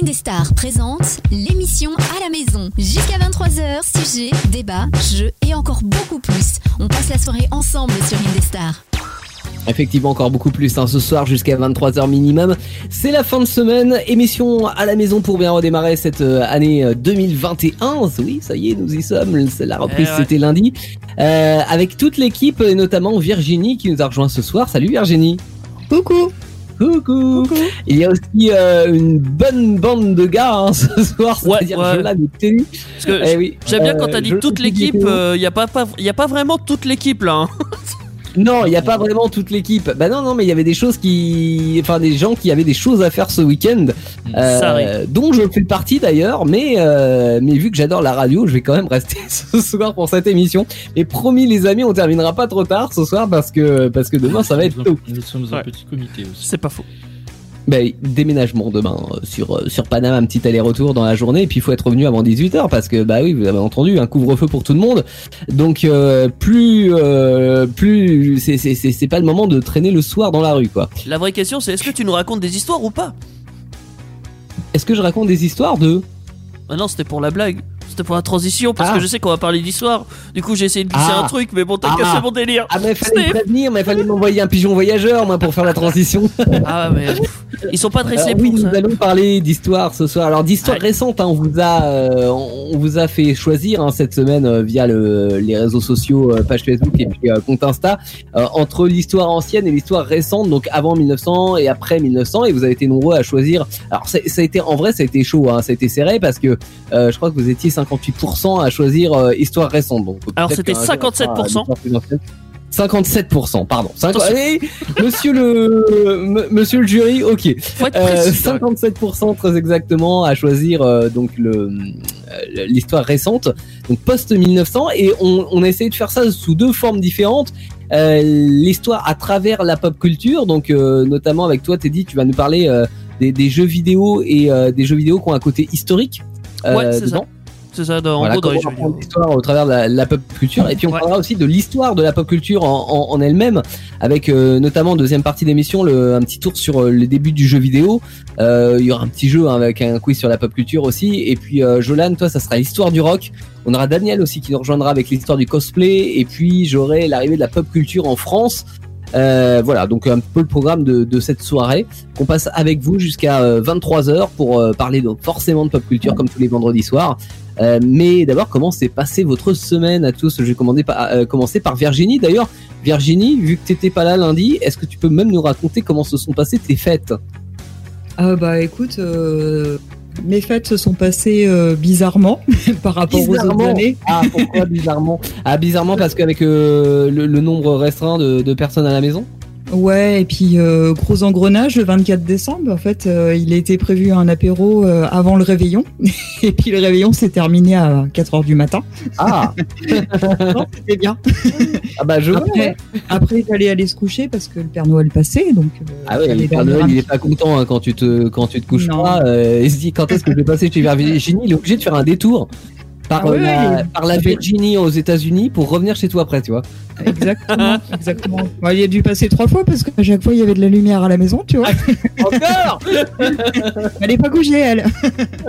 Indestar présente l'émission à la maison. Jusqu'à 23h, sujets, débats, jeux et encore beaucoup plus. On passe la soirée ensemble sur Indestar. Effectivement, encore beaucoup plus hein, ce soir jusqu'à 23h minimum. C'est la fin de semaine, émission à la maison pour bien redémarrer cette euh, année 2021. Oui, ça y est, nous y sommes. La reprise, Eh ouais. c'était lundi. Euh, avec toute l'équipe, et notamment Virginie qui nous a rejoint ce soir. Salut Virginie. Coucou Coucou. Il y a aussi euh, une bonne bande de gars hein, ce soir, Ouais, c'est-à-dire ouais. Jolan et Teddy. Parce que Eh oui. j'aime bien quand Euh, t'as dit toute l'équipe, il y a pas, pas y a pas vraiment toute l'équipe là. hein. Non, il n'y a pas vraiment toute l'équipe. Bah non, non, mais il y avait des choses qui, enfin des gens qui avaient des choses à faire ce week-end, euh, Ça arrive. dont je fais partie d'ailleurs. Mais euh, mais vu que j'adore la radio, je vais quand même rester ce soir pour cette émission. Et promis, les amis, on terminera pas trop tard ce soir parce que parce que demain ça va être tôt. Nous sommes un Ouais. petit comité aussi. C'est pas faux. Bah, déménagement demain euh, sur euh, sur Panama, un petit aller-retour dans la journée. Et puis il faut être revenu avant 18h parce que bah oui, vous avez entendu, un couvre-feu pour tout le monde. Donc euh, plus euh, plus c'est c'est c'est c'est pas le moment de traîner le soir dans la rue quoi. La vraie question c'est est-ce que tu nous racontes des histoires ou pas? Est-ce que je raconte des histoires de? Ah non, c'était pour la blague. C'était pour la transition parce Ah. que je sais qu'on va parler d'histoire. Du coup, j'ai essayé de glisser Ah. un truc, mais bon, t'as Ah. cassé mon délire. Ah mais fallait me prévenir, mais fallait m'envoyer un pigeon voyageur moi pour faire la transition. Ah mais pff, ils sont pas dressés Alors, oui, pour nous allons parler d'histoire ce soir. Alors d'histoire récente, hein, on vous a euh, on vous a fait choisir hein, cette semaine euh, via le, les réseaux sociaux, euh, page Facebook et puis compte Insta, entre l'histoire ancienne et l'histoire récente, donc avant 1900 et après 1900. Et vous avez été nombreux à choisir. Alors ça a été en vrai, ça a été chaud, hein, ça a été serré parce que je crois que vous étiez 58% à choisir euh, histoire récente. Donc Alors, c'était qu'un jour, on fera 57%. l'histoire plus ancienne. 57%, pardon. Cinq- Attention. Allez, monsieur le monsieur le jury, ok. Faut être Euh. 57% très exactement à choisir euh, donc le euh, l'histoire récente, donc post 1900 et on, on a essayé de faire ça sous deux formes différentes. Euh, l'histoire à travers la pop culture, donc notamment avec toi Teddy, tu vas nous parler des, des jeux vidéo et des jeux vidéo qui ont un côté historique. Ouais, c'est ça. C'est ça, dans, en Voilà, gros, dans les jeux vidéo. l'histoire au travers de la, la pop culture. Et puis on Ouais. parlera aussi de l'histoire de la pop culture en, en, en elle-même, avec euh, notamment deuxième partie d'émission, le, un petit tour sur euh, les débuts du jeu vidéo. Euh, Il y aura un petit jeu hein, avec un quiz sur la pop culture aussi. Et puis euh, Jolan, toi, ça sera l'histoire du rock. On aura Daniel aussi qui nous rejoindra avec l'histoire du cosplay. Et puis j'aurai l'arrivée de la pop culture en France. Euh, voilà, donc un peu le programme de, de cette soirée qu'on passe avec vous jusqu'à 23h pour euh, parler donc forcément de pop culture comme tous les vendredis soirs. Euh, mais d'abord, comment s'est passée votre semaine à tous? Je vais commander par- euh, commencer par Virginie. D'ailleurs, Virginie, vu que t'étais pas là lundi, est-ce que tu peux même nous raconter comment se sont passées tes fêtes? Ah bah écoute, euh, mes fêtes se sont passées bizarrement par rapport aux autres Bizarrement? années. Ah, pourquoi bizarrement? Ah, bizarrement parce qu'avec le, le nombre restreint de, de personnes à la maison? Ouais, et puis euh, gros engrenage le 24 décembre. En fait, euh, il était prévu un apéro euh, avant le réveillon. Et puis le réveillon s'est terminé à 4 heures du matin. Ah, c'était bien. ah bah je vois. Après, après il fallait aller se coucher parce que le Père Noël passait. Donc, euh, Ah ouais, fallait le Père Noël, il est pas content hein, quand tu te quand tu te couches Non. pas. il se dit quand est-ce que je vais passer chez Virginie? Il est obligé de faire un détour par, Ah ouais, la, il- par la Virginie aux États-Unis pour revenir chez toi après, tu vois. Exactement, exactement. Ouais, il a dû passer trois fois parce qu'à chaque fois il y avait de la lumière à la maison, tu vois. Encore Elle est pas couchée, elle.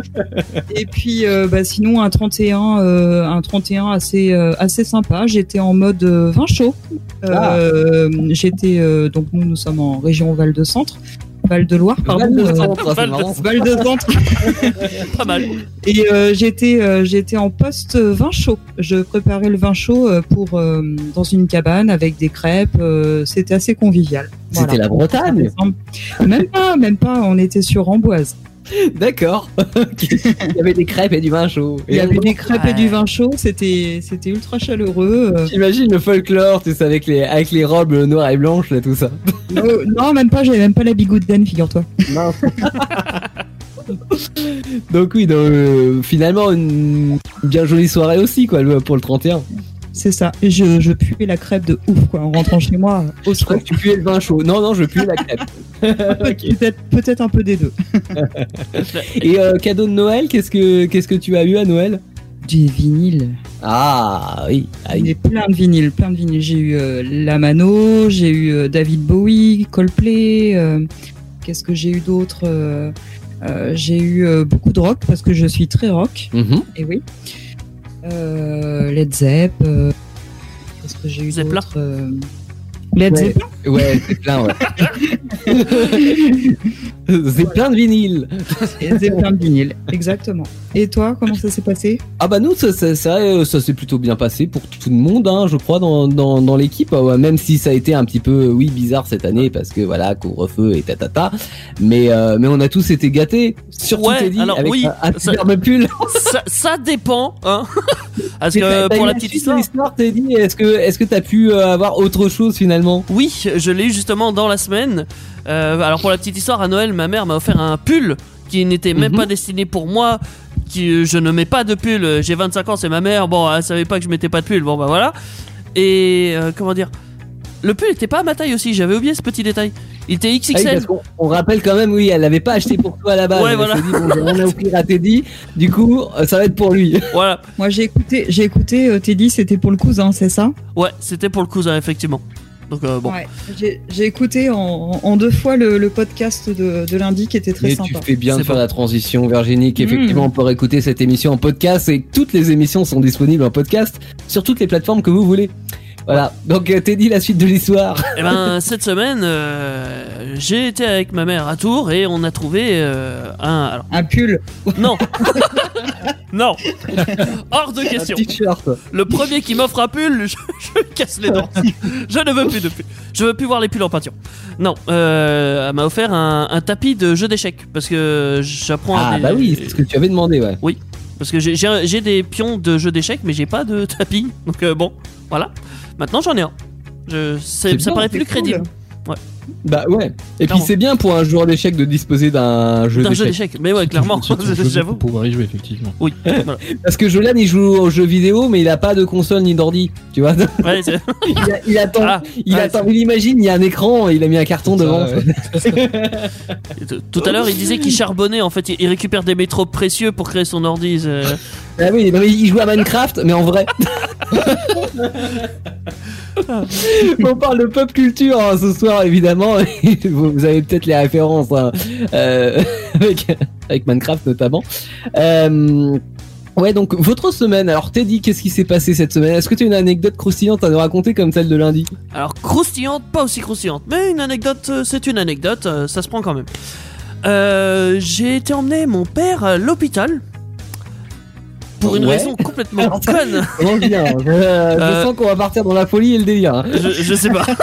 Et puis, euh, bah, sinon, un 31, euh, un 31 assez, euh, assez sympa. J'étais en mode vin chaud. Euh, J'étais, euh, donc nous, nous sommes en région Val-de-Centre. Val-de-Loire, pardon. Val de euh, Centre, c'est Val de marrant. Val-de-Centre. Pas mal. Et euh, j'étais, euh, j'étais en poste vin chaud. Je préparais le vin chaud euh, pour euh, dans une cabane avec des crêpes. euh, C'était assez convivial. C'était la Bretagne. Même pas, même pas. On était sur Amboise. D'accord. Il y avait des crêpes et du vin chaud. Il y avait des crêpes et du vin chaud. C'était, c'était ultra chaleureux. euh. J'imagine le folklore, tu sais, avec les, avec les robes noires et blanches, là, tout ça. Euh, non, même pas. J'avais même pas la bigoudaine, figure-toi. Donc oui, donc, euh, finalement, une bien jolie soirée aussi, quoi, le- pour le 31. C'est ça. Et je, je puais la crêpe de ouf, quoi. En rentrant chez moi, au Je crois que tu puais le vin chaud. Non, non, je pue la crêpe. Peut-être, peut-être un peu des deux. Et euh, cadeau de Noël, qu'est-ce que, qu'est-ce que tu as eu à Noël? Des vinyles. Ah oui, ah, oui. J'ai plein de vinyles, plein de vinyles. J'ai eu euh, Lamano, j'ai eu euh, David Bowie, Coldplay. euh, Qu'est-ce que j'ai eu d'autre euh, Euh, j'ai eu euh, beaucoup de rock parce que je suis très rock. Mhm. Et oui. Euh, Led Zepp. euh, Qu'est-ce que j'ai eu Zeppelin. d'autre euh, Led Ouais. Zeppelin. Ouais, c'est plein, c'est plein de vinyle. Et Zeppelin de vinyle. Exactement. Et toi, comment ça s'est passé? Ah bah nous, ça, ça, c'est vrai, ça s'est plutôt bien passé pour tout le monde, hein, je crois, dans, dans, dans l'équipe. Ah ouais, même si ça a été un petit peu, oui, bizarre cette année parce que voilà, couvre-feu et tatata. Mais euh, mais on a tous été gâtés. Surtout Ouais, Teddy alors avec oui, un, un ça- pull. ça, ça dépend, hein. Parce que pour la petite histoire. Teddy, est-ce que est-ce que t'as pu euh, avoir autre chose finalement? Oui, je l'ai eu justement dans la semaine. Euh, alors pour la petite histoire, à Noël, ma mère m'a offert un pull qui n'était même Mhm. pas destiné pour moi. Qui, je ne mets pas de pull. J'ai 25 ans, c'est ma mère. Bon, elle savait pas que je mettais pas de pull. Bon, bah voilà. Et euh, comment dire Le pull était pas à ma taille aussi. J'avais oublié ce petit détail. Il était Ah oui, XXL. parce on rappelle quand même, oui, elle l'avait pas acheté pour toi à la base. Ouais, voilà. dit, bon, rien à offrir à Teddy. Du coup, euh, ça va être pour lui. Voilà. Moi, j'ai écouté, j'ai écouté euh, Teddy, c'était pour le cousin, c'est ça? Ouais, c'était pour le cousin, effectivement. Donc euh, bon. Ouais. J'ai j'ai écouté en, en deux fois le, le podcast de, de lundi qui était très Mais sympa. tu fais bien de faire bon. la transition, Virginie. Qu'effectivement, Mm. on peut réécouter cette émission en podcast et toutes les émissions sont disponibles en podcast sur toutes les plateformes que vous voulez. Voilà. Donc, euh, Teddy, la suite de l'histoire. Et ben cette semaine, euh, j'ai été avec ma mère à Tours et on a trouvé euh, un. Alors Un pull. non, non, hors de question. Le premier qui m'offre un pull, je, casse les dents. Je ne veux plus de pull. Je veux plus voir les pulls en peinture. Non, euh, elle m'a offert un, un tapis de jeu d'échecs parce que j'apprends. à Ah, des- bah oui, c'est ce que tu avais demandé, ouais. Parce que j'ai- j'ai j'ai des pions de jeu d'échecs, mais j'ai pas de tapis. Donc euh, bon, voilà. Maintenant j'en ai un. Je, c'est- C'est ça bien, paraît c'est plus cool. crédible. Bah ouais. Et puis c'est bien pour un joueur d'échecs de disposer d'un jeu D'un jeu d'échecs. d'échecs. Mais ouais, clairement, j'avoue. pour pouvoir y jouer, effectivement. Oui. voilà. Parce que Jolan il joue aux jeux vidéo, mais il a pas de console ni d'ordi. Tu vois Ouais, c'est- il, a- il attend. Ah, il ouais, attend. Il imagine, il y a un écran, il a mis un carton devant. Ça, ouais. T- Tout à l'heure, il disait qu'il charbonnait. En fait, il récupère des métros précieux pour créer son ordi. Ah oui, il joue à Minecraft, mais en vrai. On parle de pop culture hein, ce soir, évidemment. vous, avez peut-être les références hein, euh, avec, avec Minecraft notamment. Euh, ouais, donc votre semaine. Alors Teddy, qu'est-ce qui s'est passé cette semaine? Est-ce que tu as une anecdote croustillante à nous raconter comme celle de lundi? Alors, croustillante, pas aussi croustillante. Mais une anecdote, euh, c'est une anecdote. Ça se prend quand même. J'ai été emmener mon père à l'hôpital. Pour une Ouais. raison complètement conne. Comment dire Je, je Euh, sens qu'on va partir dans la folie et le délire. hein. je, je sais pas.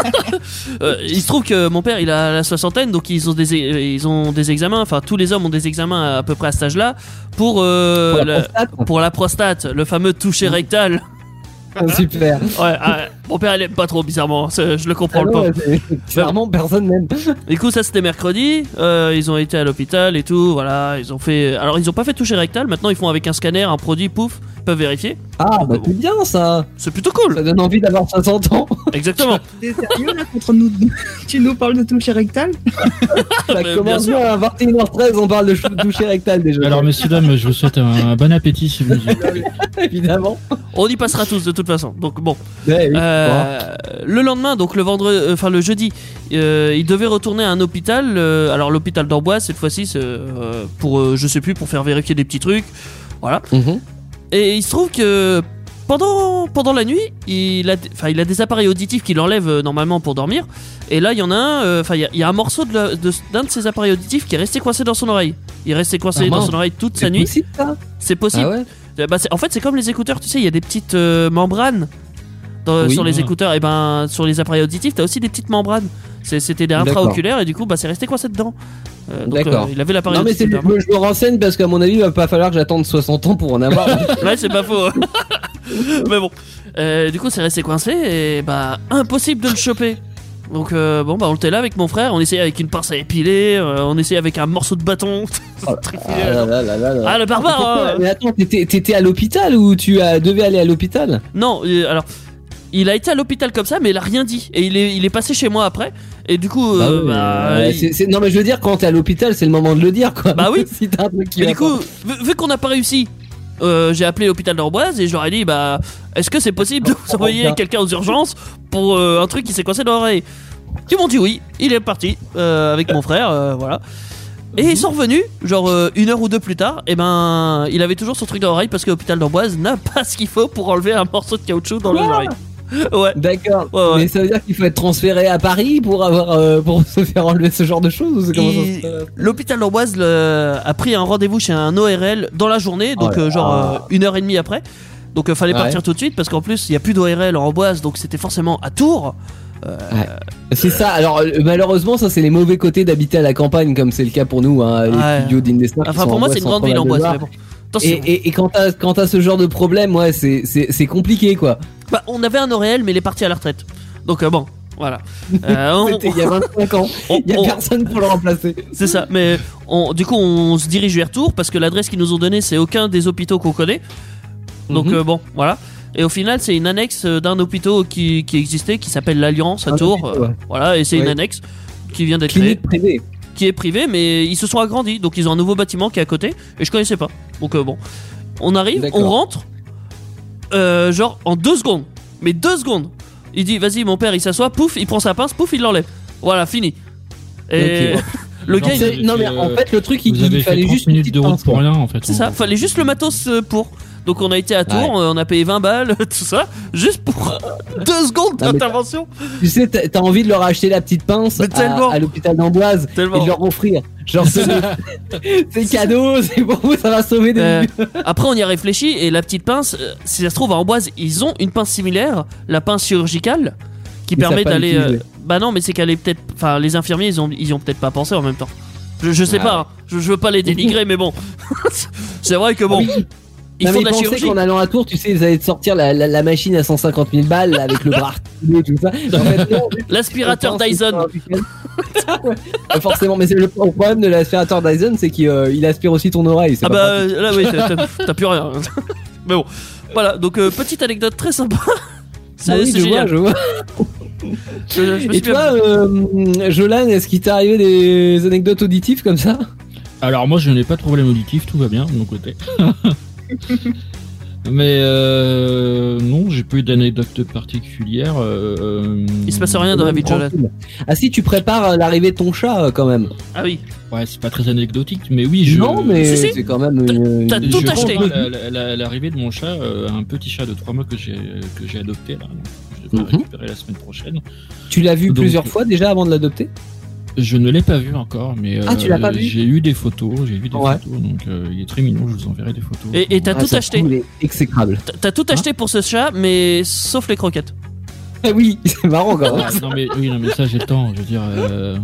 Euh, il se trouve que mon père, il a la soixantaine, donc ils ont des, ils ont des examens. Enfin, tous les hommes ont des examens à, à peu près à cet âge-là pour, euh, Pour la pour la prostate, le fameux toucher rectal. Super. Ouais, ah, mon père, il aime pas trop, bizarrement. C'est- Je le comprends Ah le non, pauvre. Clairement, personne n'aime. Du coup, ça c'était mercredi. euh, ils ont été à l'hôpital et tout. Voilà, ils ont fait. Alors, ils ont pas fait toucher rectal. Maintenant, ils font avec un scanner, un produit, pouf, ils peuvent vérifier. Ah, bah c'est bien ça. C'est plutôt cool. Ça donne envie d'avoir 60 ans. Exactement. T'es sérieux là contre nous Tu nous parles de toucher rectal? Ça Mais bien commence sûr. bien à 21h13, on parle de chou- toucher rectal déjà. Alors, messieurs, dames, je vous souhaite un, bon appétit si vous y êtes. évidemment. On y passera tous de toute façon. Donc bon. Ouais, oui. Euh, le lendemain, donc le vendredi, euh, enfin le jeudi, euh, il devait retourner à un hôpital. euh, alors l'hôpital d'Amboise cette fois-ci, c'est, euh, pour euh, je sais plus pour faire vérifier des petits trucs. Voilà. Mhm. Et il se trouve que pendant, pendant la nuit, il a, enfin, il a des appareils auditifs qu'il enlève euh, normalement pour dormir. Et là, il y en a un, euh, enfin, il y a- il y, a un morceau de la- de- d'un de, ses appareils auditifs qui est resté coincé dans son oreille. Il est resté coincé Ah, dans son oreille toute sa C'est nuit. possible, ça? C'est possible. Ah ouais Euh, bah, c'est- en fait, c'est comme les écouteurs, tu sais, il y a des petites euh, membranes dans- Oui. sur les Ah. écouteurs. Et ben, sur les appareils auditifs, t'as aussi des petites membranes. C'était des intraoculaires et du coup, bah, c'est resté coincé dedans. Euh, donc, D'accord. euh, il avait l'appareil Non mais c'est auditif. je me, je me renseigne parce qu'à mon avis il va pas falloir que j'attende 60 ans pour en avoir. Ouais, c'est pas faux. Mais bon. Euh, du coup, c'est resté coincé et bah, impossible de le choper. Donc, euh, bon, bah, on était là avec mon frère. On essayait avec une pince à épiler. euh, on essayait avec un morceau de bâton. Très ah, là. Ah, le barbare hein. Mais attends, t'étais t'étais à l'hôpital ou tu as, devais aller à l'hôpital? Non, euh, alors. Il a été à l'hôpital comme ça, mais il a rien dit. Et il est, il est passé chez moi après. Et du coup, Bah euh, oui, bah, euh, il- Non mais je veux dire quand t'es à l'hôpital c'est le moment de le dire quoi. Bah oui. si t'as un truc qui Mais du coup, vu, vu qu'on n'a pas réussi, euh, j'ai appelé l'hôpital d'Amboise et je leur ai dit bah, est-ce que c'est possible de vous envoyer quelqu'un aux urgences pour euh, un truc qui s'est coincé dans l'oreille? Ils m'ont dit oui, il est parti avec mon frère, voilà. Et ils sont revenus, genre euh, une heure ou deux plus tard, et ben il avait toujours son truc dans l'oreille parce que l'hôpital d'Amboise n'a pas ce qu'il faut pour enlever un morceau de caoutchouc dans l'oreille. Ouais. D'accord. Ouais, ouais. Mais ça veut dire qu'il faut être transféré à Paris pour avoir euh, pour se faire enlever ce genre de choses ça L'hôpital d'Amboise a pris un rendez-vous chez un ORL dans la journée, donc Oh euh, genre euh, une heure et demie après. Donc fallait partir tout de suite parce qu'en plus il y a plus d'ORL en Amboise, donc c'était forcément à Tours. C'est ça. Alors euh, malheureusement, ça c'est les mauvais côtés d'habiter à la campagne, comme c'est le cas pour nous, hein, les Ouais. studios d'Indestar. Enfin pour en moi c'est une grande ville Amboise. Et, et, et quand t'as quand t'as ce genre de problème, ouais, c'est compliqué quoi. Bah, on avait un ORL mais il est parti à la retraite. Donc euh, bon, voilà. Euh, on- C'était il y a 25 ans. Il y a on- personne pour le remplacer. C'est ça, mais on, du coup on se dirige vers Tours parce que l'adresse qu'ils nous ont donnée c'est aucun des hôpitaux qu'on connaît. Donc Mhm. euh, bon, voilà. Et au final c'est une annexe d'un hôpital qui, qui existait qui s'appelle l'Alliance à Un Tours. hôpital, ouais. Voilà, et c'est une annexe qui vient d'être créée, privée. Qui est privée, mais ils se sont agrandis, donc ils ont un nouveau bâtiment qui est à côté et je connaissais pas. Donc euh, bon, on arrive, on rentre, euh, genre en deux secondes, mais deux secondes. Il dit vas-y mon père il s'assoit, pouf, il prend sa pince, pouf, il l'enlève. Voilà, fini. Et le Non, gars il- Non mais euh, en fait le truc il, Vous il avez fallait fait 30 juste minutes de route pour rien en fait. C'est ça, fallait juste le matos pour. Donc on a été à Tours, Ouais. on a payé 20 balles, tout ça, juste pour deux secondes d'intervention. Tu sais, t'as envie de leur acheter la petite pince à, l'hôpital d'Amboise et de leur offrir. Genre c'est cadeau, c'est pour vous, ça va sauver des Euh, après on y a réfléchi et la petite pince, euh, si ça se trouve à Amboise, ils ont une pince similaire, la pince chirurgicale, qui permet d'aller. euh, bah non, mais c'est qu'elle est peut-être. Enfin, les infirmiers, ils ont, ils ont peut-être pas pensé en même temps. Je, je sais Ah. pas, hein. je, je veux pas les dénigrer, mais bon. c'est vrai que bon, Oui. Ils Non, font mais de la chirurgie. qu'en allant à Tours, tu sais, ils allaient te sortir la, la, la machine à 150 000 balles avec le bras articulé et tout ça. En fait, non, L'aspirateur Dyson. Ouais, Forcément, mais c'est le, problème de l'aspirateur Dyson, c'est qu'il euh, il aspire aussi ton oreille. c'est Ah bah pratique. là oui, t'as- plus rien. mais bon, voilà, donc euh, petite anecdote très sympa. C'est Ah oui, c'est je vois, génial. je vois. Je- je me Et toi, euh, Jolan, est-ce qu'il t'est arrivé des anecdotes auditives comme ça? Alors moi je n'ai pas de problème auditif, tout va bien de mon côté. Mais euh, non, j'ai pas eu d'anecdote particulière. euh, Il se passe rien dans la vie de. Tranquille. Ah si, tu prépares euh, l'arrivée de ton chat euh, quand même. Ah oui, Ouais, c'est pas très anecdotique, mais oui, je. Non, mais Si, si. c'est quand même une. T'as une- tout je acheté. revois la- la- L'arrivée de mon chat, euh, un petit chat de 3 mois que j'ai que j'ai adopté là. donc Je devrais Mhm. récupérer la semaine prochaine. Tu l'as vu Donc- plusieurs fois déjà avant de l'adopter? Je ne l'ai pas vu encore, mais Ah, tu l'as pas vu j'ai eu des photos, j'ai vu des Ouais. photos, donc euh, il est très mignon. Je vous enverrai des photos. Et- t'as Ah, tout acheté. exécrable. T'as- tout acheté pour ce chat, mais sauf les croquettes. Ah oui, c'est marrant quand même. Non mais oui, non mais ça j'ai le temps. Je veux dire, euh,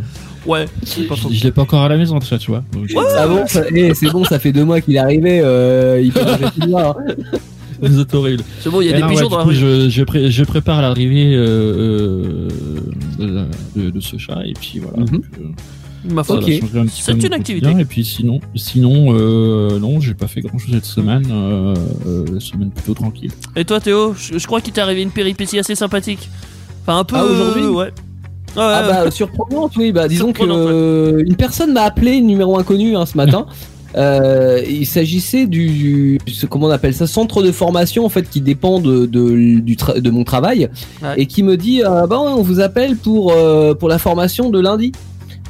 Ouais, je, je l'ai pas encore à la maison, ça, tu vois. Donc, Ah bon, ça- eh, c'est bon, ça fait deux mois qu'il est arrivé. euh, il peut manger tout noir. hein. Vous êtes horrible. C'est bon, il y a Et des non, pigeons ouais, dans la rue. je, je, pré- je prépare l'arrivée euh, euh, de, de ce chat et puis voilà. Mhm. euh, Ma foi. un C'est une activité. Et puis sinon, sinon euh, non, j'ai pas fait grand chose cette semaine. Euh, euh, semaine plutôt tranquille. Et toi, Théo, je, je crois qu'il t'est arrivé une péripétie assez sympathique. Enfin, un peu. Ah, aujourd'hui euh, Ouais. Ouais, Ah bah surprenante, oui. Bah disons que ouais. une personne m'a appelé numéro inconnu hein, ce matin. Euh, il s'agissait du, du- ce- comment on appelle ça, centre de formation en fait qui dépend de de, du tra- de mon travail Ouais. et qui me dit ah bah on vous appelle pour euh, pour la formation de lundi.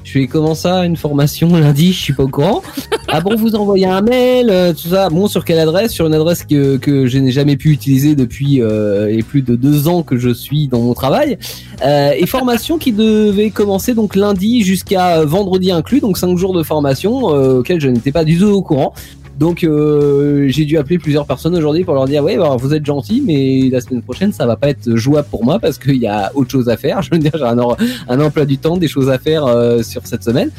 Je fais comment ça une formation lundi Je suis pas au courant. ah bon vous envoyez un mail euh, tout ça bon sur quelle adresse? Sur une adresse que que je n'ai jamais pu utiliser depuis euh, plus de deux ans que je suis dans mon travail. Euh, et formation qui devait commencer donc lundi jusqu'à vendredi inclus, donc cinq jours de formation euh, auxquels je n'étais pas du tout au courant. Donc euh, j'ai dû appeler plusieurs personnes aujourd'hui pour leur dire ouais bah, vous êtes gentils mais la semaine prochaine ça va pas être jouable pour moi parce qu'il y a autre chose à faire. Je veux dire j'ai un, un emploi du temps, des choses à faire euh, sur cette semaine.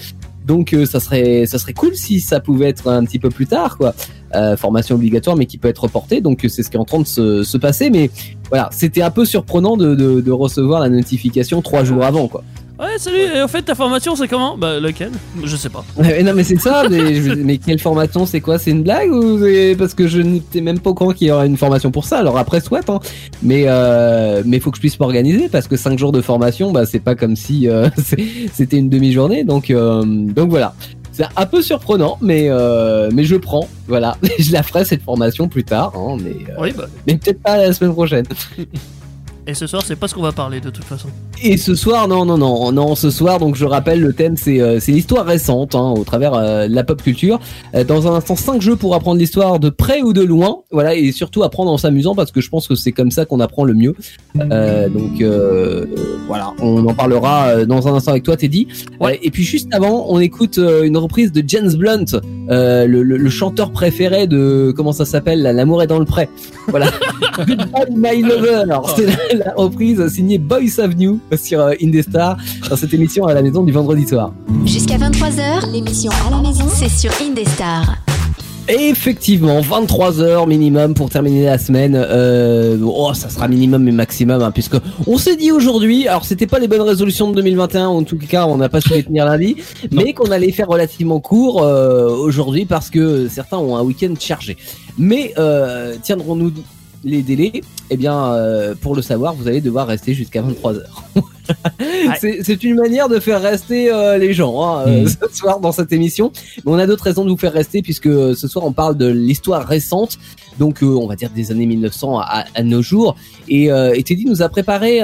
Donc euh, ça serait ça serait cool si ça pouvait être un petit peu plus tard quoi. Euh, formation obligatoire mais qui peut être reportée donc c'est ce qui est en train de se, se passer mais voilà c'était un peu surprenant de, de, de recevoir la notification trois jours avant quoi. Ouais, salut, et en fait, ta formation, c'est comment? Bah, lequel? Je sais pas. Ouais, non mais c'est ça mais, je- mais quelle formation c'est quoi? C'est une blague ou c'est parce que je n'étais même pas au courant qu'il y aurait une formation pour ça? Alors après soit hein. mais euh, mais faut que je puisse m'organiser parce que cinq jours de formation bah c'est pas comme si euh, c'est- c'était une demi-journée. Donc euh, donc voilà. C'est un peu surprenant mais euh, mais je prends. Voilà. Je la ferai cette formation plus tard hein, mais euh, Oui, bah. mais peut-être pas la semaine prochaine. Et ce soir, c'est pas ce qu'on va parler de toute façon. Et ce soir, non, non, non, non, ce soir, donc je rappelle, le thème c'est euh, c'est l'histoire récente, hein, au travers euh, de la pop culture. Euh, dans un instant, cinq jeux pour apprendre l'histoire de près ou de loin, voilà, et surtout apprendre en s'amusant parce que je pense que c'est comme ça qu'on apprend le mieux. Euh, donc euh, voilà, on en parlera euh, dans un instant avec toi, Teddy. Ouais. et puis juste avant, on écoute euh, une reprise de James Blunt, euh, le, le- le chanteur préféré de comment ça s'appelle, l'amour est dans le pré. Voilà. Goodbye My Lover. Alors, c'est la, la reprise signée Boys Avenue sur euh, Indestar dans cette émission à la maison du vendredi soir. Jusqu'à 23h, l'émission à la maison, c'est sur Indestar. Et effectivement, 23 heures minimum pour terminer la semaine. Euh, oh, ça sera minimum mais maximum, hein, puisque on s'est dit aujourd'hui. Alors, c'était pas les bonnes résolutions de 2021, en tout cas, on n'a pas su les tenir lundi, mais qu'on allait faire relativement court euh, aujourd'hui parce que certains ont un week-end chargé. Mais euh, tiendrons-nous les délais Eh bien, euh, pour le savoir, vous allez devoir rester jusqu'à 23 heures. c'est c'est une manière de faire rester euh, les gens hein, euh, Mm. ce soir dans cette émission. Mais on a d'autres raisons de vous faire rester puisque ce soir on parle de l'histoire récente, donc on va dire des années 1900 à, à nos jours. Et, et Teddy nous a préparé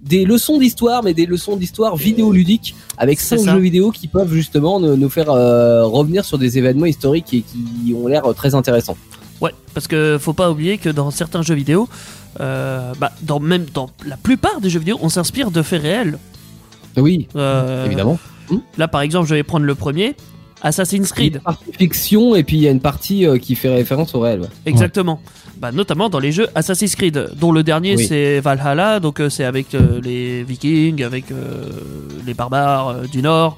des leçons d'histoire, mais des leçons d'histoire vidéoludiques avec cinq jeux vidéo qui peuvent justement nous, nous faire euh, revenir sur des événements historiques et qui ont l'air très intéressants. Ouais, parce que faut pas oublier que dans certains jeux vidéo, euh, bah, dans, même dans la plupart des jeux vidéo, on s'inspire de faits réels. Oui, Euh, évidemment. Là, par exemple, je vais prendre le premier, Assassin's Il y a Creed. une partie fiction et puis il y a une partie euh, qui fait référence au réel. ouais. Exactement. Bah, notamment dans les jeux Assassin's Creed, dont le dernier Oui. c'est Valhalla, donc euh, c'est avec euh, les Vikings, avec les barbares du Nord.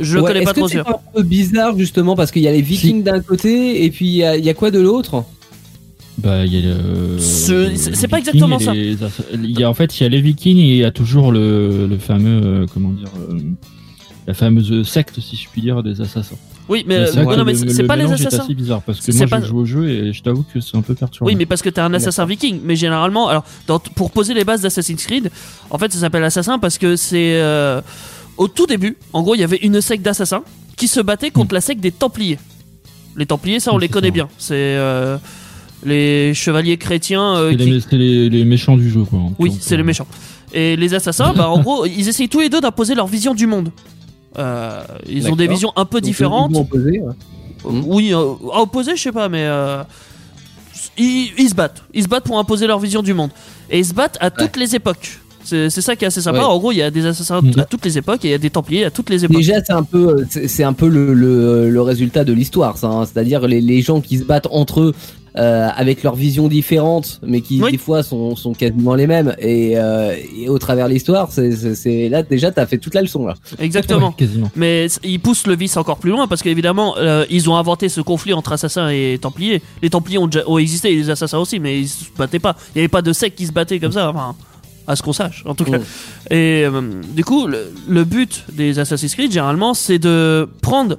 Je Ouais, connais est-ce pas que trop c'est sûr. pas un peu bizarre justement parce qu'il y a les Vikings d'un côté et puis il y, a- il y a quoi de l'autre? Bah, il y a le. Ce- c'est- c'est pas exactement ça. les Il y a en fait, il y a les Vikings et il y a toujours le, le fameux, euh, comment dire, euh, la fameuse secte, si je puis dire, des assassins. Oui, mais, Mais euh, c'est vrai non, que mais le- c'est le c'est pas les assassins. assez bizarre parce que C'est moi pas- je joue au jeu et je t'avoue que c'est un peu perturbant. Oui, mais parce que t'es un assassin viking. Mais généralement, alors dans- pour poser les bases d'Assassin's Creed, en fait, ça s'appelle assassin parce que c'est euh, au tout début. En gros, il y avait une secte d'assassins qui se battait contre la secte des Templiers. Les Templiers, ça, on les connaît ça. bien. C'est euh, les chevaliers chrétiens. euh, c'est qui- les, c'est les- les méchants du jeu, quoi. Oui, c'est les méchants. Et les assassins, bah, en gros, ils essayent tous les deux d'imposer leur vision du monde. Euh, ils ont des visions un peu Donc, différentes. ouais. Mhm. Oui, à opposer, je sais pas, mais euh, ils, ils se battent. Ils se battent pour imposer leur vision du monde. Et ils se battent à toutes les époques. C'est ça qui est assez sympa. Ouais. En gros, il y a des assassins Mhm. à toutes les époques et il y a des templiers à toutes les époques. Déjà, c'est un peu, c'est un peu le, le, le résultat de l'histoire, ça. hein. C'est-à-dire les, les gens qui se battent entre eux euh, avec leurs visions différentes, mais qui Oui. des fois sont, sont quasiment les mêmes. Et, euh, et au travers de l'histoire, c'est- là déjà, t'as fait toute la leçon là. Exactement. ouais. Mais ils poussent le vice encore plus loin parce qu'évidemment, euh, ils ont inventé ce conflit entre assassins et templiers. Les templiers ont, déjà, ont existé, et les assassins aussi, mais ils se battaient pas. Il n'y avait pas de secte qui se battait comme ça, enfin, à ce qu'on sache, en tout cas. Et euh, du coup, le, le but des Assassin's Creed, généralement, c'est de prendre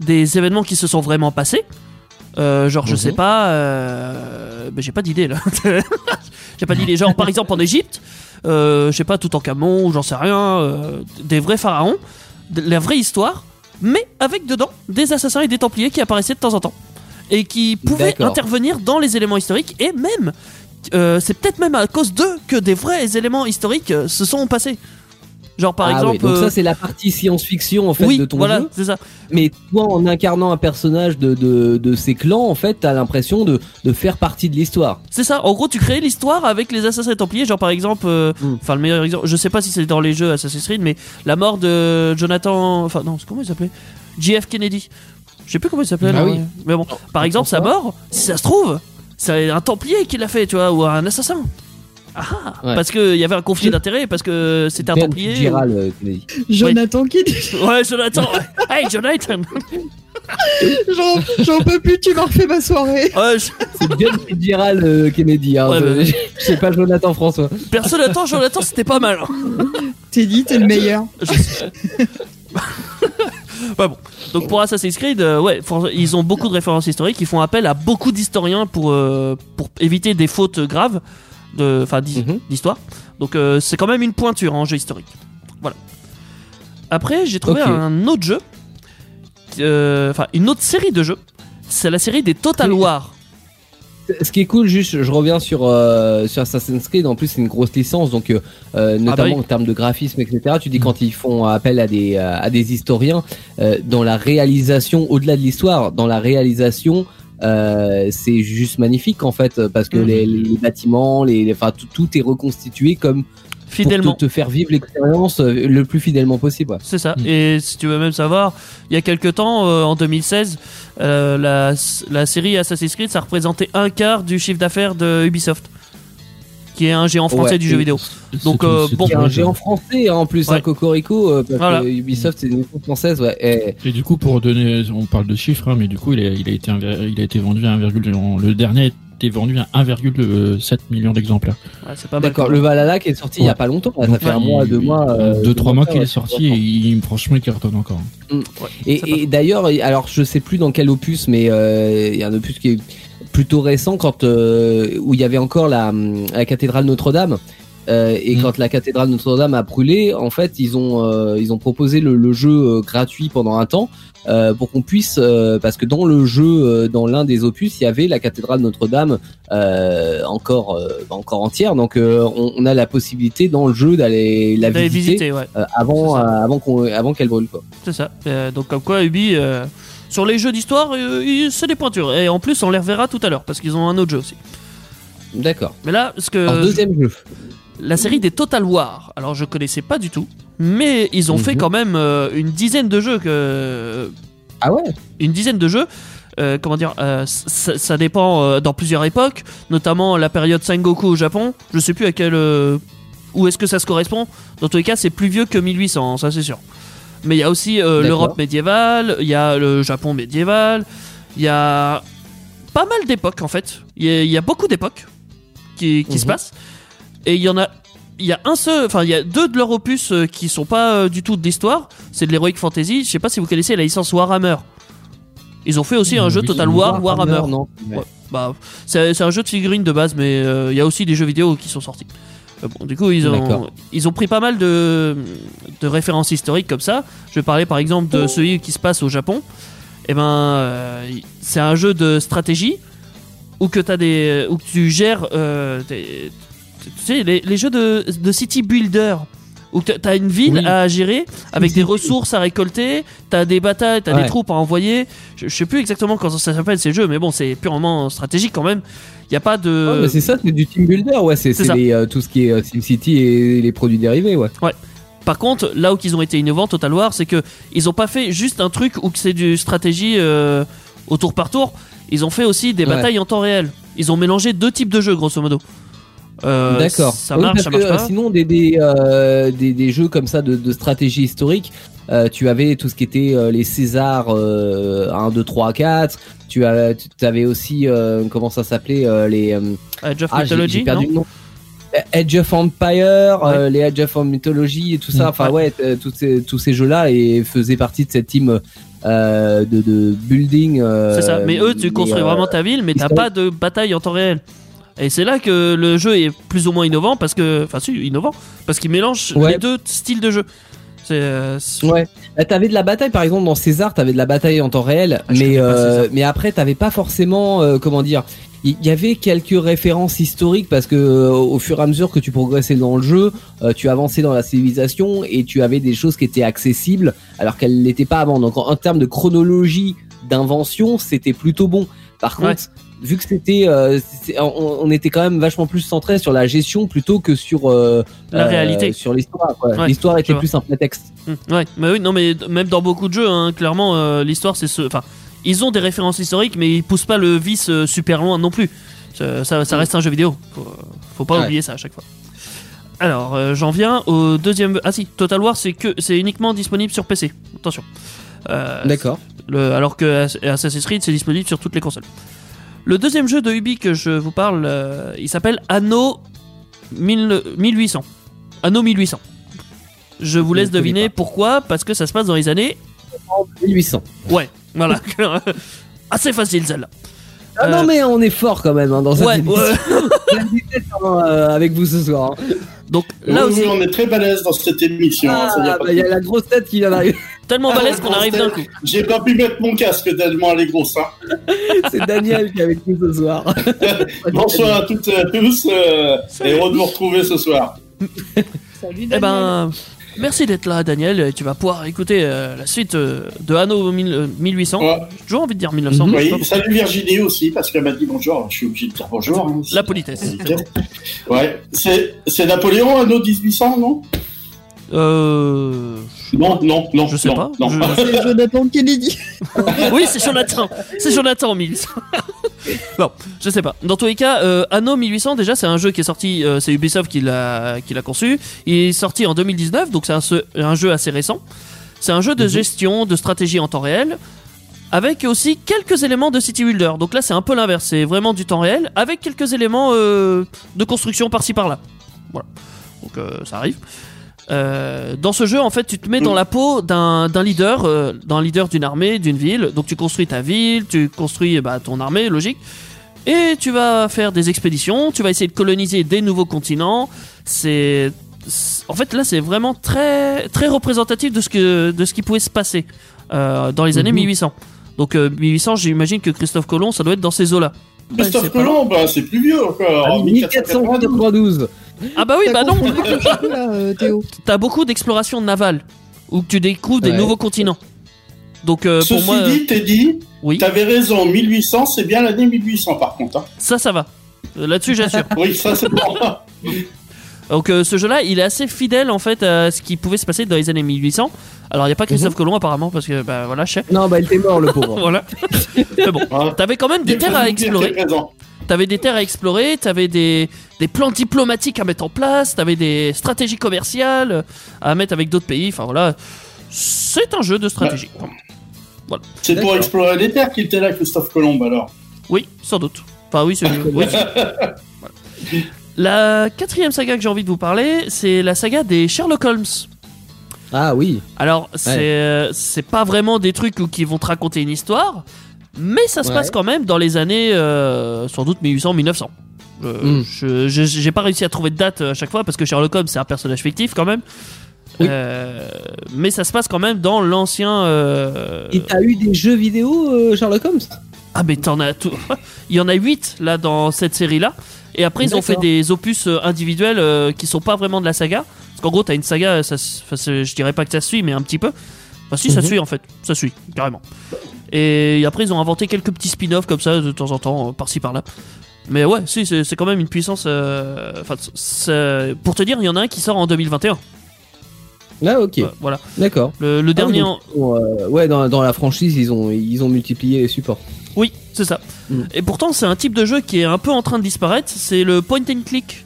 des événements qui se sont vraiment passés. Euh, genre, je Mhm. sais pas, euh, mais j'ai pas d'idée là. j'ai pas d'idée. Genre, par exemple, en Égypte, je sais pas, tout en Camon, ou j'en sais rien, des vrais pharaons, de la vraie histoire, mais avec dedans des assassins et des templiers qui apparaissaient de temps en temps et qui pouvaient intervenir dans les éléments historiques et même euh, c'est peut-être même à cause d'eux que des vrais éléments historiques euh, se sont passés. Genre par Ah exemple. oui, donc euh, ça c'est la partie science-fiction en fait oui, de ton voilà, jeu. c'est ça. Mais toi, en incarnant un personnage de, de, de ces clans, en fait, t'as l'impression de, de faire partie de l'histoire. C'est ça. En gros, tu crées l'histoire avec les assassins et templiers. Genre par exemple, euh, Mm. enfin le meilleur exemple, je sais pas si c'est dans les jeux Assassin's Creed, mais la mort de Jonathan, enfin non, c'est comment il s'appelait? JF Kennedy. Je sais plus comment il s'appelait. Ah oui. Mais bon, par exemple, sa mort, si ça se trouve, c'est un templier qui l'a fait, tu vois, ou un assassin. Ah, Ouais. parce qu'il y avait un conflit d'intérêts, parce que c'était un Ben templier. Fitzgerald, euh, Kennedy. Jonathan qui dit Ouais, Jonathan. hey, Jonathan. J'en j'en peux plus, tu m'as refait ma soirée. Ouais, je- C'est John Fitzgerald euh, Kennedy. Hein, Ouais, c'est- ouais. c'est pas Jonathan François. Perso, Jonathan, Jonathan, c'était pas mal. hein. T'es dit, t'es le meilleur. Je- Bah bon. Donc pour Assassin's Creed, euh, ouais, ils ont beaucoup de références historiques. Ils font appel à beaucoup d'historiens pour euh, pour éviter des fautes graves, Mhm. d'histoire. Donc euh, c'est quand même une pointure en jeu historique. Voilà. Après, j'ai trouvé un autre jeu, enfin une autre série de jeux. C'est la série des Total. War. Ce qui est cool, juste, je reviens sur, euh, sur Assassin's Creed. En plus, c'est une grosse licence, donc euh, euh, notamment bah oui. en termes de graphisme, etc. Tu dis quand ils font appel à des euh, à des historiens euh, dans la réalisation, au-delà de l'histoire, dans la réalisation. Euh, c'est juste magnifique en fait parce que Mhm. les, les bâtiments, les, les- enfin tout, tout est reconstitué comme Fidèlement. pour te, te faire vivre l'expérience euh, le plus fidèlement possible. ouais. C'est ça. Mm. Et si tu veux même savoir, il y a quelques temps, euh, en 2016, euh, la, la série Assassin's Creed, ça représentait un quart du chiffre d'affaires de Ubisoft, qui est un géant français Ouais, du jeu vidéo. Donc, euh, bon, un géant français hein, en plus, Ouais. un cocorico, euh, parce Voilà. que Ubisoft c'est une française, ouais. Et- Et du coup, pour donner, on parle de chiffres, hein, mais du coup, il a, il a été, il a été vendu à 1, le dernier vendu à 1,7 million d'exemplaires. ouais, c'est pas mal. D'accord, le Valhalla qui est sorti il y a pas longtemps, là, ça fait un il- mois, deux mois. euh, deux, trois mois qu'il ouais, est sorti et il, franchement, il cartonne encore. c'est Et, d'ailleurs, alors je sais plus dans quel opus, mais euh, il y a un opus qui est plutôt récent quand euh, où il y avait encore la, la cathédrale Notre-Dame. Euh, et Mm. quand la cathédrale Notre-Dame a brûlé, en fait, ils ont euh, ils ont proposé le, le jeu euh, gratuit pendant un temps pour qu'on puisse parce que dans le jeu, dans l'un des opus, il y avait la cathédrale Notre-Dame encore euh, encore entière. Donc on, on a la possibilité dans le jeu d'aller la visiter, visiter, ouais. avant avant qu'on avant qu'elle brûle quoi. C'est ça. Donc comme quoi Ubi sur les jeux d'histoire, c'est des pointures. Et en plus, on les reverra tout à l'heure parce qu'ils ont un autre jeu aussi. D'accord. Mais là, ce que Alors deuxième jeu. La série des Total War. Alors je connaissais pas du tout, mais ils ont Mhm. fait quand même euh, une dizaine de jeux que Ah ouais? une dizaine de jeux. Euh, comment dire, euh, ça, ça dépend dans plusieurs époques, notamment la période Sengoku au Japon. Je sais plus à quel où est-ce que ça se correspond. Dans tous les cas, c'est plus vieux que 1800, ça c'est sûr. Mais il y a aussi l'Europe médiévale, il y a le Japon médiéval, il y a pas mal d'époques en fait. Il y, a- il y a beaucoup d'époques qui, qui se Mhm. passent. Et il y en a, il y a un seul, enfin il y a deux de leurs opus euh, qui sont pas euh, du tout de l'histoire. C'est de l'heroic fantasy. Je sais pas si vous connaissez la licence Warhammer. Ils ont fait aussi un Oui, jeu Total War Warhammer. non. Ouais. Bah, c'est c'est un jeu de figurines de base, mais euh, il y a aussi des jeux vidéo qui sont sortis. Euh, bon, du coup, ils ont, ils ont pris pas mal de, de références historiques comme ça. Je vais parler par exemple de celui qui se passe au Japon. Et ben, euh, c'est un jeu de stratégie où que as des, où tu gères des- tu sais les, les jeux de, de city builder où tu as une ville Oui. à gérer avec des ressources à récolter, t'as des batailles, t'as des Ouais. troupes à envoyer. Je, je sais plus exactement comment ça s'appelle ces jeux, mais bon, c'est purement stratégique quand même. Il y a pas de. Ouais, c'est ça, c'est du team builder, ouais. C'est euh, tout ce qui est euh, SimCity et les produits dérivés, ouais. Par contre, là où ils ont été innovants, Total War, c'est que ils ont pas fait juste un truc où c'est du stratégie euh, au tour par tour. Ils ont fait aussi des Ouais. batailles en temps réel. Ils ont mélangé deux types de jeux, grosso modo. Euh, D'accord. Ça Oui, marche, parce ça marche que, euh, pas. Sinon, des des, euh, des des jeux comme ça de, de stratégie historique, euh, tu avais tout ce qui était les Césars euh, 1, 2, 3, 4. Tu as, avais aussi comment ça s'appelait les Age of ah, Mythology, perdu non le nom. Edge of Empire, euh, les Edge of Mythology et tout ça. Mm. Enfin ouais, tous ces tous ces jeux-là et faisaient partie de cette team euh, de, de building. euh, C'est ça. Mais eux, tu construis vraiment ta ville, mais t'as pas de bataille en temps réel. Et c'est là que le jeu est plus ou moins innovant parce que, enfin, si, innovant, parce qu'il mélange Ouais. les deux styles de jeu. Euh, Ouais. Là, t'avais de la bataille, par exemple, dans César, t'avais de la bataille en temps réel, Ah, mais euh, mais après, t'avais pas forcément, euh, comment dire, il y, y avait quelques références historiques parce que euh, au fur et à mesure que tu progressais dans le jeu, euh, tu avançais dans la civilisation et tu avais des choses qui étaient accessibles alors qu'elles l'étaient pas avant. Donc en, en termes de chronologie d'invention, c'était plutôt bon. Par Ouais. Vu que c'était, euh, on, on était quand même vachement plus centré sur la gestion plutôt que sur euh, La euh, réalité. sur l'histoire. Ouais, l'histoire était plus un prétexte. Hmm, Ouais, mais oui, non, mais même dans beaucoup de jeux, hein, clairement, l'histoire, c'est ce. Enfin, ils ont des références historiques, mais ils poussent pas le vice super loin non plus. Ça, ça, ça reste un jeu vidéo. Faut, faut pas Ouais. oublier ça à chaque fois. Alors, j'en viens au deuxième. Ah si, Total War, c'est que c'est uniquement disponible sur PC. Attention. D'accord. alors que Ass- Assassin's Creed, c'est disponible sur toutes les consoles. Le deuxième jeu de Ubi que je vous parle, euh, il s'appelle Anno 1000 1800. Anno 1800. Je vous laisse deviner pourquoi, parce que ça se passe dans les années. 1800. Ouais, voilà. Assez facile celle-là. Ah Euh, non mais on est fort quand même hein, dans cette Ouais, ouais. Euh, avec vous ce soir. hein. Donc là Oui, aussi, oui, on est très balèze dans cette émission. hein, Ah, bah, il y a la grosse tête qui vient d'arriver. Tellement Ah, balèze qu'on arrive d'un coup. J'ai pas pu mettre mon casque tellement elle est grosse. Hein. C'est Daniel qui est avec nous ce soir. Bonsoir à toutes et à tous. Euh, et heureux de vous retrouver ce soir. Salut Eh ben, merci d'être là, Daniel. Et Tu vas pouvoir écouter euh, la suite euh, de Anno 1000, euh, 1800. Ouais. J'ai toujours envie de dire 1900. mais je sais Oui, pas. salut Virginie aussi, parce qu'elle m'a dit bonjour. Je suis obligé de dire bonjour. hein. La politesse. Ouais, c'est c'est Napoléon, anneau 1800, non? Euh... Non, non, non. Je sais non, pas. Non. Je- C'est Jonathan Kennedy. Oui, c'est Jonathan. C'est Jonathan 1100. bon, je sais pas. Dans tous les cas, euh, Anno 1800, déjà, c'est un jeu qui est sorti. euh, c'est Ubisoft qui l'a conçu. Il est sorti en 2019, donc c'est un, jeu assez récent. C'est un jeu de gestion, de stratégie en temps réel. Avec aussi quelques éléments de City Builder. Donc là, c'est un peu l'inverse. C'est vraiment du temps réel. Avec quelques éléments euh, de construction par-ci par-là. Voilà. Donc ça arrive. Euh, dans ce jeu, en fait, tu te mets dans la peau d'un leader, euh, d'un leader d'une armée, d'une ville. Donc tu construis ta ville, tu construis bah, ton armée, logique. Et tu vas faire des expéditions, tu vas essayer de coloniser des nouveaux continents. C'est en fait là, c'est vraiment très très représentatif de ce que de ce qui pouvait se passer euh, dans les années Mhm. 1800. Donc euh, 1800, j'imagine que Christophe Colomb, ça doit être dans ces eaux-là. Christophe Colomb, bah, c'est plus vieux encore. Ah, en 1492. 1492. Ah bah oui, bah non. là, euh, Théo. T'as beaucoup d'exploration navale où tu découvres des Ouais. nouveaux continents. Donc euh, pour Ceci moi, dit, Teddy, oui, t'avais raison, 1800, c'est bien l'année 1800 par contre. hein. ça, ça va. Euh, Là-dessus, j'assure. Oui, ça c'est bon. Donc euh, ce jeu-là, il est assez fidèle en fait à ce qui pouvait se passer dans les années 1800. Alors il y a pas Christophe Mhm. Colomb apparemment parce que bah voilà, je sais. Non, bah il était mort le pauvre. Voilà. Mais bon, Hein. t'avais quand même des terres à explorer. T'avais des terres à explorer, t'avais des, des plans diplomatiques à mettre en place, t'avais des stratégies commerciales à mettre avec d'autres pays. Enfin voilà, c'est un jeu de stratégie. C'est pour explorer les terres qu'il était là, Christophe Colomb, alors. Oui, sans doute. Enfin oui, c'est oui. Voilà. La quatrième saga que j'ai envie de vous parler, c'est la saga des Sherlock Holmes. Ah oui. Alors, c'est euh, c'est pas vraiment des trucs où- qui vont te raconter une histoire, mais ça se Ouais. passe quand même dans les années euh, sans doute 1800-1900. Euh, Mm. je- pas réussi à trouver de date euh, à chaque fois parce que Sherlock Holmes c'est un personnage fictif quand même. Oui. Euh, mais ça se passe quand même dans l'ancien. Et t'as eu des jeux vidéo, Sherlock Holmes? Ah, mais t'en as tout. Il y en a 8 là dans cette série là. Et après, ils ont fait des opus individuels qui sont pas vraiment de la saga. Parce qu'en gros, t'as une saga, ça, je dirais pas que ça suit, mais un petit peu. Enfin, si, ça Mhm. suit en fait. Ça suit, carrément. Et après, ils ont inventé quelques petits spin-offs comme ça de temps en temps, euh, par-ci par-là. Mais ouais, si, c'est quand même une puissance. euh, Enfin, pour te dire, il y en a un qui sort en 2021. Ah ok. Ouais, voilà. D'accord. Le, le Ah dernier. donc, euh, ouais, dans, dans la franchise, ils ont, ils ont multiplié les supports. Oui, c'est ça. Mm. Et pourtant, c'est un type de jeu qui est un peu en train de disparaître. C'est le point and click.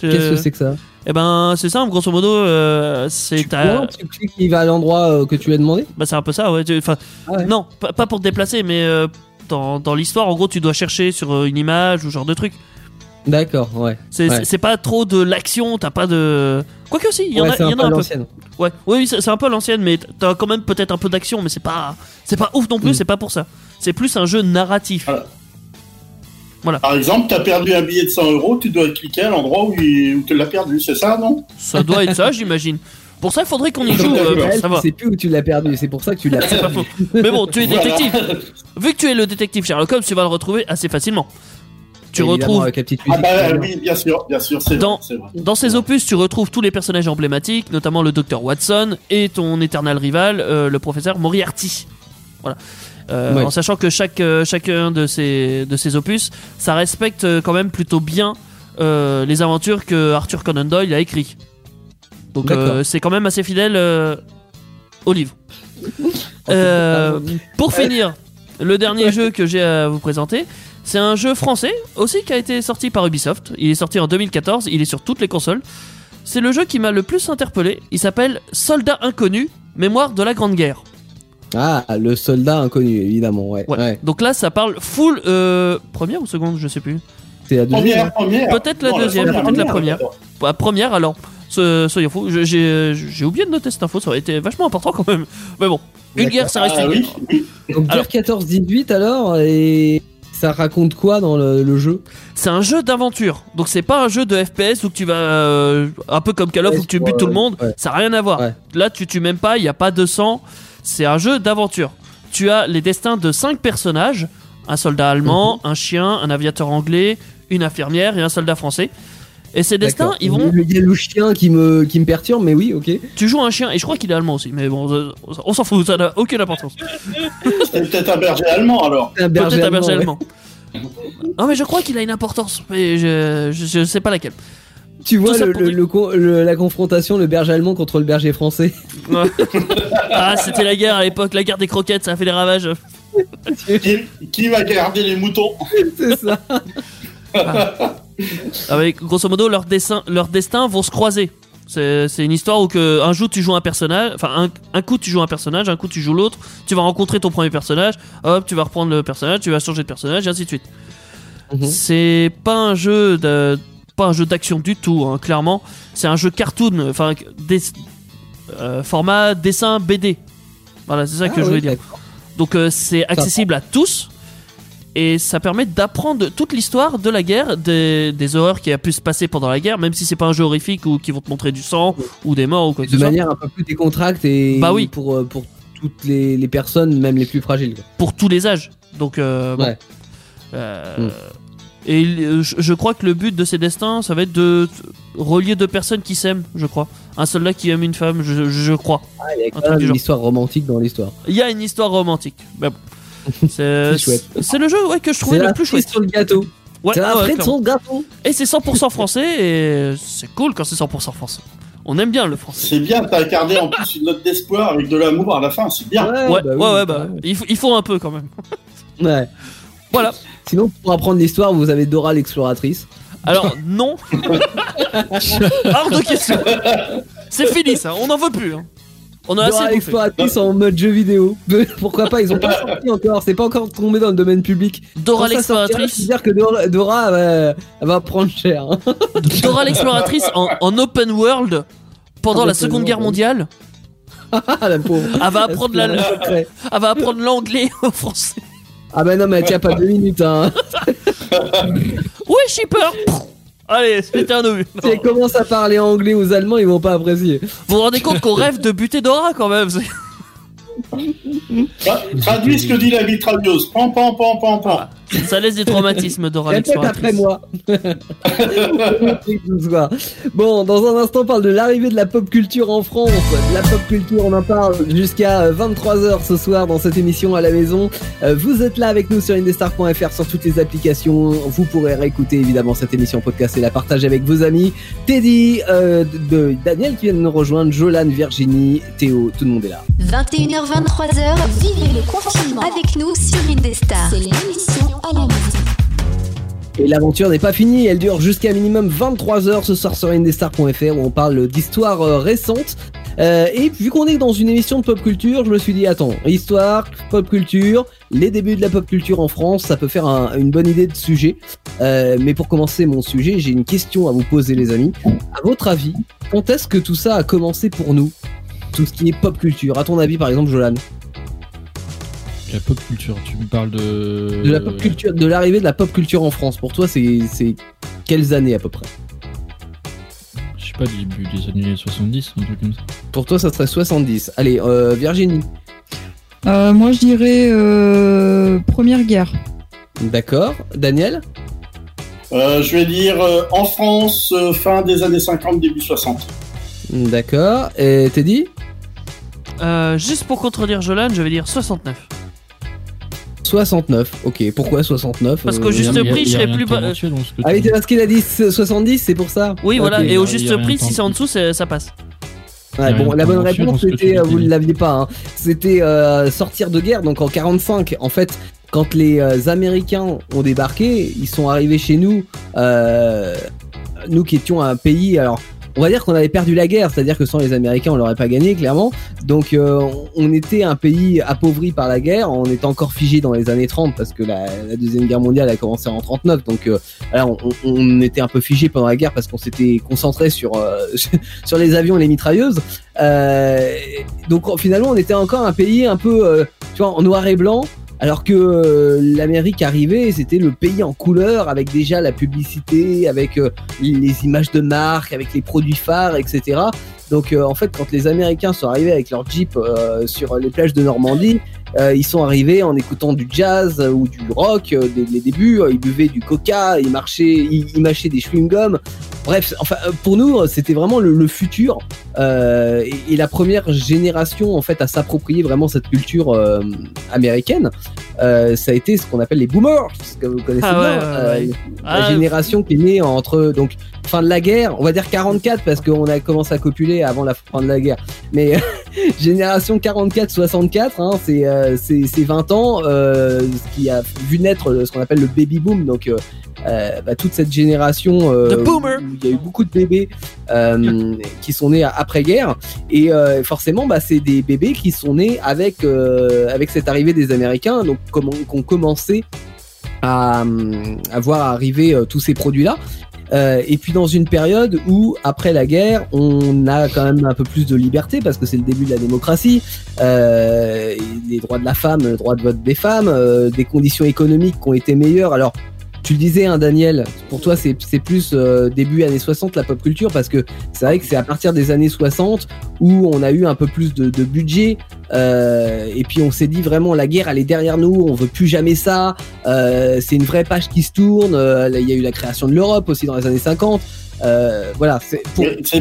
Qu'est-ce que c'est que ça? Eh ben, c'est simple, grosso modo, euh, c'est tu, ta- tu cliques, il va à l'endroit euh, que tu lui as demandé? Bah, c'est un peu ça, ouais. Enfin, Ah ouais. non, pas, pour te déplacer, mais euh, dans, dans l'histoire, en gros, tu dois chercher sur euh, une image ou ce genre de truc. D'accord, ouais. C'est Ouais. pas trop de l'action, t'as pas de. Quoique aussi, il y en Ouais, a, y a peu un peu. l'ancienne. Ouais, oui, c'est un peu à l'ancienne, mais t'as quand même peut-être un peu d'action, mais c'est pas, c'est pas ouf non plus, Mm. c'est pas pour ça. C'est plus un jeu narratif. Voilà. Par exemple, t'as perdu un billet de 100 euros, tu dois cliquer à l'endroit où, il- où tu l'as perdu, c'est ça, non? Ça doit être ça, j'imagine. Pour ça, il faudrait qu'on y joue t'as euh, tu plus où tu l'as perdu, c'est pour ça que tu l'as C'est faux. Mais bon, tu es Voilà. détective. Vu que tu es le détective Sherlock Holmes, tu vas le retrouver assez facilement. Tu retrouves avec la petite Ah bah oui, bien sûr, bien sûr, c'est Dans- vrai, c'est vrai. dans ces opus, tu retrouves tous les personnages emblématiques, notamment le docteur Watson et ton éternel rival, euh, le professeur Moriarty. Voilà. Euh, Ouais. En sachant que chaque, euh, chacun de ces, de ces opus, ça respecte euh, quand même plutôt bien euh, les aventures que Arthur Conan Doyle a écrit. Donc c'est quand même assez fidèle au livre. Pour finir, le dernier jeu que j'ai à vous présenter, c'est un jeu français aussi qui a été sorti par Ubisoft. Il est sorti en 2014, il est sur toutes les consoles. C'est le jeu qui m'a le plus interpellé. Il s'appelle Soldat inconnu, mémoire de la Grande Guerre. Ah, le soldat inconnu, évidemment, ouais. Ouais. ouais. Donc là, ça parle full euh, première ou seconde, je sais plus. C'est la deuxième. Première, première. Peut-être la Non, deuxième, première. peut-être la première. Bah, première alors. So- soyons fous. Je- J'ai oublié de noter cette info, ça aurait été vachement important quand même. Mais bon, une guerre, ça reste Ah une oui, guerre. oui. Donc Alors- guerre 14-18 alors, et Ça raconte quoi dans le, le jeu? C'est un jeu d'aventure. Donc c'est pas un jeu de FPS où tu vas euh, un peu comme Call of où tu butes tout le monde. ouais. Ça a rien à voir. Ouais. Là tu tues même pas, il y a pas de sang. C'est un jeu d'aventure. Tu as les destins de cinq personnages un soldat allemand, Mhm. un chien, un aviateur anglais, une infirmière et un soldat français. Et ces destins, ils vont. Il y a le chien qui me, qui me perturbe, mais oui, ok. Tu joues un chien et je crois qu'il est allemand aussi, mais bon, on s'en fout, ça n'a aucune importance. C'est peut-être un berger allemand alors. Un berger Peut-être un berger allemand, allemand. Non mais je crois qu'il a une importance, mais je, je, je sais pas laquelle. Tu vois le, le- le le- la confrontation, le berger allemand contre le berger français. ah c'était la guerre à l'époque, la guerre des croquettes, ça a fait des ravages. Qui, qui va garder les moutons C'est ça. Avec grosso modo leurs dessins, leurs destins vont se croiser. C'est c'est une histoire où que un jour tu joues un personnage, enfin un, un coup tu joues un personnage, un coup tu joues l'autre, tu vas rencontrer ton premier personnage, hop tu vas reprendre le personnage, tu vas changer de personnage et ainsi de suite. Mhm. C'est pas un jeu de, pas un jeu d'action du tout, hein, clairement. C'est un jeu cartoon, enfin des, euh, format dessin BD. Voilà, c'est ça que Ah je oui, voulais dire. Donc euh, c'est accessible à tous et ça permet d'apprendre toute l'histoire de la guerre, des, des horreurs qui a pu se passer pendant la guerre, même si c'est pas un jeu horrifique ou qui vont te montrer du sang ou des morts ou quoi que De ce soit. manière un peu plus décontracte et Bah oui. pour, euh, pour toutes les, les personnes, même les plus fragiles. quoi. Pour tous les âges. Donc euh, bon. Ouais. Euh, Mm. Et il- euh, je je crois que le but de ces destins, ça va être de relier deux personnes qui s'aiment, je crois. Un soldat qui aime une femme, je, je crois. Ah, il y a quand même une genre. histoire romantique dans l'histoire. Il y a une histoire romantique. Mais bon. C'est C'est chouette. c'est le jeu ouais, que je trouvais le plus chouette. sur le gâteau. Ouais, c'est la ouais, gâteau. Et c'est 100% français et c'est cool quand c'est 100% français. On aime bien le français. C'est bien, t'as gardé en plus une note d'espoir avec de l'amour à la fin, c'est bien. Ouais, ouais, bah oui, ouais, bah, il, faut, il faut un peu quand même. Ouais. Voilà. Sinon, pour apprendre l'histoire, vous avez Dora l'exploratrice. Alors, non. Hors de question. C'est fini ça, on n'en veut plus. hein. On a Dora assez bouffé. l'exploratrice en mode jeu vidéo. Pourquoi pas Ils ont pas sorti encore. C'est pas encore tombé dans le domaine public. Dora Quand ça sortira, l'exploratrice. C'est dire que Dora, Dora, va, elle va prendre cher. hein. Dora l'exploratrice en, en open world pendant En la open Seconde world, Guerre mondiale. Ah la pauvre. Elle va apprendre, la, Elle va apprendre l'anglais au français. Ah bah non, mais tient pas deux minutes. Hein. Oui, shipper. Allez, c'était un obus. Si elle commence à parler anglais aux Allemands, ils vont pas apprécier. Vous vous rendez compte qu'on rêve de buter Dora quand même Tra- Traduis ce que dit la mitrailleuse. Pan, pan, pan, pan, pan. Ça laisse des traumatismes Dora après moi. Bon, dans un instant, on parle de l'arrivée de la pop culture en France. De la pop culture, on en parle jusqu'à 23h ce soir dans cette émission à la maison. Euh, Vous êtes là avec nous sur indestar.fr sur toutes les applications. Vous pourrez réécouter évidemment cette émission podcast et la partager avec vos amis. Teddy, euh, de, Daniel qui vient de nous rejoindre, Jolan, Virginie, Théo, tout le monde est là. 21h, 23h, vivez le confinement avec nous sur Indestar. C'est l'émission Et l'aventure n'est pas finie, elle dure jusqu'à minimum 23 heures ce soir sur indestar.fr où on parle d'histoires euh, récentes. Euh, et vu qu'on est dans une émission de pop culture, je me suis dit attends, histoire, pop culture, les débuts de la pop culture en France, ça peut faire un- une bonne idée de sujet. Euh, mais pour commencer mon sujet, j'ai une question à vous poser les amis. À votre avis, quand est-ce que tout ça a commencé pour nous? Tout ce qui est pop culture. À ton avis par exemple, Jolan? La pop culture, tu me parles de. De la pop culture, de l'arrivée de la pop culture en France. Pour toi, c'est c'est quelles années à peu près? Je sais pas, début des années 70, un truc comme ça. Pour toi, ça serait 70. Allez, euh, Virginie. Euh, moi, je dirais euh, Première Guerre. D'accord. Daniel? Euh, je vais dire euh, en France, euh, fin des années 50, début 60. D'accord. Et Teddy? Euh, juste pour contredire Jolan, je vais dire 69. 69. Ok. Pourquoi 69 Parce Euh, qu'au juste prix, je serais plus Ah oui, c'est parce qu'il a dit 70, c'est pour ça. Oui, voilà. Et au juste prix, si c'est en dessous, ça passe. Ouais, bon, la bonne réponse, c'était, euh, vous ne l'aviez pas, hein. c'était euh, sortir de guerre, donc en 45. En fait, quand les euh, Américains ont débarqué, ils sont arrivés chez nous, euh, nous qui étions un pays, alors on va dire qu'on avait perdu la guerre, c'est-à-dire que sans les Américains, on l'aurait pas gagné, clairement. Donc euh, on était un pays appauvri par la guerre, on était encore figé dans les années 30 parce que la, deuxième guerre mondiale a commencé en 39, donc euh, on était un peu figé pendant la guerre parce qu'on s'était concentré sur euh, sur les avions et les mitrailleuses. Euh, donc finalement, on était encore un pays un peu, euh, tu vois, en noir et blanc. Alors que l'Amérique arrivait, c'était le pays en couleur avec déjà la publicité, avec les images de marque, avec les produits phares, etc. Donc en fait, quand les Américains sont arrivés avec leur Jeep sur les plages de Normandie, euh, ils sont arrivés en écoutant du jazz ou du rock euh, dès les débuts. Ils buvaient du coca, ils marchaient, ils, mâchaient des chewing-gums. Bref, enfin, euh, pour nous, c'était vraiment le, futur et, la première génération en fait à s'approprier vraiment cette culture américaine. ça a été ce qu'on appelle les boomers, que vous connaissez ah bien, la ah, génération qui est née entre donc fin de la guerre, on va dire 44 parce qu'on a commencé à copuler avant la fin de la guerre, mais génération 44-64, hein, c'est euh, c'est 20 ans, euh, ce qui a vu naître ce qu'on appelle le baby boom, donc euh, euh bah, toute cette génération euh, il y a eu beaucoup de bébés qui sont nés après-guerre, et forcément, bah, c'est des bébés qui sont nés avec avec cette arrivée des Américains, donc comment qu'on commençait à, à, voir arriver tous ces produits-là. Euh, et puis dans une période où, après la guerre, on a quand même un peu plus de liberté parce que c'est le début de la démocratie, euh, les droits de la femme, le droit de vote des femmes, euh, des conditions économiques qui ont été meilleures. Alors tu le disais, hein, Daniel, pour toi, c'est plus euh, début années 60 la pop culture parce que c'est vrai que c'est à partir des années 60 où on a eu un peu plus de, budget euh, et puis on s'est dit vraiment la guerre elle est derrière nous, on veut plus jamais ça. Euh, c'est une vraie page qui se tourne. Il y a eu la création de l'Europe aussi dans les années 50. Euh, voilà, c'est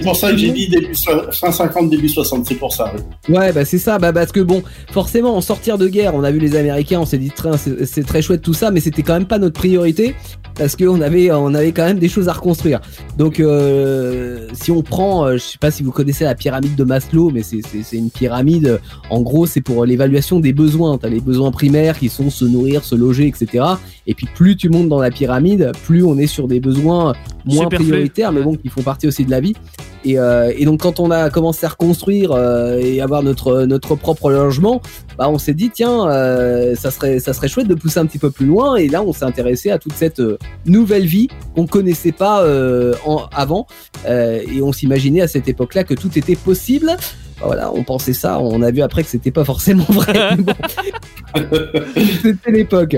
pour, ça que j'ai dit début, fin 50, début 60, c'est pour ça. Ouais, bah c'est ça, bah parce que bon, forcément, en sortir de guerre, on a vu les Américains, on s'est dit c'est très chouette tout ça, mais c'était quand même pas notre priorité parce qu'on avait, on avait quand même des choses à reconstruire. Donc, euh, si on prend, euh, je sais pas si vous connaissez la pyramide de Maslow, mais c'est une pyramide. En gros, c'est pour l'évaluation des besoins. T'as les besoins primaires qui sont se nourrir, se loger, etc. Et puis plus tu montes dans la pyramide, plus on est sur des besoins moins prioritaires, mais bon, qui font partie aussi de la vie. Et, euh, et, donc quand on a commencé à reconstruire euh, et avoir notre notre propre logement, bah on s'est dit tiens euh, ça serait ça serait chouette de pousser un petit peu plus loin et là on s'est intéressé à toute cette nouvelle vie qu'on connaissait pas en, avant et on s'imaginait à cette époque-là que tout était possible. Voilà, on pensait ça, on a vu après que c'était pas forcément vrai. c'était l'époque.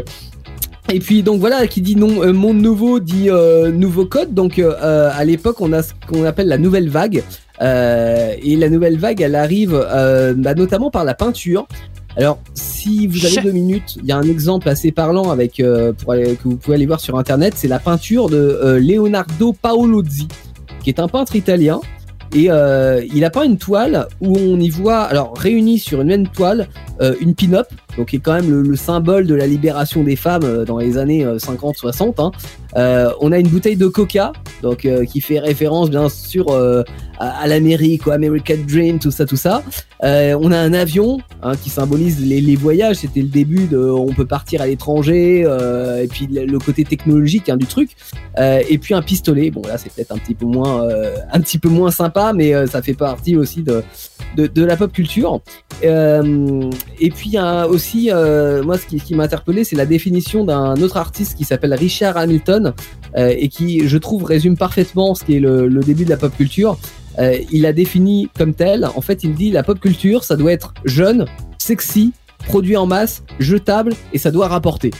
Et puis donc voilà, qui dit non, euh, monde nouveau dit euh, nouveau code. Donc euh, à l'époque, on a ce qu'on appelle la nouvelle vague. et la nouvelle vague, elle arrive bah, notamment par la peinture. Alors, si vous avez deux minutes, il y a un exemple assez parlant avec pour que vous pouvez aller voir sur internet. C'est la peinture de Leonardo Paolozzi, qui est un peintre italien. Et il a peint une toile où on y voit, alors réunis sur une même toile, une pin-up donc qui est quand même le, symbole de la libération des femmes euh, dans les années 50-60. Euh, hein. Euh, on a une bouteille de Coca, donc qui fait référence bien sûr à, l'Amérique, au American Dream, tout ça, tout ça. on a un avion hein, qui symbolise les, voyages. C'était le début de, on peut partir à l'étranger, et puis le, côté technologique hein, du truc. et puis un pistolet. Bon là, c'est peut-être un petit peu moins, un petit peu moins sympa, mais ça fait partie aussi de de, la pop culture. et puis aussi euh, moi, ce qui, m'a interpellé, c'est la définition d'un autre artiste qui s'appelle Richard Hamilton euh, et qui, je trouve, résume parfaitement ce qui est le, début de la pop culture. Euh, il a défini comme tel. En fait, il dit la pop culture, ça doit être jeune, sexy, produit en masse, jetable et ça doit rapporter.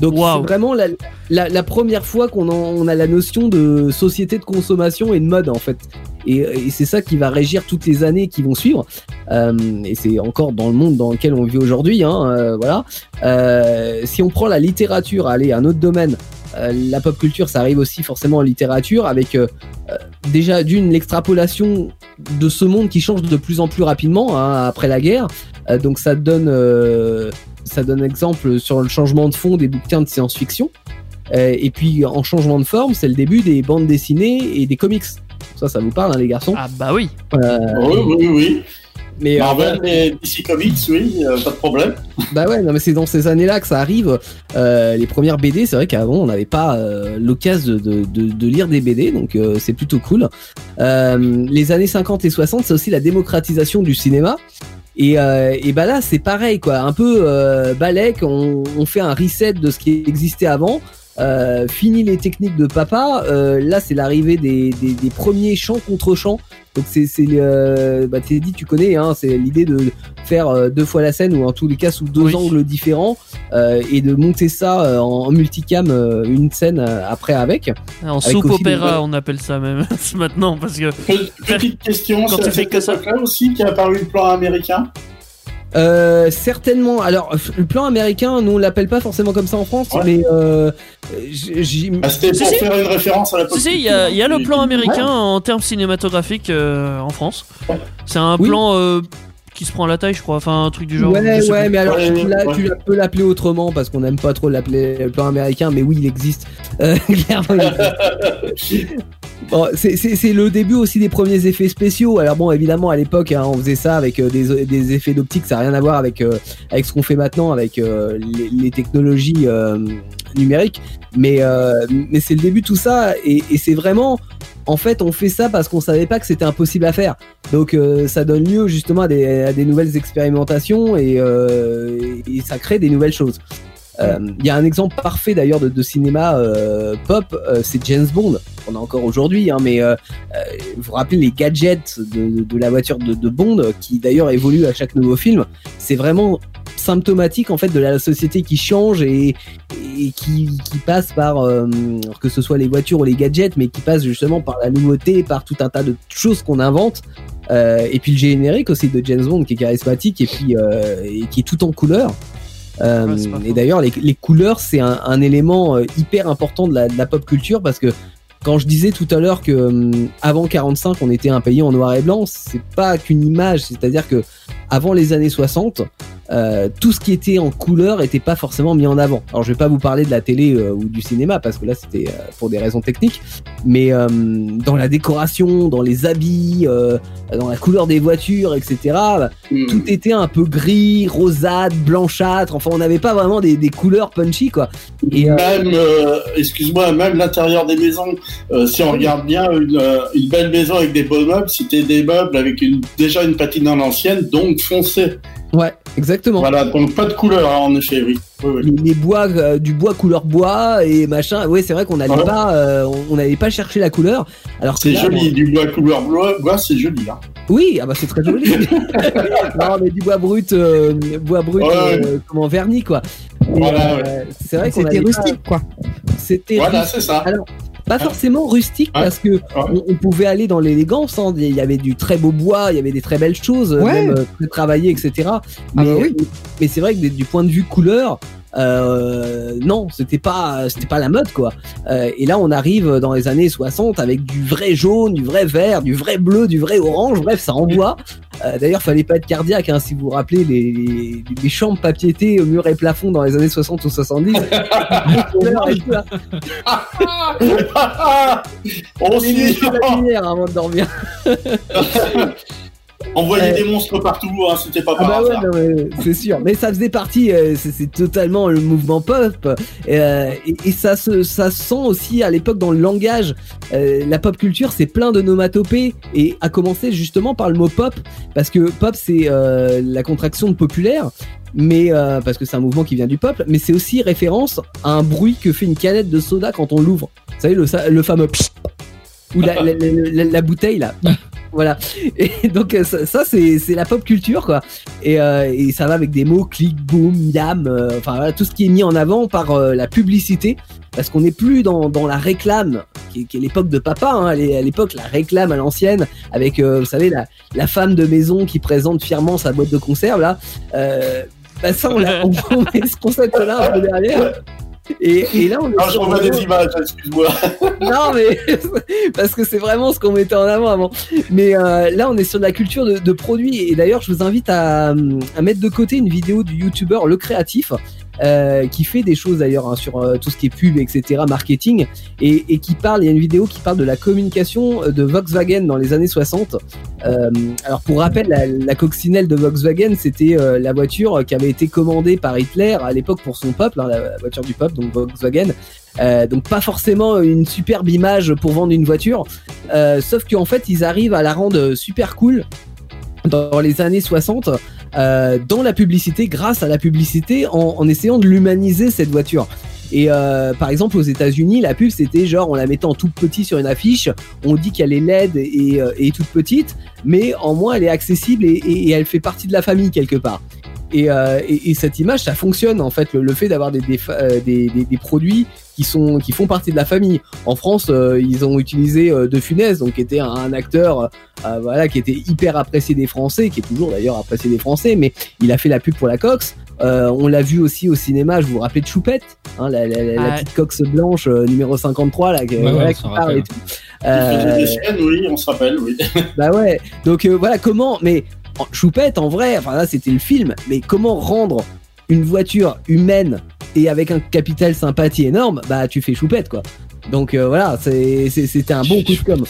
Donc c'est vraiment la, première fois qu'on a la notion de société de consommation et de mode en fait. Et, c'est ça qui va régir toutes les années qui vont suivre. Euh, et c'est encore dans le monde dans lequel on vit aujourd'hui. Hein, euh, voilà. Euh, si on prend la littérature, allez, un autre domaine. La pop culture, ça arrive aussi forcément en littérature, avec déjà d'une l'extrapolation de ce monde qui change de plus en plus rapidement hein, après la guerre. donc ça donne ça donne exemple sur le changement de fond des bouquins de science-fiction. et puis en changement de forme, c'est le début des bandes dessinées et des comics. Ça, ça vous parle, hein, les garçons? Ah bah oui. Euh, oui, oui, oui. Mais Marvel et DC Comics, oui, pas de problème. Bah ouais, non mais c'est dans ces années-là que ça arrive. Euh, les premières BD, c'est vrai qu'avant on n'avait pas euh, l'occasion de, de, de, lire des BD, donc c'est plutôt cool. les années 50 et 60, c'est aussi la démocratisation du cinéma. Et, et bah là, c'est pareil, quoi. Un peu balèque, on, on, fait un reset de ce qui existait avant. Euh, fini les techniques de papa, euh, là c'est l'arrivée des, des, des, premiers chants contre chants. Donc c'est c'est euh, bah t'es dit tu connais hein, c'est l'idée de faire euh, deux fois la scène ou en tous les cas sous deux Oui. angles différents euh, et de monter ça euh, en, en multicam euh, une scène euh, après avec. En Avec soupe des- opéra, on appelle ça même maintenant parce que Pe- Petite question, Quand c'est tu fais que ça. époque-là aussi qui a apparu le plan américain Euh, certainement. Alors, le plan américain, nous on l'appelle pas forcément comme ça en France, Ouais. mais euh, Ah, C'était Si, pour si. faire une référence à la Tu sais, il y a, il y a le plan Ouais. américain en termes cinématographiques euh, en France. Ouais. C'est un Oui. plan euh, qui se prend à la taille, je crois. Enfin, un truc du genre. ouais, ouais, mais alors Ouais, tu, ouais. peux l'appeler autrement parce qu'on n'aime pas trop l'appeler le plan américain, mais oui, il existe. Euh, clairement, il existe. Bon, c'est- le début aussi des premiers effets spéciaux. Alors bon, évidemment, à l'époque, hein, on faisait ça avec euh, des, effets d'optique, ça n'a rien à voir avec euh, avec ce qu'on fait maintenant, avec euh, les, technologies numériques. Mais c'est le début de tout ça, et, c'est vraiment, en fait, on fait ça parce qu'on savait pas que c'était impossible à faire. Donc ça donne lieu justement à des, nouvelles expérimentations et ça crée des nouvelles choses. Euh, Il y a un exemple parfait d'ailleurs de, de cinéma euh, pop, euh, c'est James Bond. On a encore aujourd'hui, hein, mais vous vous rappelez les gadgets de, de la voiture de, de Bond, qui d'ailleurs évoluent à chaque nouveau film. C'est vraiment symptomatique en fait de la société qui change et, et qui, qui passe par euh, que ce soit les voitures ou les gadgets, mais qui passe justement par la nouveauté, par tout un tas de choses qu'on invente. Euh, et puis le générique aussi de James Bond qui est charismatique et puis euh, et qui est tout en couleur. Euh, Ouais, et d'ailleurs, les, les couleurs, c'est un, un élément euh, hyper important de la, de la pop culture parce que quand je disais tout à l'heure que hum, avant 45, on était un pays en noir et blanc, c'est pas qu'une image, c'est-à-dire que avant les années 60, euh, tout ce qui était en couleur était pas forcément mis en avant. Alors je vais pas vous parler de la télé euh, ou du cinéma parce que là c'était euh, pour des raisons techniques, mais dans la décoration, dans les habits, dans la couleur des voitures, etc. Hmm. tout était un peu gris, rosade, blanchâtre. Enfin, on n'avait pas vraiment des, des couleurs punchy, quoi. Et, Même, excuse-moi, même l'intérieur des maisons, si on regarde bien, une, une belle maison avec des beaux meubles, c'était des meubles avec une, déjà une patine en ancienne, donc foncé. Ouais, exactement. Voilà, donc pas de couleur, hein, en effet, oui. Oui, oui. Les, les bois, euh, du bois couleur bois et machin. Ouais, c'est vrai qu'on n'allait Ouais. pas, euh, on- n'allait pas chercher la couleur. Alors que C'est joli, du bois couleur bois, bois c'est joli. Hein. Oui, ah bah c'est très joli. non, mais du bois brut, euh, bois brut, Ouais. euh, comment verni quoi. Voilà, euh, C'est vrai qu'on C'était pas- rustique, quoi. C'était Voilà, c'est ça. Alors, pas forcément rustique parce que on, on pouvait aller dans l'élégance. hein. Il y avait du très beau bois, il y avait des très belles choses, Ouais. même euh, très travaillées, etc. Mais, bah oui. mais c'est vrai que du point de vue couleur, euh, non, c'était pas, c'était pas la mode quoi. Euh, et là, on arrive dans les années 60 avec du vrai jaune, du vrai vert, du vrai bleu, du vrai orange. Bref, ça envoie. Euh, D'ailleurs, fallait pas être cardiaque hein, si vous vous rappelez les, les, les chambres papiétées au mur et plafond dans les années 60 ou 70. Couleur et tout, là. On de la lumière avant de dormir. Ouais. des monstres partout, hein, c'était pas Ah par bah ouais, mais c'est sûr. Mais ça faisait partie, euh, c'est totalement le mouvement pop. Euh, et, et ça se, ça se sent aussi à l'époque dans le langage. Euh, la pop culture, c'est plein de nomatopées. Et à commencer justement par le mot pop, parce que pop, c'est euh, la contraction de populaire. Mais euh, parce que c'est un mouvement qui vient du peuple, mais c'est aussi référence à un bruit que fait une canette de soda quand on l'ouvre. Vous savez le, fameux pssst ou la, la, la- la- la bouteille là. Voilà. Et donc euh, ça, ça, c'est c'est la pop culture quoi. Et, euh, et ça va avec des mots clic, boom, yam, euh, enfin voilà, tout ce qui est mis en avant par euh, la publicité, parce qu'on n'est plus dans, dans la réclame, qui est, qui est l'époque de papa, hein, à l'époque la réclame à l'ancienne, avec euh, vous savez la, la femme de maison qui présente fièrement sa boîte de conserve là. Euh, bah ça on, l'a- on, on met ce concept-là un peu derrière. Et, et là on est Ah, des images, excuse-moi. non mais parce que c'est vraiment ce qu'on mettait en avant avant. Mais euh, là, on est sur de la culture de, de produits et d'ailleurs, je vous invite à, à mettre de côté une vidéo du youtubeur Le Créatif. Euh, qui fait des choses d'ailleurs hein, sur euh, tout ce qui est pub, etc., marketing, et, qui parle. Il y a une vidéo qui parle de la communication de Volkswagen dans les années 60. Euh, alors pour rappel, la, coccinelle de Volkswagen, c'était euh, la voiture qui avait été commandée par Hitler à l'époque pour son peuple, hein, la voiture du peuple, donc Volkswagen. Euh, donc pas forcément une superbe image pour vendre une voiture, euh, sauf qu'en fait ils arrivent à la rendre super cool dans les années 60 euh, dans la publicité, grâce à la publicité, en, en essayant de l'humaniser cette voiture. Et euh, par exemple, aux États-Unis, la pub c'était genre on la mettait en tout petit sur une affiche, on dit qu'elle est laide et, euh, et toute petite, mais en moins elle est accessible et, et- et elle fait partie de la famille quelque part. Et, euh, et, et cette image, ça fonctionne en fait, le, le fait d'avoir des, des, euh, des, des produits qui sont qui font partie de la famille. En France, euh, ils ont utilisé euh, De Funès, donc qui était un, un acteur, euh, voilà, qui était hyper apprécié des Français, qui est toujours d'ailleurs apprécié des Français, mais il a fait la pub pour la Cox. Euh, on l'a vu aussi au cinéma. Je vous vous rappelez de Choupette, hein, la, la, la- la petite Cox blanche euh, numéro 53 là, qui, voilà, on qui parle et tout. Euh, scènes, oui, on se rappelle, oui. bah ouais. Donc euh, voilà comment. Mais en- Choupette, en vrai, enfin là c'était le film. Mais comment rendre une voiture humaine et avec un capital sympathie énorme Bah tu fais Choupette quoi. Donc euh, voilà, c'était un bon coup de com.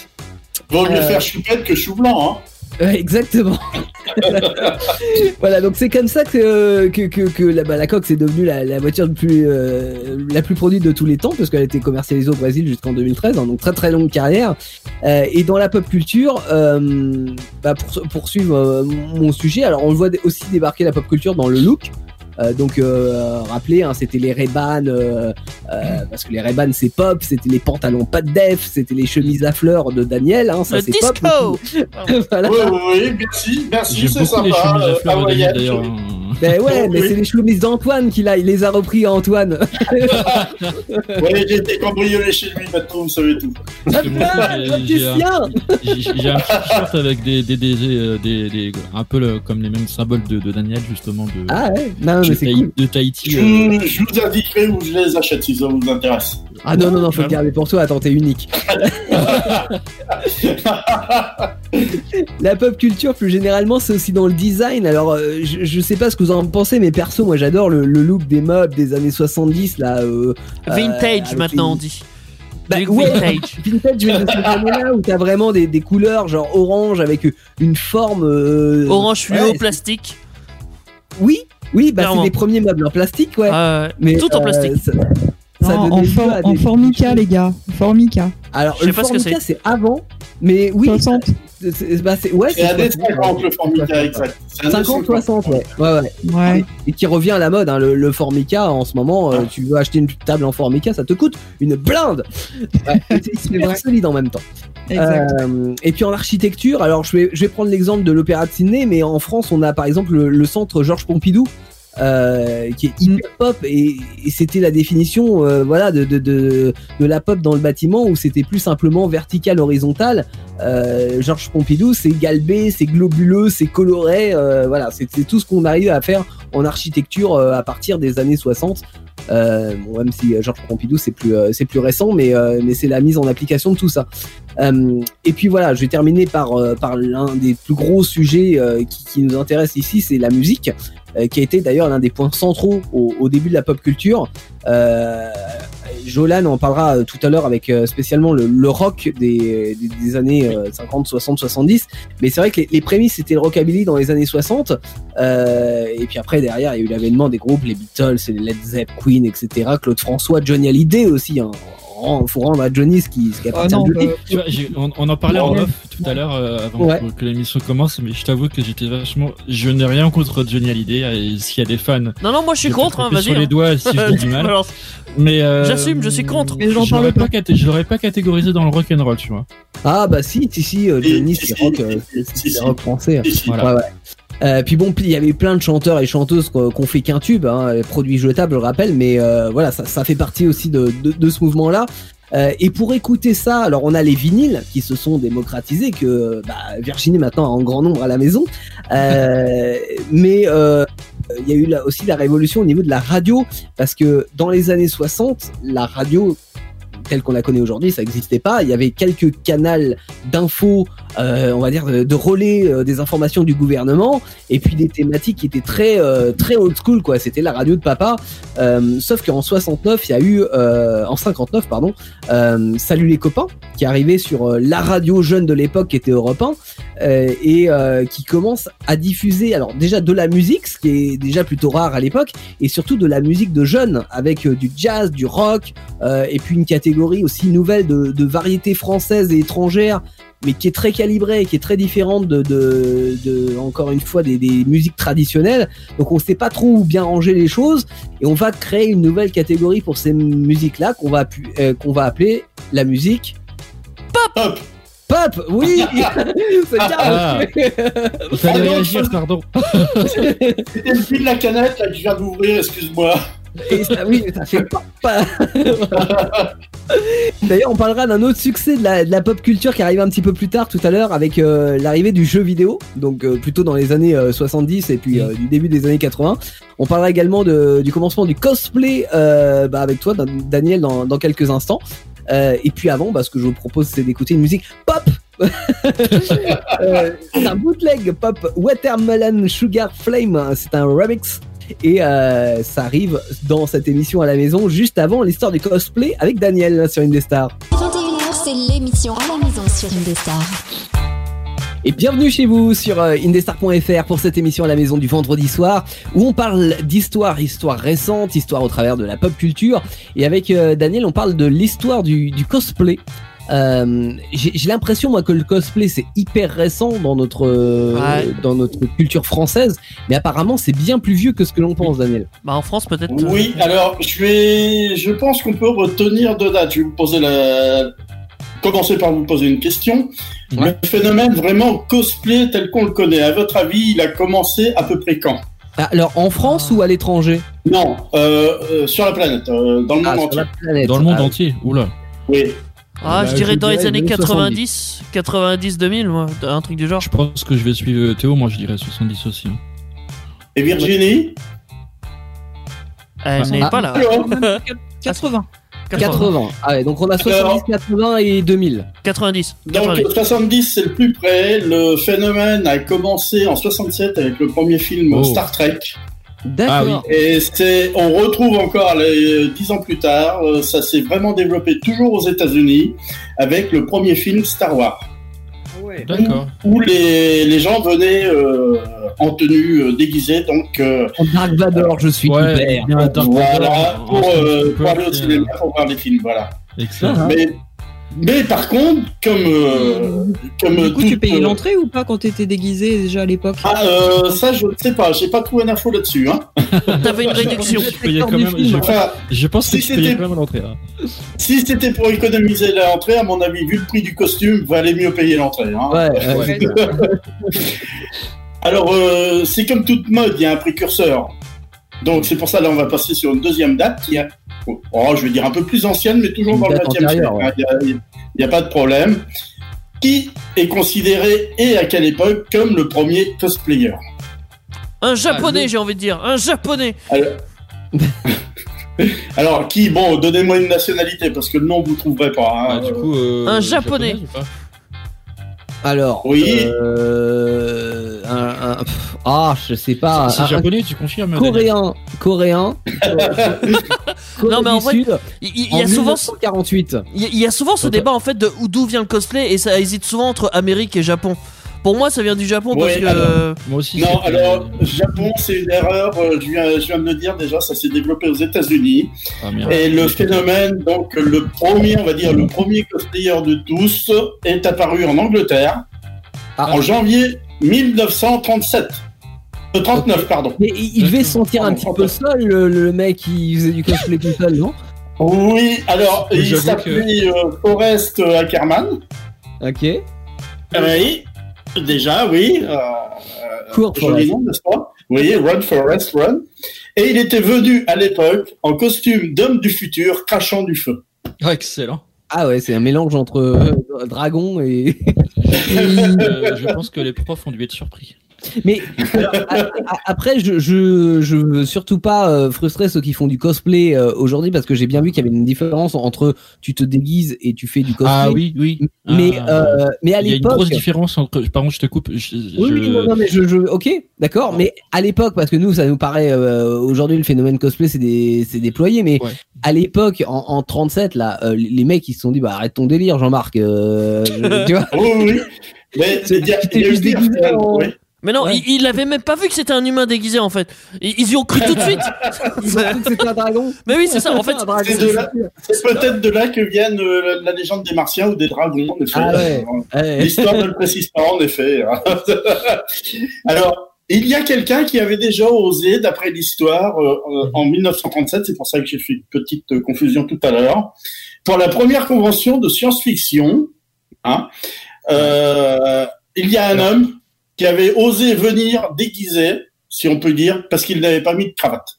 Vaut mieux Euh, faire choupette que chou blanc, hein. Ouais, exactement. voilà, donc c'est comme ça que, que, que, que la, bah, la Cox est devenue la, la voiture plus, euh, la plus produite de tous les temps, parce qu'elle a été commercialisée au Brésil jusqu'en 2013, hein, donc très très longue carrière. Euh, et dans la pop culture, euh, bah, pour poursuivre euh, mon sujet, alors on voit aussi débarquer la pop culture dans le look. Euh, donc euh, rappelez, hein, c'était les Ray-Ban, euh, euh, parce que les Ray-Ban c'est pop, c'était les pantalons pas de def, c'était les chemises à fleurs de Daniel, hein, ça Le c'est pop. disco Voilà. Oui, oui, oui, merci, merci, c'est beaucoup les sympa. chemises à euh, fleurs de Daniel d'ailleurs. Ben ouais, mais Oui. c'est les chemises d'Antoine qu'il a, il les a repris à Antoine. Ouais, j'ai été cambriolé chez lui, maintenant vous savez tout. Ah, le j'ai- un- petit t-shirt avec des, des, des, des, des- un peu le- comme les mêmes symboles de, de Daniel justement de, Ah ouais, non, de, mais c'est Tahi- cool. de Tahiti. Je, euh, vous- je vous indiquerai où je les achète si ça vous intéresse. Ah non, non, non, faut le garder pour toi, attends, t'es unique. La pop culture, plus généralement, c'est aussi dans le design. Alors, euh, je, je sais pas ce que vous en pensez, mais perso, moi j'adore le, le look des meubles des années 70, là. euh, Vintage maintenant on dit. Bah, ouais, vintage. Vintage, mais de années-là où t'as vraiment des, des couleurs genre orange avec une forme. euh, Orange fluo, ouais, plastique. Oui, oui, bah c'est les premiers meubles en plastique, ouais. Ouais. mais tout en euh, plastique. ça- ça Non, donnait en, for- formica, les gars. Formica. Alors, Je sais le formica, c'est avant, mais oui. 60. C'est- bah, c'est- ouais, C'est années 60, 50 le Formica, exact. C'est années 50, 60, ouais. ouais, ouais. Ouais. Et qui revient à la mode, hein, le, le formica en ce moment. Ah. euh, tu veux acheter une table en formica, ça te coûte une blinde. Ouais, c'est solide en même temps. Euh, et puis en architecture, alors je vais, je vais prendre l'exemple de l'Opéra de Sydney, mais en France, on a par exemple le, le centre Georges Pompidou. Euh, qui est hyper pop. Et, c'était la définition euh, voilà de, de, de, de la pop dans le bâtiment où c'était plus simplement vertical horizontal. Euh, Georges Pompidou c'est galbé c'est globuleux c'est coloré euh, voilà c'est tout ce qu'on arrive à faire en architecture euh, à partir des années 60 euh, bon, même si Georges Pompidou c'est plus c'est plus récent mais mais c'est la mise en application de tout ça. Et puis voilà, je vais terminer par, par l'un des plus gros sujets qui, qui nous intéresse ici, c'est la musique, qui a été d'ailleurs l'un des points centraux au, début de la pop culture. Euh, Jolan en parlera euh, tout à l'heure avec euh, spécialement le, rock des, des, années euh, 50, 60, 70. Mais c'est vrai que les, les prémices c'était le rockabilly dans les années 60. Euh, et puis après derrière il y a eu l'avènement des groupes, les Beatles, les Led Zepp, Queen, etc. Claude François, Johnny Hallyday aussi. Hein. Rend- Faut rendre à Johnny ce qui, ce qui non, lui. bah, Tu vois, j'ai- on, on en parlait en off tout à l'heure euh, avant Ouais. que, que l'émission commence, mais je t'avoue que j'étais vachement. Je n'ai rien contre Johnny Hallyday. Et s'il y a des fans, Non, non, moi je suis contre, hein, vas-y. sur les hein. doigts si je dis du mal. Mais euh, J'assume, je suis contre. Mais j'en je l'aurais parle pas, caté- je l'aurais pas catégorisé dans le rock and roll, tu vois. Ah bah si, si, si, euh, Johnny c'est rock, euh, c'est français. hein. Voilà. Ouais, ouais. Euh, puis bon, puis il y avait plein de chanteurs et chanteuses qu'on qu'on fait qu'un tube, hein, produits jetables, je le rappelle, mais euh, voilà, ça, ça fait partie aussi de, de, de ce mouvement-là. Euh, et pour écouter ça, alors on a les vinyles qui se sont démocratisés, que bah, Virginie maintenant a en grand nombre à la maison, euh, mais euh, il y a eu là aussi la révolution au niveau de la radio, parce que dans les années 60, la radio telle qu'on la connaît aujourd'hui, ça n'existait pas. Il y avait quelques canaux d'infos, euh, on va dire de, relais euh, des informations du gouvernement, et puis des thématiques qui étaient très euh, très old school quoi. C'était la radio de papa. Sauf qu'en 69, il y a eu en 59 pardon, Salut les copains qui arrivait sur la radio jeune de l'époque qui était Europe 1 euh, et qui commence à diffuser alors déjà de la musique, ce qui est déjà plutôt rare à l'époque, et surtout de la musique de jeunes avec du jazz, du rock, et puis une catégorie aussi nouvelle de, de variétés françaises et étrangères mais qui est très calibrée, qui est très différente de, de, de encore une fois des, des musiques traditionnelles. Donc on sait pas trop où bien ranger les choses et on va créer une nouvelle catégorie pour ces musiques-là qu'on va euh, qu'on va appeler la musique pop. Oui, c'est bien. Ah. Fallait Ah réagir, pardon. C'était le fil de la canette là, que je viens d'ouvrir, excuse-moi. Et ça, oui, ça fait pop. D'ailleurs, on parlera d'un autre succès de la, de la pop culture qui arrive un petit peu plus tard tout à l'heure avec euh, l'arrivée du jeu vidéo, donc euh, plutôt dans les années euh, 70 et puis euh, du début des années 80. On parlera également de, du commencement du cosplay bah, avec toi, Dan- Daniel, dans, dans quelques instants. Et puis avant, bah, ce que je vous propose, c'est d'écouter une musique pop. C'est un bootleg pop Watermelon Sugar Flame. C'est un remix et euh, ça arrive dans cette émission à la maison juste avant l'histoire du cosplay avec Daniel là, sur Indestar. 21h, c'est l'émission à la maison sur Indestar. Et bienvenue chez vous sur euh, indestar.fr pour cette émission à la maison du vendredi soir où on parle d'histoire, histoire récente, histoire au travers de la pop culture. Et avec euh, Daniel, on parle de l'histoire du, du cosplay. Euh, J'ai l'impression moi que le cosplay c'est hyper récent dans notre euh, Ouais. dans notre culture française, mais apparemment c'est bien plus vieux que ce que l'on pense, Daniel. Bah en France peut-être. euh, Oui, alors je vais, je pense qu'on peut retenir deux dates. Je vais vous poser la, commencer par vous poser une question. Ouais. Le phénomène vraiment cosplay tel qu'on le connaît, à votre avis, il a commencé à peu près quand? Ah, Alors en France ou à l'étranger? Non, euh, euh, sur la planète, euh, dans le Ah, monde sur entier. la planète. Dans le monde Ah, entier. Oula. Oui. Ah, Bah, je dirais je dans les dirais années les 90, 90, 2000, moi, un truc du genre. Je pense que je vais suivre Théo. Moi, je dirais 70 aussi. hein. Et Virginie? Elle Ah. n'est Ah. pas là. Alors 80. 80. Ah ouais, donc on a 70, 80 et 2000. 90. Donc 90. 70 c'est le plus près. Le phénomène a commencé en 67 avec le premier film Oh. Star Trek. D'accord. Et c'est, on retrouve encore les dix ans plus tard, euh, ça s'est vraiment développé toujours aux États-Unis avec le premier film Star Wars, D'accord. où les, les gens venaient euh, en tenue euh, déguisée, donc euh, En Dark Vador, je suis Ouais, bien Dark voilà Vador, pour, euh, Stormtrooper, pour aller au cinéma pour voir des films, voilà. Excellent. Ah. Mais mais par contre, comme euh, comme Du coup, tu payais euh, l'entrée ou pas quand t'étais déguisé déjà à l'époque? Ah, euh, ça je ne sais pas, j'ai pas trouvé d'info là-dessus. Hein. T'avais une réduction. Je payais quand du même. film. Je, Enfin, je pense que Si je payais c'était- quand même l'entrée. hein. si c'était pour économiser l'entrée, à mon avis, vu le prix du costume, valait mieux payer l'entrée. Hein. Ouais, ouais. Ouais. Alors, euh, c'est comme toute mode, il y a un précurseur. Donc, c'est pour ça, là, on va passer sur une deuxième date qui est, oh, je vais dire un peu plus ancienne, mais toujours dans le date 20e siècle. ouais. hein, Il n'y a, pas de problème. Qui est considéré, et à quelle époque, comme le premier cosplayer? Un japonais, j'ai envie de dire. Un japonais. Alors, Alors, qui, bon, donnez-moi une nationalité, parce que le nom, vous ne trouverez pas. hein. Du coup, euh, Un japonais. Alors, Oui. euh, un, un- pff, ah, je sais pas, C'est japonais, tu confirmes coréen, coréen, Corée Non, mais en du vrai, Sud, Il, y a souvent, ce- 1948. il y a- il y a souvent ce débat en fait de où- d'où vient le cosplay et ça hésite souvent entre Amérique et Japon. Pour moi, ça vient du Japon parce Ouais, que. alors- Moi aussi. Non, alors, Japon, c'est une erreur, euh, je viens, je viens de le dire déjà, ça s'est développé aux États-Unis. Ah. Et le phénomène, donc, le premier, on va dire, le premier cosplayer de tous est apparu en Angleterre Ah. en janvier 1937. Euh, 39, pardon. Mais il, devait sentir un petit peu seul, le, le mec qui faisait du cosplay tout seul, non? Oui, alors, il s'appelait euh, Forrest Ackerman. Ok. Oui, déjà, oui. Euh, Court euh, n'est-ce pas Oui, Run Forrest Run. Et il était venu à l'époque en costume d'homme du futur, crachant du feu. Ah, excellent. Ah ouais, c'est un mélange entre euh, dragon et. Euh, je pense que les profs ont dû être surpris. Mais alors, a- après, je, je, je veux surtout pas euh, frustrer ceux qui font du cosplay euh, aujourd'hui parce que j'ai bien vu qu'il y avait une différence entre tu te déguises et tu fais du cosplay. Ah oui, oui. Mais Ah. euh, mais à Il y a une l'époque. grosse différence entre. Pardon, je te coupe. Je- Oui, je- oui, non, non, mais je, je, ok, d'accord, mais à l'époque, parce que nous, ça nous paraît euh, aujourd'hui le phénomène cosplay, c'est des, c'est déployé, mais Ouais. à l'époque, en, en 37, là, euh, les mecs, ils se sont dit, bah arrête ton délire, Jean-Marc, euh, je- tu vois. Oui, oui. Mais C'est- t'es il y a eu en- oui. Mais non, Ouais. il, il avait même pas vu que c'était un humain déguisé en fait. Ils, ils y ont cru tout de suite. Ils ont cru que c'était un dragon. Mais oui, c'est ça. En fait. C'est peut-être de là que viennent euh, la, la légende des Martiens ou des dragons, en effet. Ah ouais. Euh, Ouais. L'histoire ne le précise pas, en effet. Alors, il y a quelqu'un qui avait déjà osé, d'après l'histoire, euh, en 1937, c'est pour ça que j'ai fait une petite confusion tout à l'heure, pour la première convention de science-fiction, hein, euh, il y a un homme qui avait osé venir déguisé, si on peut dire, parce qu'il n'avait pas mis de cravate.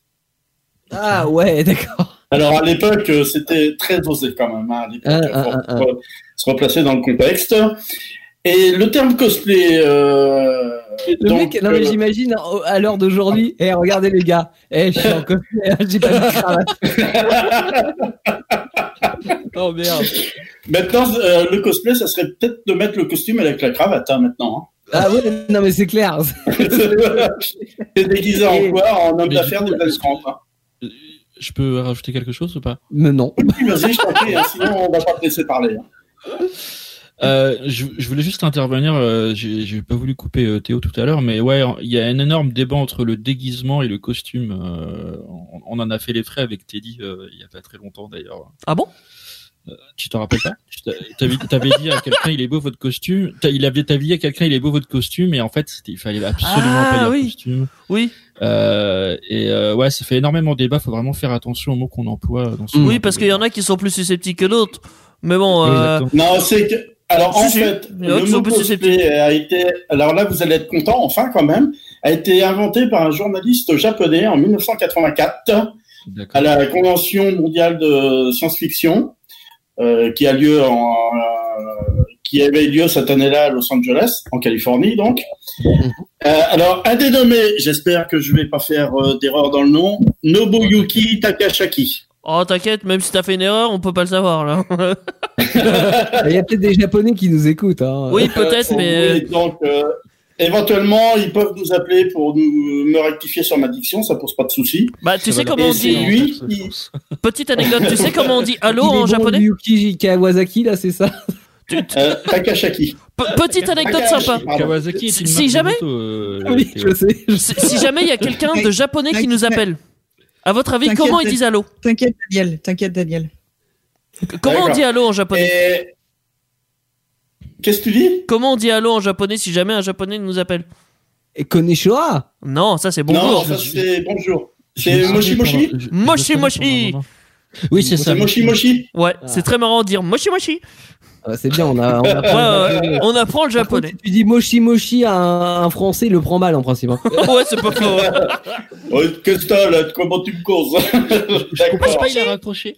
Ah ouais, d'accord. Alors à l'époque, euh, c'était très osé quand même. Hein, à l'époque, Ah, pour ah, ah, pour se replacer dans le contexte. Et le terme cosplay. Euh, Le donc, mec, non mais euh, j'imagine à l'heure d'aujourd'hui. Eh, regardez les gars. Eh, je suis en cosplay. hein, J'ai pas mis de cravate. oh merde. maintenant, euh, le cosplay, ça serait peut-être de mettre le costume avec la cravate hein, maintenant. Ah ouais, non mais c'est clair. T'es déguisé en quoi En homme d'affaires du de. Hein. Je peux rajouter quelque chose ou pas Mais non. Oui, Vas-y, je t'en prie, hein, sinon on va pas te laisser parler. hein. Euh, je, je voulais juste intervenir. euh, J'ai pas voulu couper euh, Théo tout à l'heure, mais ouais, il y a un énorme débat entre le déguisement et le costume. euh, on, on en a fait les frais avec Teddy euh, il y a pas très longtemps d'ailleurs. ah bon? Tu t'en rappelles pas T'avais t'avais dit à quelqu'un il est beau votre costume. Il avait t'avais dit à quelqu'un il est beau votre costume et en fait il fallait absolument Ah, pas dire oui. costume. Oui. Euh, et euh, ouais, ça fait énormément débat. Faut vraiment faire attention aux mots qu'on emploie dans ce. Oui, parce qu'il y en a qui sont plus susceptibles que d'autres. Mais bon, euh. Non, c'est que. Alors, en fait, le mot cosplay a été. Alors là, vous allez être content, enfin, quand même, a été inventé par un journaliste japonais en 1984 à la Convention mondiale de science-fiction, euh, qui a lieu en. euh, qui avait lieu cette année-là à Los Angeles, en Californie, donc. Euh, alors, un dénommé, j'espère que je vais pas faire euh, d'erreur dans le nom, Nobuyuki Takashaki. oh t'inquiète, même si t'as fait une erreur, on peut pas le savoir là. Il y a peut-être des Japonais qui nous écoutent. Hein. oui, peut-être, Euh, mais oui, donc, euh, éventuellement, ils peuvent nous appeler pour nous, me rectifier sur ma diction, ça pose pas de souci. bah tu Ça sais comment on dit. lui. Petite anecdote, tu sais comment on dit allô en bon, japonais Yuki Kawasaki là, c'est ça. Euh, Takashaki. Pe- Petite anecdote sympa. pardon. Kawasaki est Si- une jamais- moto, euh, Oui, je sais. je sais. Si si jamais il y a quelqu'un de japonais qui nous appelle, à votre avis, T'inquiète, comment ils disent allô? T'inquiète, Daniel. T'inquiète, Daniel. Comment on dit allô en japonais? Et... Qu'est-ce que tu dis? Comment on dit allô en japonais si jamais un japonais nous appelle? Et Konnichiwa. Non, ça c'est Non, bonjour. ça c'est bonjour. C'est Moshi Moshi Moshi Moshi. Oui, c'est ça. C'est Moshi Moshi Ouais, Ah. c'est très marrant de dire moshi moshi. Ah, c'est bien, on a. On, Ouais, apprend ouais, ouais, on apprend le contre, japonais. si tu dis moshi moshi à un, un français, il le prend mal en principe. hein. ouais, c'est pas faux. Qu'est-ce que t'as là Comment tu me causes Je comprends pas, il a raccroché.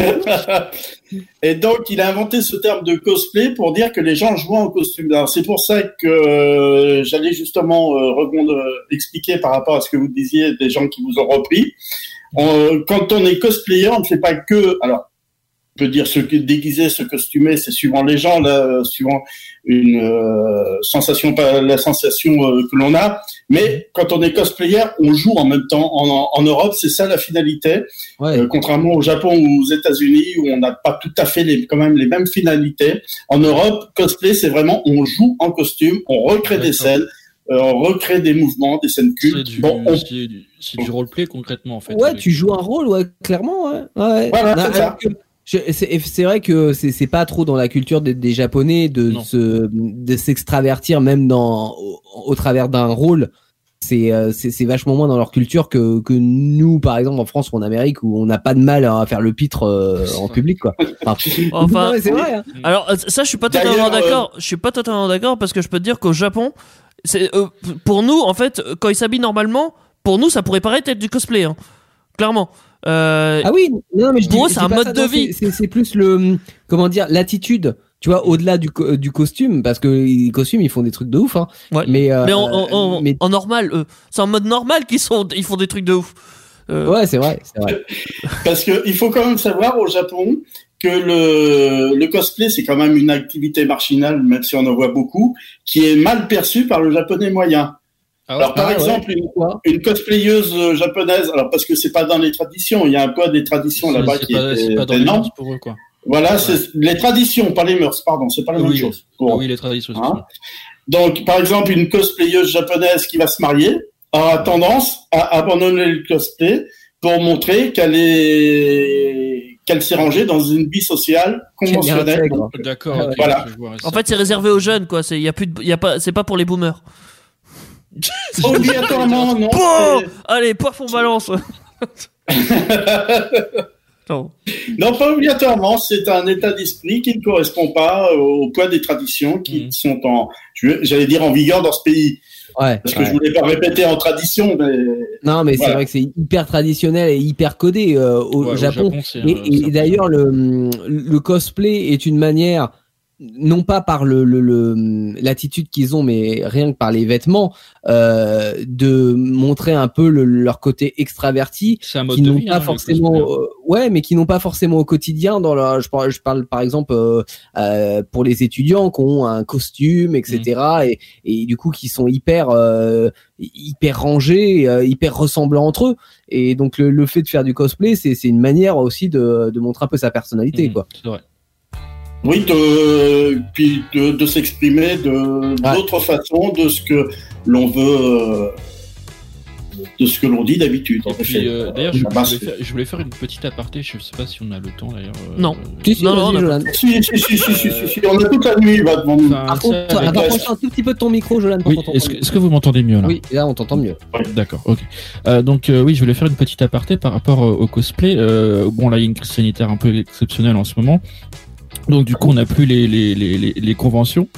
Et donc, il a inventé ce terme de cosplay pour dire que les gens jouaient en costume. Alors, c'est pour ça que euh, j'allais justement euh, euh, expliquer par rapport à ce que vous disiez des gens qui vous ont repris. Quand on est cosplayer, on ne fait pas que. Alors, peut dire se déguiser, se costumer, c'est suivant les gens, là, euh, suivant une euh, sensation, pas la sensation euh, que l'on a. Mais quand on est cosplayer, on joue en même temps. En, en Europe, c'est ça la finalité. Ouais. Euh, contrairement au Japon ou aux États-Unis où on n'a pas tout à fait les, quand même les mêmes finalités. En Europe, cosplay, c'est vraiment on joue en costume, on recrée des scènes, euh, on recrée des mouvements, des scènes C'est cultes. du, Bon, on- c'est du, roleplay concrètement en fait. Ouais, avec- tu joues un rôle, ouais, clairement, ouais. ouais. Voilà, Non, c'est ça. que C'est vrai que c'est pas trop dans la culture des, des Japonais de Non. se de s'extravertir même dans au, au travers d'un rôle. C'est euh, c'est c'est vachement moins dans leur culture que que nous, par exemple, en France ou en Amérique, où on n'a pas de mal à faire le pitre euh, en public, quoi. Enfin, Enfin, non, mais c'est vrai. hein. Alors euh, ça, je suis pas totalement d'accord. Je suis pas totalement d'accord parce que je peux te dire qu'au Japon, c'est euh, pour nous en fait, quand ils s'habillent normalement, pour nous ça pourrait paraître être du cosplay, hein. clairement. Euh, Ah oui, non, mais je Pour dis, eux, c'est un mode ça, de non, vie. c'est- plus le comment dire l'attitude. Tu vois, au-delà du, co- du costume, parce que les costumes, ils font des trucs de ouf. Hein. Ouais. Mais, euh, mais en, en- en- mais en normal, eux, c'est en mode normal qu'ils sont, ils font des trucs de ouf. Euh, ouais, c'est vrai, c'est vrai. Parce que il faut quand même savoir au Japon que le, le cosplay, c'est quand même une activité marginale, même si on en voit beaucoup, qui est mal perçue par le japonais moyen. Ah ouais, Alors, par ah ouais. exemple, une, cosplayeuse euh, japonaise, alors parce que c'est pas dans les traditions, il y a un peu des traditions là-bas qui pas, pas dans énormes. les mœurs pour eux quoi. Voilà, c'est les traditions, pas les mœurs, pardon, c'est pas la même Oui. chose. Ah oui, les traditions. Hein Donc, par exemple, une cosplayeuse japonaise qui va se marier aura tendance à abandonner le cosplay pour montrer qu'elle est qu'elle s'est rangée dans une vie sociale conventionnelle. D'accord. Ouais. ok, Voilà. je vois ça. En fait, c'est réservé aux jeunes, quoi. C'est y a plus de, y a pas, c'est pas pour les boomers. Obligatoirement, non. Allez, poif, on balance. non. Non, pas obligatoirement. C'est un état d'esprit qui ne correspond pas au poids des traditions qui Mhm. sont en, j'allais dire en vigueur dans ce pays. Ouais. Parce que ouais. je voulais pas répéter en tradition, mais Non, mais c'est vrai que c'est hyper traditionnel et hyper codé euh, au Ouais, au Japon. Et, euh, et d'ailleurs, le, le cosplay est une manière, non pas par le le- le- l'attitude qu'ils ont, mais rien que par les vêtements, euh, de montrer un peu le- leur côté extraverti, c'est un mode qui n'ont pas hein, le forcément, euh, ouais, mais qui n'ont pas forcément au quotidien. Dans leur, je parle, je parle par exemple euh, euh, pour les étudiants qui ont un costume, etc. Mm. Et, et du coup qui sont hyper euh, hyper rangés, euh, hyper ressemblants entre eux. Et donc le, le fait de faire du cosplay, c'est c'est une manière aussi de, de montrer un peu sa personnalité, Mhm, quoi. C'est vrai. Oui, de, puis de, de s'exprimer de Ouais. d'autres façons de ce que l'on veut, euh, de ce que l'on dit d'habitude. euh, d'ailleurs, je, Ah bah, voulais c'est- faire, je voulais faire une petite aparté. Je sais pas si on a le temps d'ailleurs. euh, Non. Si, si, Non, non, vas-y, on a- Jolan. Si, si, si, si, si, si, si, on a toute la nuit va devant nous. Par contre, un tout petit peu de ton micro, Jolan. pour Oui, t'entendre est-ce que, mieux. est-ce que vous m'entendez mieux là? Oui, là on t'entend mieux. D'accord, ok. Euh, donc euh, oui, je voulais faire une petite aparté par rapport euh, au cosplay. Euh, bon, là, il y a une crise sanitaire un peu exceptionnelle en ce moment. Donc du coup, on n'a plus les, les, les, les, les conventions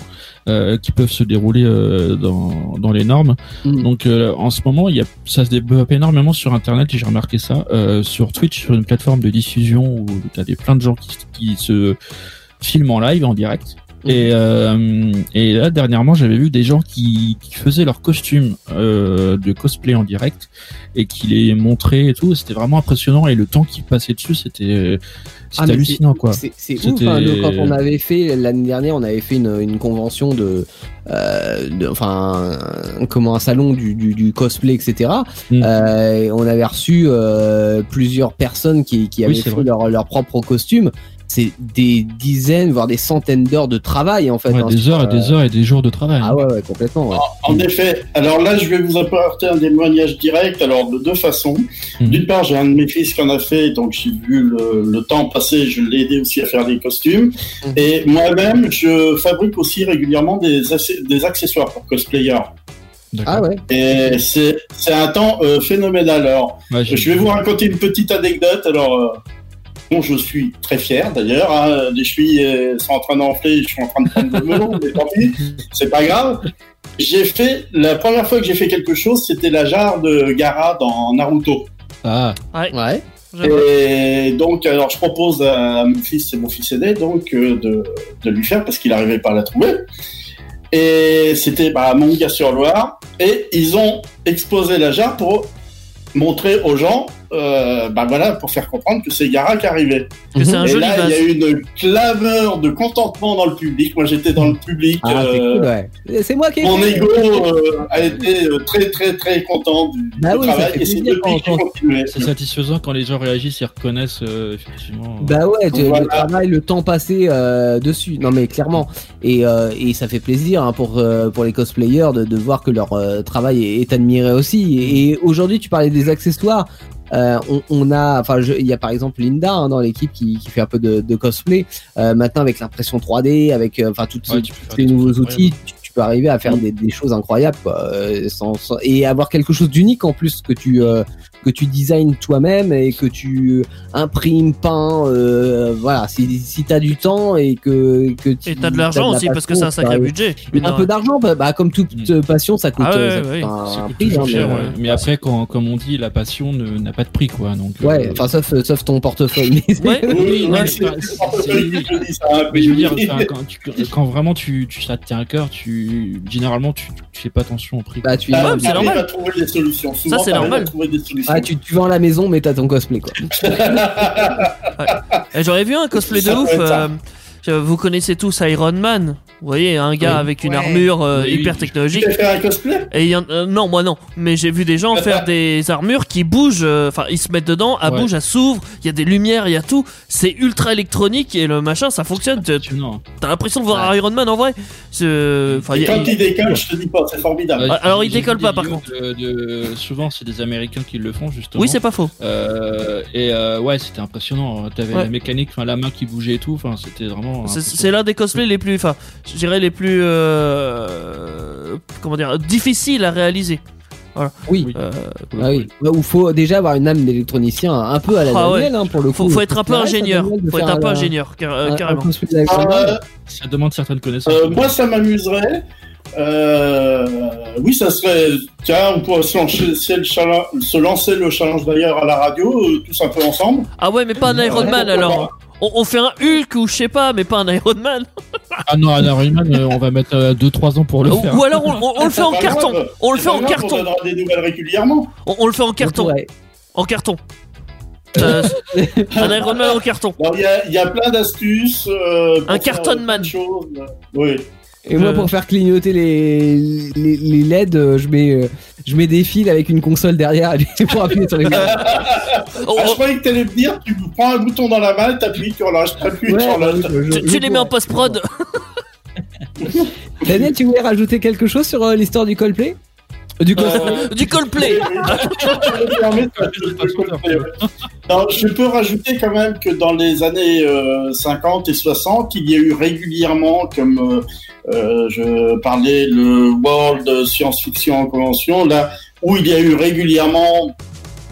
euh, qui peuvent se dérouler euh, dans, dans les normes. Mhm. Donc euh, en ce moment, il y a, ça se développe énormément sur Internet et j'ai remarqué ça. Euh, sur Twitch, sur une plateforme de diffusion où tu as des, plein de gens qui, qui se filment en live, en direct. Et, euh, et là, dernièrement, j'avais vu des gens qui, qui faisaient leur costume euh, de cosplay en direct et qui les montraient et tout. C'était vraiment impressionnant et le temps qu'ils passaient dessus, c'était Ah, hallucinant, quoi. C'est ouf. Hein, nous, quand on avait fait l'année dernière, on avait fait une, une convention de, euh, de- enfin, comment un salon du, du, du cosplay, etc. Mm. On avait reçu plusieurs personnes qui, qui avaient fait leur, leur propre costume. C'est des dizaines, voire des centaines d'heures de travail en fait. Ouais, hein, des heures et euh, des heures et des jours de travail. Ah ouais, ouais, complètement. ouais. En effet. Alors là, je vais vous apporter un témoignage direct. Alors de deux façons. Mhm. D'une part, j'ai un de mes fils qui en a fait, donc j'ai vu le, le temps passer. Je l'ai aidé aussi à faire des costumes. Mhm. Et moi-même, je fabrique aussi régulièrement des, accessoires pour cosplayer. D'accord. Ah ouais. Et c'est un temps euh, phénoménal. Alors, Ouais, j'ai- je vais vous raconter une petite anecdote. Alors, euh, dont je suis très fier d'ailleurs. Hein, les chevilles euh, sont en train d'enfler, je suis en train de prendre le melon, mais tant pis, c'est pas grave. J'ai fait la première fois que j'ai fait quelque chose, c'était la jarre de Gara dans Naruto. Ah, Ouais. J'avoue. Et donc, alors, je propose à mon fils, c'est mon fils aîné, donc euh, de, de lui faire parce qu'il n'arrivait pas à la trouver. Et c'était bah, à Montgard-sur-Loire. Et ils ont exposé la jarre pour montrer aux gens, euh, bah voilà, pour faire comprendre que c'est Gara qui arrivait. Que c'est un Et joli là, il y a eu une clameur de contentement dans le public. Moi, j'étais dans le public. Ah, c'est euh, cool, ouais. C'est moi qui ai Mon fait. ego euh, a été très, très, très content du, Bah du oui, ça travail. Et c'est plaisir depuis quand- que j'ai continué. c'est satisfaisant quand les gens réagissent et reconnaissent euh, effectivement. Bah ouais, Voilà. le travail, le temps passé euh, dessus. Non mais clairement. Et, euh, et ça fait plaisir hein, pour euh, pour les cosplayers de, de voir que leur euh, travail est, est admiré aussi. Et, et aujourd'hui, tu parlais des accessoires. Euh, on, on a, enfin, je- il y a par exemple Linda hein, dans l'équipe qui, qui fait un peu de, de cosplay. Euh, maintenant, avec l'impression 3D, avec euh, enfin toutes Ouais, tous trucs nouveaux outils, tu, tu peux arriver à faire des, des choses incroyables, quoi, euh, sans, sans- et avoir quelque chose d'unique en plus que tu euh, que tu designes toi-même et que tu imprimes, peins, euh, voilà. Si si t'as du temps et que que tu Et t'as de l'argent la aussi parce que c'est un sacré ça- budget. de un peu d'argent, bah, bah, comme toute Mm. euh, passion, ça coûte, Ah ouais, euh, ça ouais, coûte ouais. un, Ça un prix. hein, cher, mais, ouais. euh, Mais après, quand, comme on dit, la passion n'a pas de prix, quoi. Donc, euh, Ouais, enfin sauf sauf ton portefeuille. Mais Ouais. Oui, ouais, c'est c'est- c'est c'est- je dis ça, Mais je veux dire, quand, tu- quand vraiment tu, tu, ça te tient à cœur, tu, généralement, tu, tu fais pas attention au prix. bah, tu, mais c'est normal. trouver des solutions. Souvent, c'est t'arrives normal. à trouver des solutions. Ah, tu, tu vas à la maison, mais t'as ton cosplay quoi. Et J'aurais vu un cosplay de ouf. euh, vous connaissez tous Iron Man. Vous voyez, un gars Oui. avec une Ouais. armure euh, Oui, hyper. Tu technologique. as fait un cosplay Et il y en- euh, non, moi non. Mais j'ai vu des gens faire des armures qui bougent. euh, Enfin, ils se mettent dedans, elles Ouais. bougent, elles s'ouvrent. Il y a des lumières, il y a tout. C'est ultra électronique et le machin, ça fonctionne. T'as l'impression de voir Iron Man en vrai. Enfin, Et quand il décolle, je te dis pas, c'est formidable. Ouais, alors, il décolle pas, par contre. de- de- souvent, c'est des Américains qui le font justement. Oui, c'est pas faux. Euh, et euh, ouais, c'était impressionnant. T'avais Ouais. la mécanique, enfin la main qui bougeait et tout. Enfin, c'était vraiment. C'est- l'un des cosplays les plus, enfin, je dirais les plus, euh, comment dire, difficiles à réaliser. Oui. Oui. Euh, Ah oui. Ouais, Où faut déjà avoir une âme d'électronicien un peu à la Ah ouais. Daniel hein, pour le coup. faut, faut être un peu ingénieur. De Faut être un peu ingénieur, car- euh, carrément. Euh, Ça demande certaines connaissances. euh, moi, ça m'amuserait. Euh, oui, ça serait. Tiens, on pourrait se lancer, le challenge- se lancer le challenge d'ailleurs à la radio, tous un peu ensemble. Ah ouais, mais pas un Iron Man alors. On, on fait un Hulk ou je sais pas, mais pas un Iron Man. Ah non, un Iron Man, euh, on va mettre 2-3 ans pour le faire. ou alors on, on- on le fait en carton. grave. On le fait en grave, On carton. donnera des nouvelles régulièrement. On, on le fait en On carton. pourrait. En carton. Euh, un Iron Man en carton. Alors, il y y a plein d'astuces. euh, Un carton euh, man. Oui. Et moi, Euh. pour faire clignoter les, les, les LED, euh, je mets, euh, je mets des fils avec une console derrière pour appuyer sur les Oh, Ah, je oh, croyais que t'allais me dire, tu prends un bouton dans la main, t'appuies, tu relâches, t'appuies, oui, je- tu, les mets en post-prod. Daniel, tu voulais rajouter quelque chose sur euh, l'histoire du Coldplay? Du cosplay Euh, Du Coldplay. Non, je peux rajouter quand même que dans les années euh, 50 et 60, il y a eu régulièrement, comme euh, euh, je parlais, le World Science Fiction Convention, là où il y a eu régulièrement,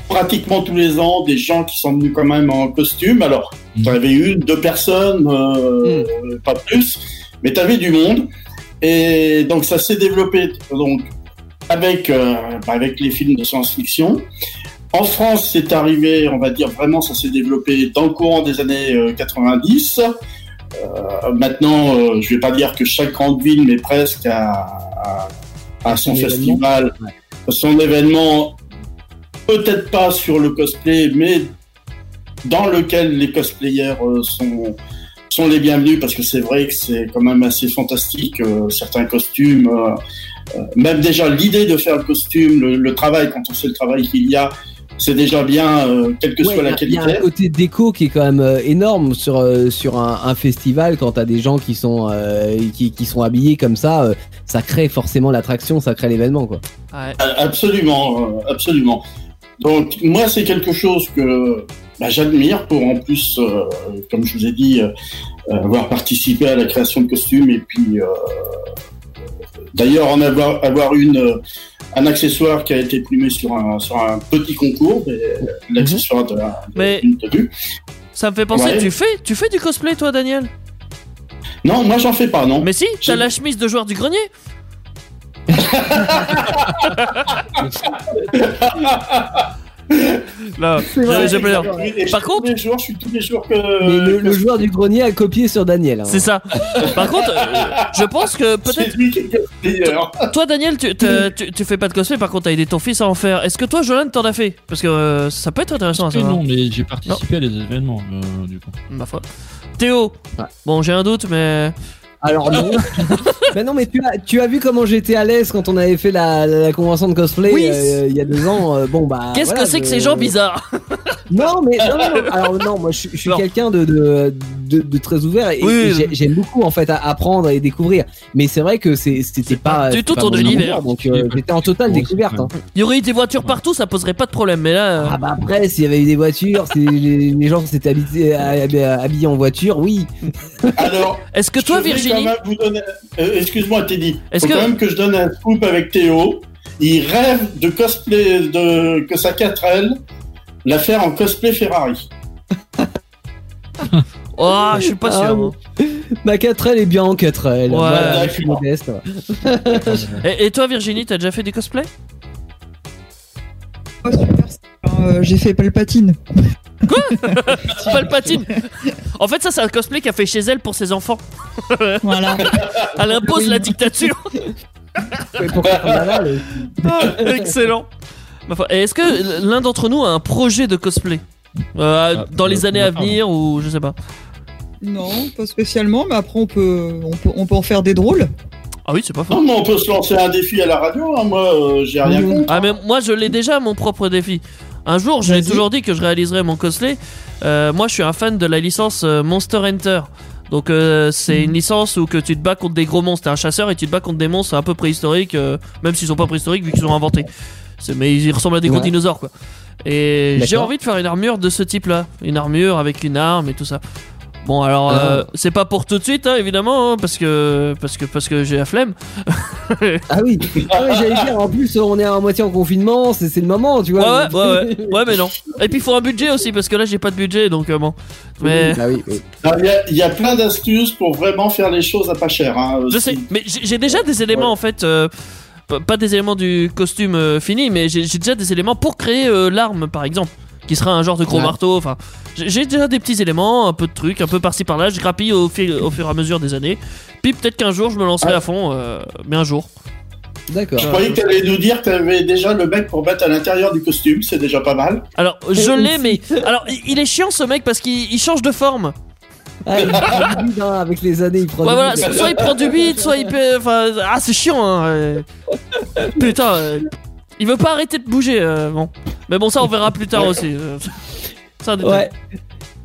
pratiquement tous les ans, des gens qui sont venus quand même en costume. Alors, Mhm. tu avais une, deux personnes, euh, pas plus, mais tu avais du monde. Et donc, ça s'est développé donc, avec, euh, bah, avec les films de science-fiction. En France, c'est arrivé, on va dire vraiment, ça s'est développé dans le courant des années euh, 90. Euh, maintenant, euh, je vais pas dire que chaque grande ville, mais presque a, a- a son événement. festival, son événement. Peut-être pas sur le cosplay, mais dans lequel les cosplayers euh, sont sont les bienvenus parce que c'est vrai que c'est quand même assez fantastique euh, certains costumes euh, euh, même déjà l'idée de faire le costume le, le travail quand on sait le travail qu'il y a c'est déjà bien euh, quelle que Ouais, soit la a- il y a qualité un côté déco qui est quand même euh, énorme sur euh, sur un, un festival quand t'as des gens qui sont euh, qui, qui sont habillés comme ça euh, ça crée forcément l'attraction ça crée l'événement quoi Ouais. Euh, Absolument, euh, absolument. Donc moi c'est quelque chose que bah, j'admire pour en plus, euh, comme je vous ai dit, euh, avoir participé à la création de costumes et puis euh, d'ailleurs en avoir avoir une euh, un accessoire qui a été primé sur un sur un petit concours, mais, euh, l'accessoire de, la- de Mais- une tenue. Ça me fait penser, Ouais. tu fais, tu fais du cosplay toi, Daniel? Non, moi j'en fais pas, non. Mais si, t'as la chemise de joueur du grenier. Là, vrai, je Par suis contre- tous les jours, je suis tous les jours que. mais le, joueur du grenier a copié sur Daniel hein. C'est ça. Par contre, euh, je pense que peut-être toi, Daniel, tu, tu, tu fais pas de cosplay. Par contre, t'as aidé ton fils à en faire. Est-ce que toi, Jolan, t'en as fait? Parce que euh, ça peut être intéressant à Et savoir. non, mais j'ai participé à des événements, euh, du coup. Ma foi. Théo. Ouais. Bon, j'ai un doute, mais alors non mais non mais tu as tu as vu comment j'étais à l'aise quand on avait fait la, la, convention de cosplay Oui. euh, il y a deux ans euh, bon bah qu'est-ce voilà, que c'est que ces gens bizarres? Non, mais non, non, non. Alors non, moi je, je suis quelqu'un de, de, de, de très ouvert et, Oui, et oui. j'ai- j'aime beaucoup en fait à apprendre et découvrir. Mais c'est vrai que c'est c'était pas c'est tout ton univers. Donc euh, j'étais en totale découverte. hein. Il y aurait eu des voitures partout, ça poserait pas de problème. Mais là, euh, Ah bah après, s'il y avait eu des voitures, si les, les gens s'étaient habillés, habillés en voiture, oui. Alors, est-ce que toi, Virginie, donner- euh, Excuse-moi, Teddy. Est-ce que- quand même que je donne un scoop avec Théo. Il rêve de cosplay, de que sa 4L la faire en cosplay Ferrari. oh, je suis pas Ah, sûr. hein. Ma 4L est bien en 4L. Ouais, voilà, je suis d'accord. modeste. Et, et toi, Virginie, t'as déjà fait des cosplays? Oh. Euh, j'ai fait Palpatine. Palpatine. En fait, ça, c'est un cosplay qu'elle fait chez elle pour ses enfants. Voilà. Elle impose la dictature. Ah, Excellent. Est-ce que l'un d'entre nous a un projet de cosplay Euh, Ah, dans les euh, années à venir ou je sais pas? Non, pas spécialement, mais après on peut, on peut, on peut en faire des drôles. Ah oui, c'est pas faux. Non, mais on peut se lancer un défi à la radio. hein. Moi, euh, j'ai rien contre. Ah mais moi je l'ai déjà mon propre défi. Un jour, j'ai toujours dit que je réaliserais mon cosplay. Euh, moi, je suis un fan de la licence Monster Hunter. Donc euh, c'est une licence où que tu te bats contre des gros monstres. T'es un chasseur et tu te bats contre des monstres un peu préhistoriques, euh, même s'ils sont pas préhistoriques vu qu'ils sont inventés. Mais ils ressemblent à des gros Ouais. dinosaures quoi. Et j'ai envie de faire une armure de ce type-là, une armure avec une arme et tout ça. Bon alors euh, c'est pas pour tout de suite hein, évidemment hein, parce que parce que parce que j'ai la flemme. Ah oui, ah ouais, j'allais dire, en plus, on est à moitié en confinement, c'est c'est le moment, tu vois. ouais ouais ouais, ouais mais non. Et puis il faut un budget aussi parce que là j'ai pas de budget donc euh, bon. Mais Ah oui, oui. Alors, Il y, a- il y a plein d'astuces pour vraiment faire les choses à pas cher. Hein, Je sais, mais j'ai déjà des éléments Ouais. en fait. euh, pas des éléments du costume euh, fini, mais j'ai déjà des éléments pour créer euh, l'arme par exemple, qui sera un genre de gros Ouais. marteau. Enfin, j'ai déjà des petits éléments, un peu de trucs, un peu par-ci par-là. Je grappille au, au fur et à mesure des années. Puis peut-être qu'un jour je me lancerai Ah. à fond, euh, mais un jour. D'accord. Je croyais que tu allais nous dire que tu avais déjà le mec pour mettre à l'intérieur du costume. C'est déjà pas mal. Alors je l'ai, mais alors il- est chiant ce mec parce qu'il il change de forme. Ah, il prend du bide, hein, avec les années, il prend Ouais, du voilà, bide. soit il prend du beat, soit il peut. Enfin, ah, c'est chiant, hein. euh. Putain, euh, il veut pas arrêter de bouger, euh, bon. Mais bon, ça, on verra plus tard aussi. Ouais.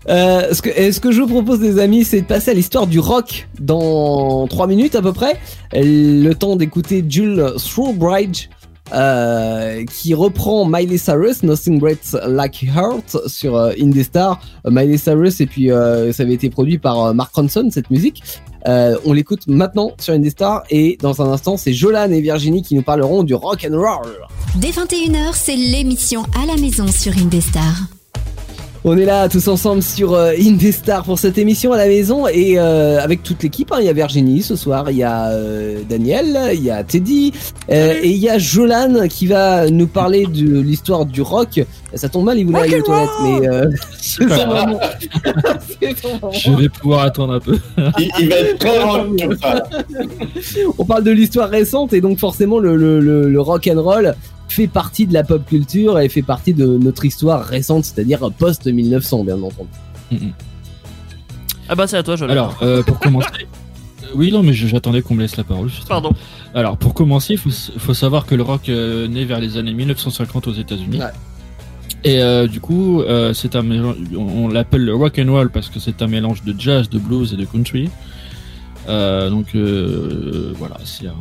Euh, ce, que, et ce que je vous propose, les amis, c'est de passer à l'histoire du rock dans 3 minutes à peu près. Le temps d'écouter Jules Throwbridge. Euh, qui reprend Miley Cyrus, Nothing Breaks Like Heart sur euh, Indestar. Euh, Miley Cyrus et puis euh, ça avait été produit par Mark Ronson cette musique. On l'écoute maintenant sur Indestar et dans un instant c'est Jolan et Virginie qui nous parleront du rock and roll. Dès 21h, c'est l'émission à la maison sur Indestar. On est là tous ensemble sur euh, Indestar pour cette émission à la maison et euh, avec toute l'équipe. hein. Il y a Virginie ce soir, il y a euh, Daniel, il y a Teddy euh, et il y a Jolan qui va nous parler de l'histoire du rock. Ça tombe mal, il voulait aller aux toilettes, mais euh, c'est. Je vais pouvoir attendre un peu. Il, il va être très comme ça. On parle de l'histoire récente et donc forcément le, le, le, le rock and roll fait partie de la pop culture et fait partie de notre histoire récente, c'est-à-dire post 1900 bien entendu. Ah bah, c'est à toi, je l'ai. Alors, euh, pour commencer. Euh, Oui, non, mais j'attendais qu'on me laisse la parole. justement. Pardon. Alors, pour commencer, il faut, savoir que le rock euh, naît vers les années 1950 aux États-Unis. Ouais. Et euh, du coup, euh, c'est un mélange, on, on l'appelle le rock and roll parce que c'est un mélange de jazz, de blues et de country. Euh, donc euh, voilà, c'est un,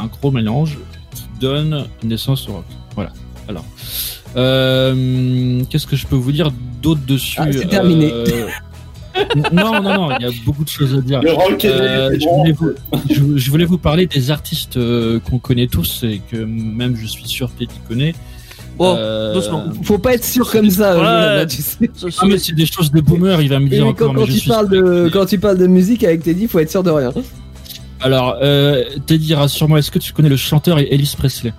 un gros mélange qui donne naissance au rock. Voilà. Alors, euh, qu'est-ce que je peux vous dire d'autre dessus Ah, c'est terminé. Euh, Non, non, non, il y a beaucoup de choses à dire. Le rock Euh, je, voulais vous, je- je voulais vous parler des artistes euh, qu'on connaît tous et que même je suis sûr que tu connais. Oh, Euh, doucement. Faut pas être sûr comme ça, Ouais. Jolan, là, tu sais. Ce- ce- Ah, mais c'est des choses de boomer, il va me dire quand, encore. quand mais je tu suis de, quand tu parles de musique avec Teddy, faut être sûr de rien. Alors, euh, Teddy, rassure-moi, est-ce que tu connais le chanteur Ellis Presley?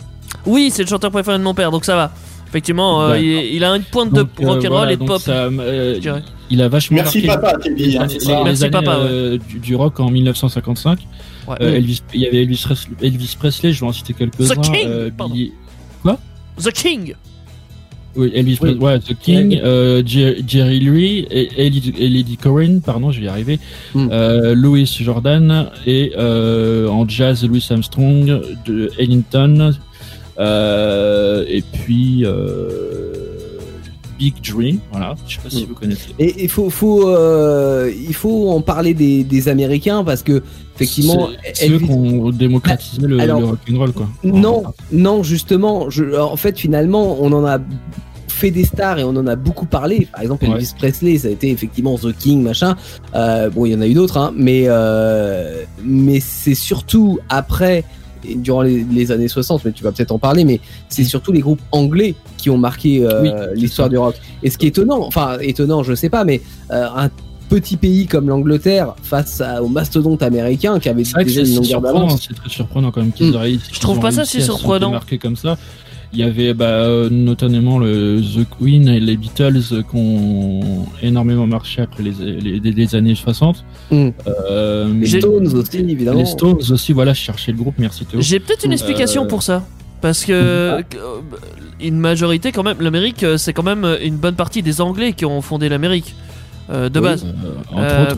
Oui, c'est le chanteur préféré de mon père, donc ça va. Effectivement, euh, il, il a une pointe de Donc, euh, rock'n'roll voilà, et de pop. ça, euh, je dirais. il a vachement Merci marqué papa, dit. hein, années- c'est ça. les Merci, années, papa, ouais. euh, du, du rock en 1955. Ouais. Euh, Elvis, il y avait Elvis, Presley- Elvis Presley, je vais en citer quelques-uns. The King, euh, The King Oui, Elvis Oui. Presley, ouais, The King, euh, Jer- Jerry Lee, et, et Lady- et Lady Corinne, pardon, je vais y arriver, Mm. euh, Louis Jordan, et euh, en jazz, Louis Armstrong, de Ellington, euh, et puis euh, Big Dream, voilà, je sais pas si Mm. vous connaissez. Et il faut, faut, euh, il faut en parler des, des Américains parce que effectivement, C'est- c'est eux Elvis- qui ont démocratisé le, le rock'n'roll, quoi. non, non, justement, je, en fait, finalement, on en a fait des stars et on en a beaucoup parlé. Par exemple, Ouais. Elvis Presley, ça a été effectivement The King, machin. Euh, bon, il y en a eu d'autres, hein, mais euh, mais c'est surtout après, et durant les, les années 60, mais tu vas peut-être en parler, mais c'est surtout les groupes anglais qui ont marqué euh, Oui, l'histoire du rock. Et ce qui est étonnant, enfin étonnant, je sais pas, mais euh, un petit pays comme l'Angleterre face à- aux mastodontes américains qui avaient déjà c'est une longueur d'avance. c'est très surprenant quand même qu'ils Mm. Je trouve pas ça si surprenant. démarquer comme ça. Il y avait bah, euh, notamment le The Queen et les Beatles qui ont énormément marché après les, les, années 60. Mm. Euh, Les Stones aussi, évidemment. les Stones aussi, voilà, je cherchais le groupe, merci Théo. J'ai peut-être une Euh, explication pour ça. Parce que une majorité quand même, l'Amérique, c'est quand même une bonne partie des Anglais qui ont fondé l'Amérique euh, de Oui, base. euh, entre Euh, autres,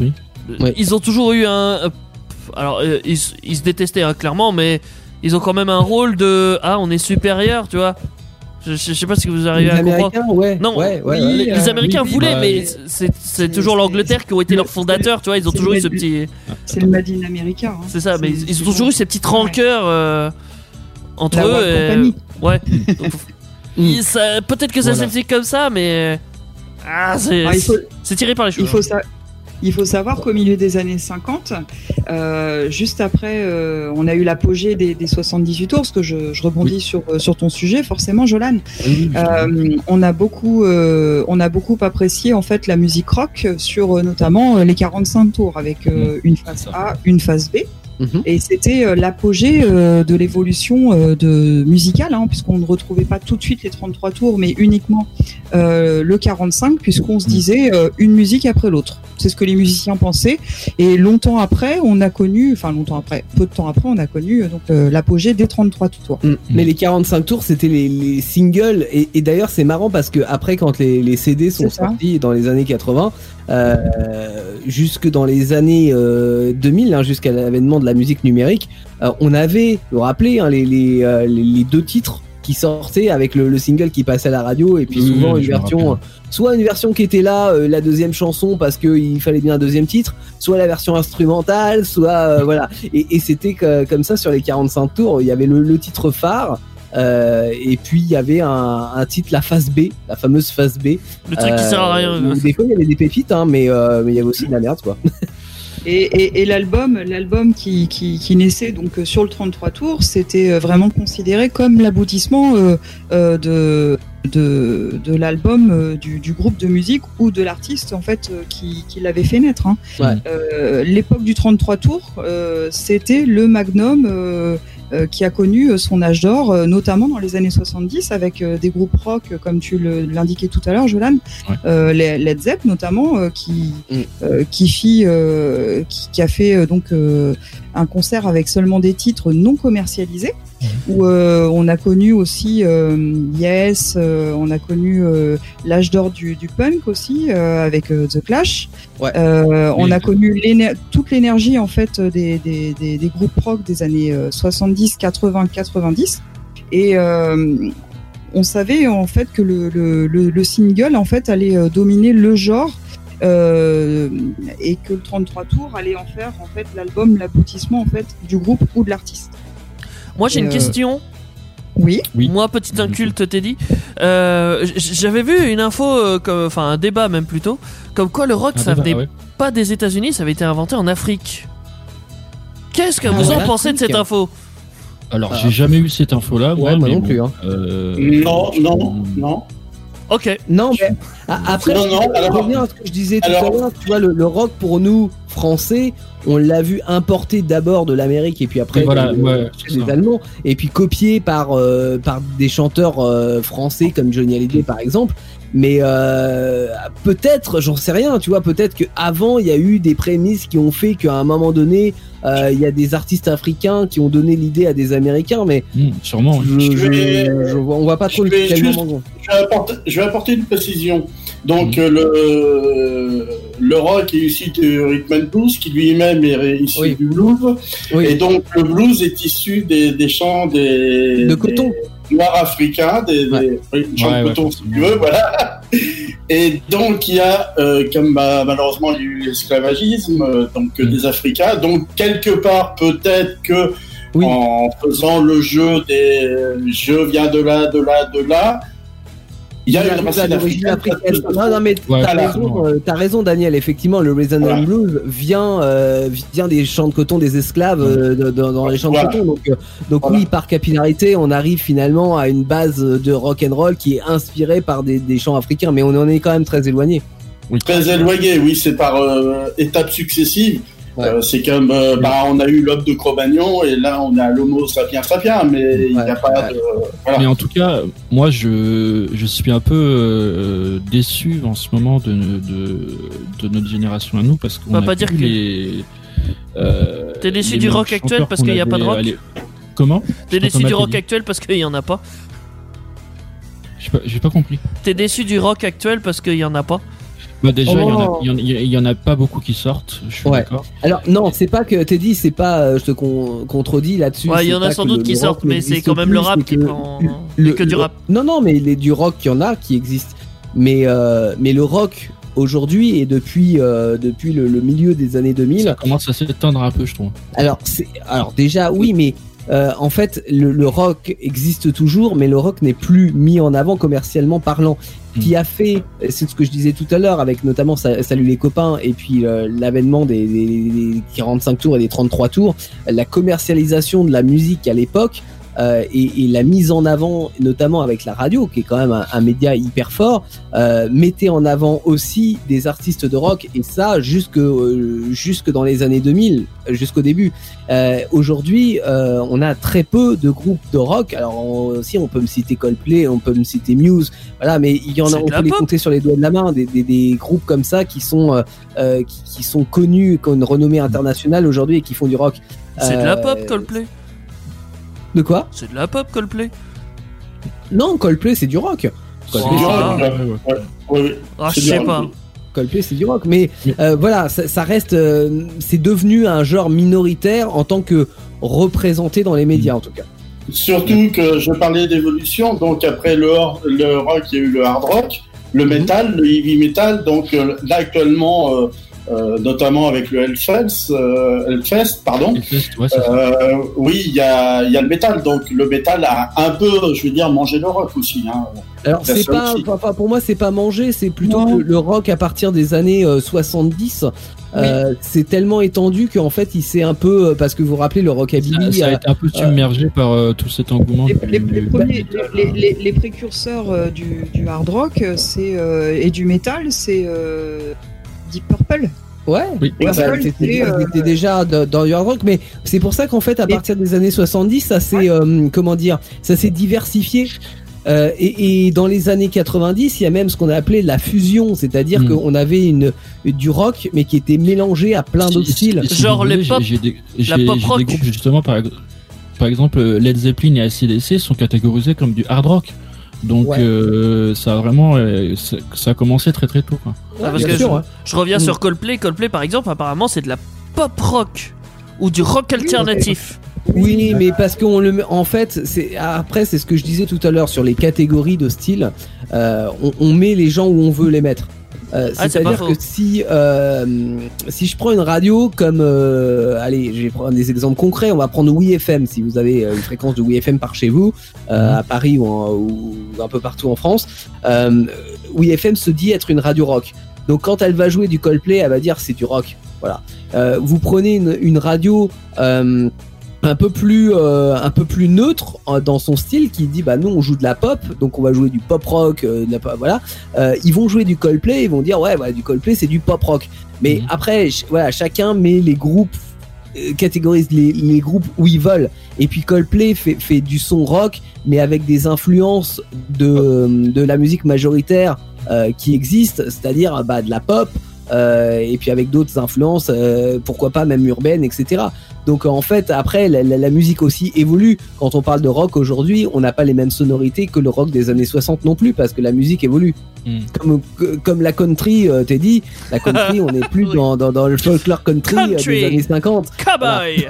oui. Ils ont toujours eu un. Alors, euh, ils, ils se détestaient hein, clairement, mais ils ont quand même un rôle de. Ah, on est supérieur, tu vois. Je, je sais pas si vous Les arrivez à comprendre. Ouais. Non, ouais, ouais, oui. Les, les Américains oui, voulaient, bah, mais c'est- toujours l'Angleterre qui ont été leurs fondateurs, tu vois. Ils ont toujours eu ce petit. C'est le Made in America. hein. C'est ça, mais ils, ils ont toujours eu ces petites rancœurs euh, entre La eux. Et-. Ouais. Peut-être que ça Voilà. s'explique comme ça, mais. Ah, c'est Ah, c'est tiré par les cheveux. il faut ça. Il faut savoir qu'au milieu des années 50, euh, juste après, euh, on a eu l'apogée des, des 78 tours, parce que je, je rebondis sur, euh, sur ton sujet, forcément, Jolan. Oui, Euh, on a beaucoup, euh, on a beaucoup apprécié en fait la musique rock sur euh, notamment euh, les 45 tours avec euh, une phase A, une phase B. Mhm. Et c'était euh, l'apogée euh, de l'évolution euh, de musicale, hein, puisqu'on ne retrouvait pas tout de suite les 33 tours, mais uniquement euh, le 45, puisqu'on se disait euh, une musique après l'autre. C'est ce que les musiciens pensaient. Et longtemps après, on a connu, enfin longtemps après, peu de temps après, on a connu euh, donc euh, l'apogée des 33 tours. Mm. Mais les 45 tours, c'était les, les singles. Et, et d'ailleurs, c'est marrant parce que après, quand les, les CD sont ça. sortis dans les années 80, euh, jusque dans les années euh, 2000, hein, jusqu'à l'avènement de la musique numérique, euh, on avait, vous vous rappelez, hein, les, les, euh, les- les deux titres qui sortaient avec le, le single qui passait à la radio et puis Oui, souvent oui, une version soit une version qui était là euh, la deuxième chanson parce qu'il fallait bien un deuxième titre soit la version instrumentale soit euh, voilà. Et, et c'était comme ça sur les 45 tours il y avait le, le titre phare euh, et puis il y avait un, un titre la phase B la fameuse phase B Le truc qui Euh, sert à rien. où des fois il y avait des pépites hein, mais euh, mais il y avait aussi de la merde quoi Et, et, et l'album, l'album qui, qui, qui naissait donc sur le 33 tours, c'était vraiment considéré comme l'aboutissement euh, euh, de de, de l'album euh, du, du groupe de musique ou de l'artiste en fait euh, qui, qui l'avait fait naître. hein. Ouais. Euh, L'époque du 33 tours, euh, c'était le magnum qui a connu euh, son âge d'or, euh, notamment dans les années 70 avec euh, des groupes rock euh, comme tu l'indiquais tout à l'heure, Jolan, Ouais. euh, les Led Zepp notamment, euh, qui Mm. euh, qui fit, euh, qui, qui a fait euh, donc euh, un concert avec seulement des titres non commercialisés, où euh, on a connu aussi euh, Yes, euh, on a connu l'âge d'or du, du punk aussi avec The Clash. Ouais. On a connu toute l'énergie en fait des, des, des, des groupes rock des années euh, 70, 80, 90 et on savait en fait que le, le, le, le single en fait allait dominer le genre euh, et que le 33 tours allait en faire en fait l'album l'aboutissement en fait du groupe ou de l'artiste. Moi, j'ai une Euh, question. Oui. Oui. Moi, petit inculte, t'es dit. Euh, J'avais vu une info, euh, comme- enfin un débat même plutôt, comme quoi le rock, ça venait ouais. pas des États-Unis, ça avait été inventé en Afrique. Qu'est-ce que Ah, vous en pensez de cette info? Alors, Ah. j'ai jamais eu cette info-là. Ouais, moi mais non bon, plus, hein. euh, Non, non, non. Ok. non mais après Non, non, je alors- reviens à ce que je disais tout à l'heure tu vois le, le rock pour nous français on l'a vu importé d'abord de l'Amérique et puis après voilà, des, ouais. Allemands et puis copié par euh, par des chanteurs euh, français comme Johnny Hallyday par exemple mais euh, peut-être j'en sais rien tu vois peut-être que avant il y a eu des prémices qui ont fait qu'à un moment donné euh, il y a des artistes africains qui ont donné l'idée à des Américains mais hmm, sûrement. je, Je vais- je vois- on voit pas trop je vais quel juste- Je vais apporter, je vais apporter une précision. Donc Mhm. euh, le le rock est issu du rhythm and blues, qui lui-même est issu Oui. du blues, oui et donc le blues est issu des, des chants des De coton. des noirs africains, des, Ouais. des chants Ouais, de ouais, coton si tu veux, voilà. Et donc il y a, euh, comme bah, malheureusement il y a eu l'esclavagisme, euh, donc Mhm. des Africains, donc quelque part peut-être que Oui. en faisant le jeu des je viens de là, de là, de là. Il y a une racine africaine. africaine. Non, non, mais Ouais, t'as raison, euh, raison, Daniel. Effectivement, le Voilà. and blues vient, euh, vient des champs de coton des esclaves euh, de- de- dans les champs Voilà. de coton. Donc, donc Voilà. oui, par capillarité, on arrive finalement à une base de rock and roll qui est inspirée par des, des chants africains, mais on en est quand même très éloigné. Très éloigné, oui, c'est par étapes successives. Ouais. Euh, c'est comme, euh, bah, on a eu l'homme de Cro-Magnon et là on a l'homo sapiens sapiens, mais il n'y a pas ouais. de. Voilà. Mais en tout cas, moi, je, je suis un peu euh, déçu en ce moment de, de, de notre génération à nous parce qu'on On va pas dire que- les. euh, T'es déçu les du rock actuel parce qu'il y a pas de rock Comment? T'es déçu du rock actuel parce qu'il y en a pas? J'ai pas, j'ai pas compris. T'es déçu du rock actuel parce qu'il y en a pas? Bah déjà, il y en a- Oh. y, en a- il y en a pas beaucoup qui sortent. Je suis Ouais. d'accord. Alors non, c'est pas que Teddy, c'est pas, euh, je te con- contredis là-dessus. Ouais, il y en a sans doute le- qui le sortent, rock mais c'est quand même le rap qui prend. le- que du rap. Non, non, mais les, du rock, il y en a qui existent. Mais, euh, mais le rock aujourd'hui et depuis, euh, depuis le, le milieu des années 2000, Ça commence à s'éteindre un peu, je trouve. alors, c'est, alors déjà, oui, mais euh, en fait, le, le rock existe toujours, mais le rock n'est plus mis en avant commercialement parlant. Qui a fait, c'est ce que je disais tout à l'heure, avec notamment Sa- Salut les copains et puis euh, l'avènement des, des, des 45 tours et des 33 tours, la commercialisation de la musique à l'époque. Euh, et, et la mise en avant, notamment avec la radio, qui est quand même un, un média hyper fort, euh, mettait en avant aussi des artistes de rock, et ça jusque, euh, jusque dans les années 2000, jusqu'au début. Euh, Aujourd'hui, euh, on a très peu de groupes de rock. Alors on- aussi, on peut me citer Coldplay, on peut me citer Muse, voilà, mais il y en a, on peut les compter sur les doigts de la main, des, des, des groupes comme ça qui sont euh, qui, qui sont connus, qui ont une renommée internationale aujourd'hui et qui font du rock. C'est de la pop, Coldplay. De quoi C'est de la pop, Coldplay. Non, Coldplay c'est du rock. Oh, Coldplay, du c'est- rock, ah, ouais. Ouais, ouais, ouais. ah, je du sais rock. pas. Coldplay c'est du rock, mais euh, voilà, ça, ça reste, euh, c'est devenu un genre minoritaire en tant que représenté dans les médias en tout cas. Surtout que je parlais d'évolution, donc après le, le rock, il y a eu le hard rock, le Mhm. metal, le heavy metal, donc euh, là actuellement, euh, notamment avec le Hellfest, euh, Hellfest pardon, ouais, euh, oui, il y a, il y a le métal, donc le métal a un peu, je veux dire, mangé le rock aussi. Hein. Alors c'est pas, enfin pour moi c'est pas manger, c'est plutôt que le rock à partir des années euh, 70, euh, c'est tellement étendu qu'en fait il s'est un peu, parce que vous vous rappelez le rockabilly, ça a été un peu submergé par euh, tout cet engouement. Les, du- les- les du- premiers, les, les- les- les précurseurs euh, du, du hard rock c'est et du metal, c'est euh, Deep Purple. ouais, Oui. C'était euh, c'était déjà dans le hard rock, mais c'est pour ça qu'en fait à partir des années 70, ça s'est euh, comment dire, ça s'est diversifié. Euh, et, et dans les années 90, il y a même ce qu'on a appelé la fusion, c'est-à-dire Mm. qu'on avait une du rock mais qui était mélangé à plein d'autres styles. Genre les pop- des- la pop rock. des groupes justement par, par exemple Led Zeppelin et ACDC sont catégorisés comme du hard rock. Donc Ouais. euh, ça a vraiment euh, ça, a commencé très très tôt. Quoi. Ah, parce bien que sûr, je, hein. je reviens Mm. sur Coldplay. Coldplay, par exemple, apparemment, c'est de la pop rock ou du rock alternatif. Oui, mais parce qu'on le met, en fait, c'est après c'est ce que je disais tout à l'heure sur les catégories de style. euh, on, on met les gens où on veut les mettre. Euh, Ah, c'est C'est-à-dire que si euh, si je prends une radio comme euh, allez, je vais prendre des exemples concrets. On va prendre WeFM si vous avez euh, une fréquence de WeFM par chez vous euh, à Paris ou, en- ou un peu partout en France. Euh, WeFM se dit être une radio rock. Donc quand elle va jouer du Coldplay, elle va dire c'est du rock. Voilà. Euh, vous prenez une, une radio. Euh, un peu plus euh, un peu plus neutre euh, dans son style qui dit bah nous on joue de la pop donc on va jouer du pop rock euh, de la pop- voilà. Euh, ils vont jouer du Coldplay ils vont dire ouais voilà, du Coldplay c'est du pop rock. Mais Mhm. après voilà chacun met les groupes euh, catégorise les, les groupes où ils veulent. Et puis Coldplay fait, fait du son rock mais avec des influences de, de la musique majoritaire euh, qui existe c'est-à-dire bah, de la pop euh, et puis avec d'autres influences euh, pourquoi pas même urbaines etc donc en fait, après, la, la- la musique aussi évolue. Quand on parle de rock aujourd'hui, on n'a pas les mêmes sonorités que le rock des années 60 non plus, parce que la musique évolue. Mm. Comme, comme la country, euh, t'es dit, la country, on n'est plus Oui. dans, dans, dans le folklore country, euh, Country. des années 50. Cowboy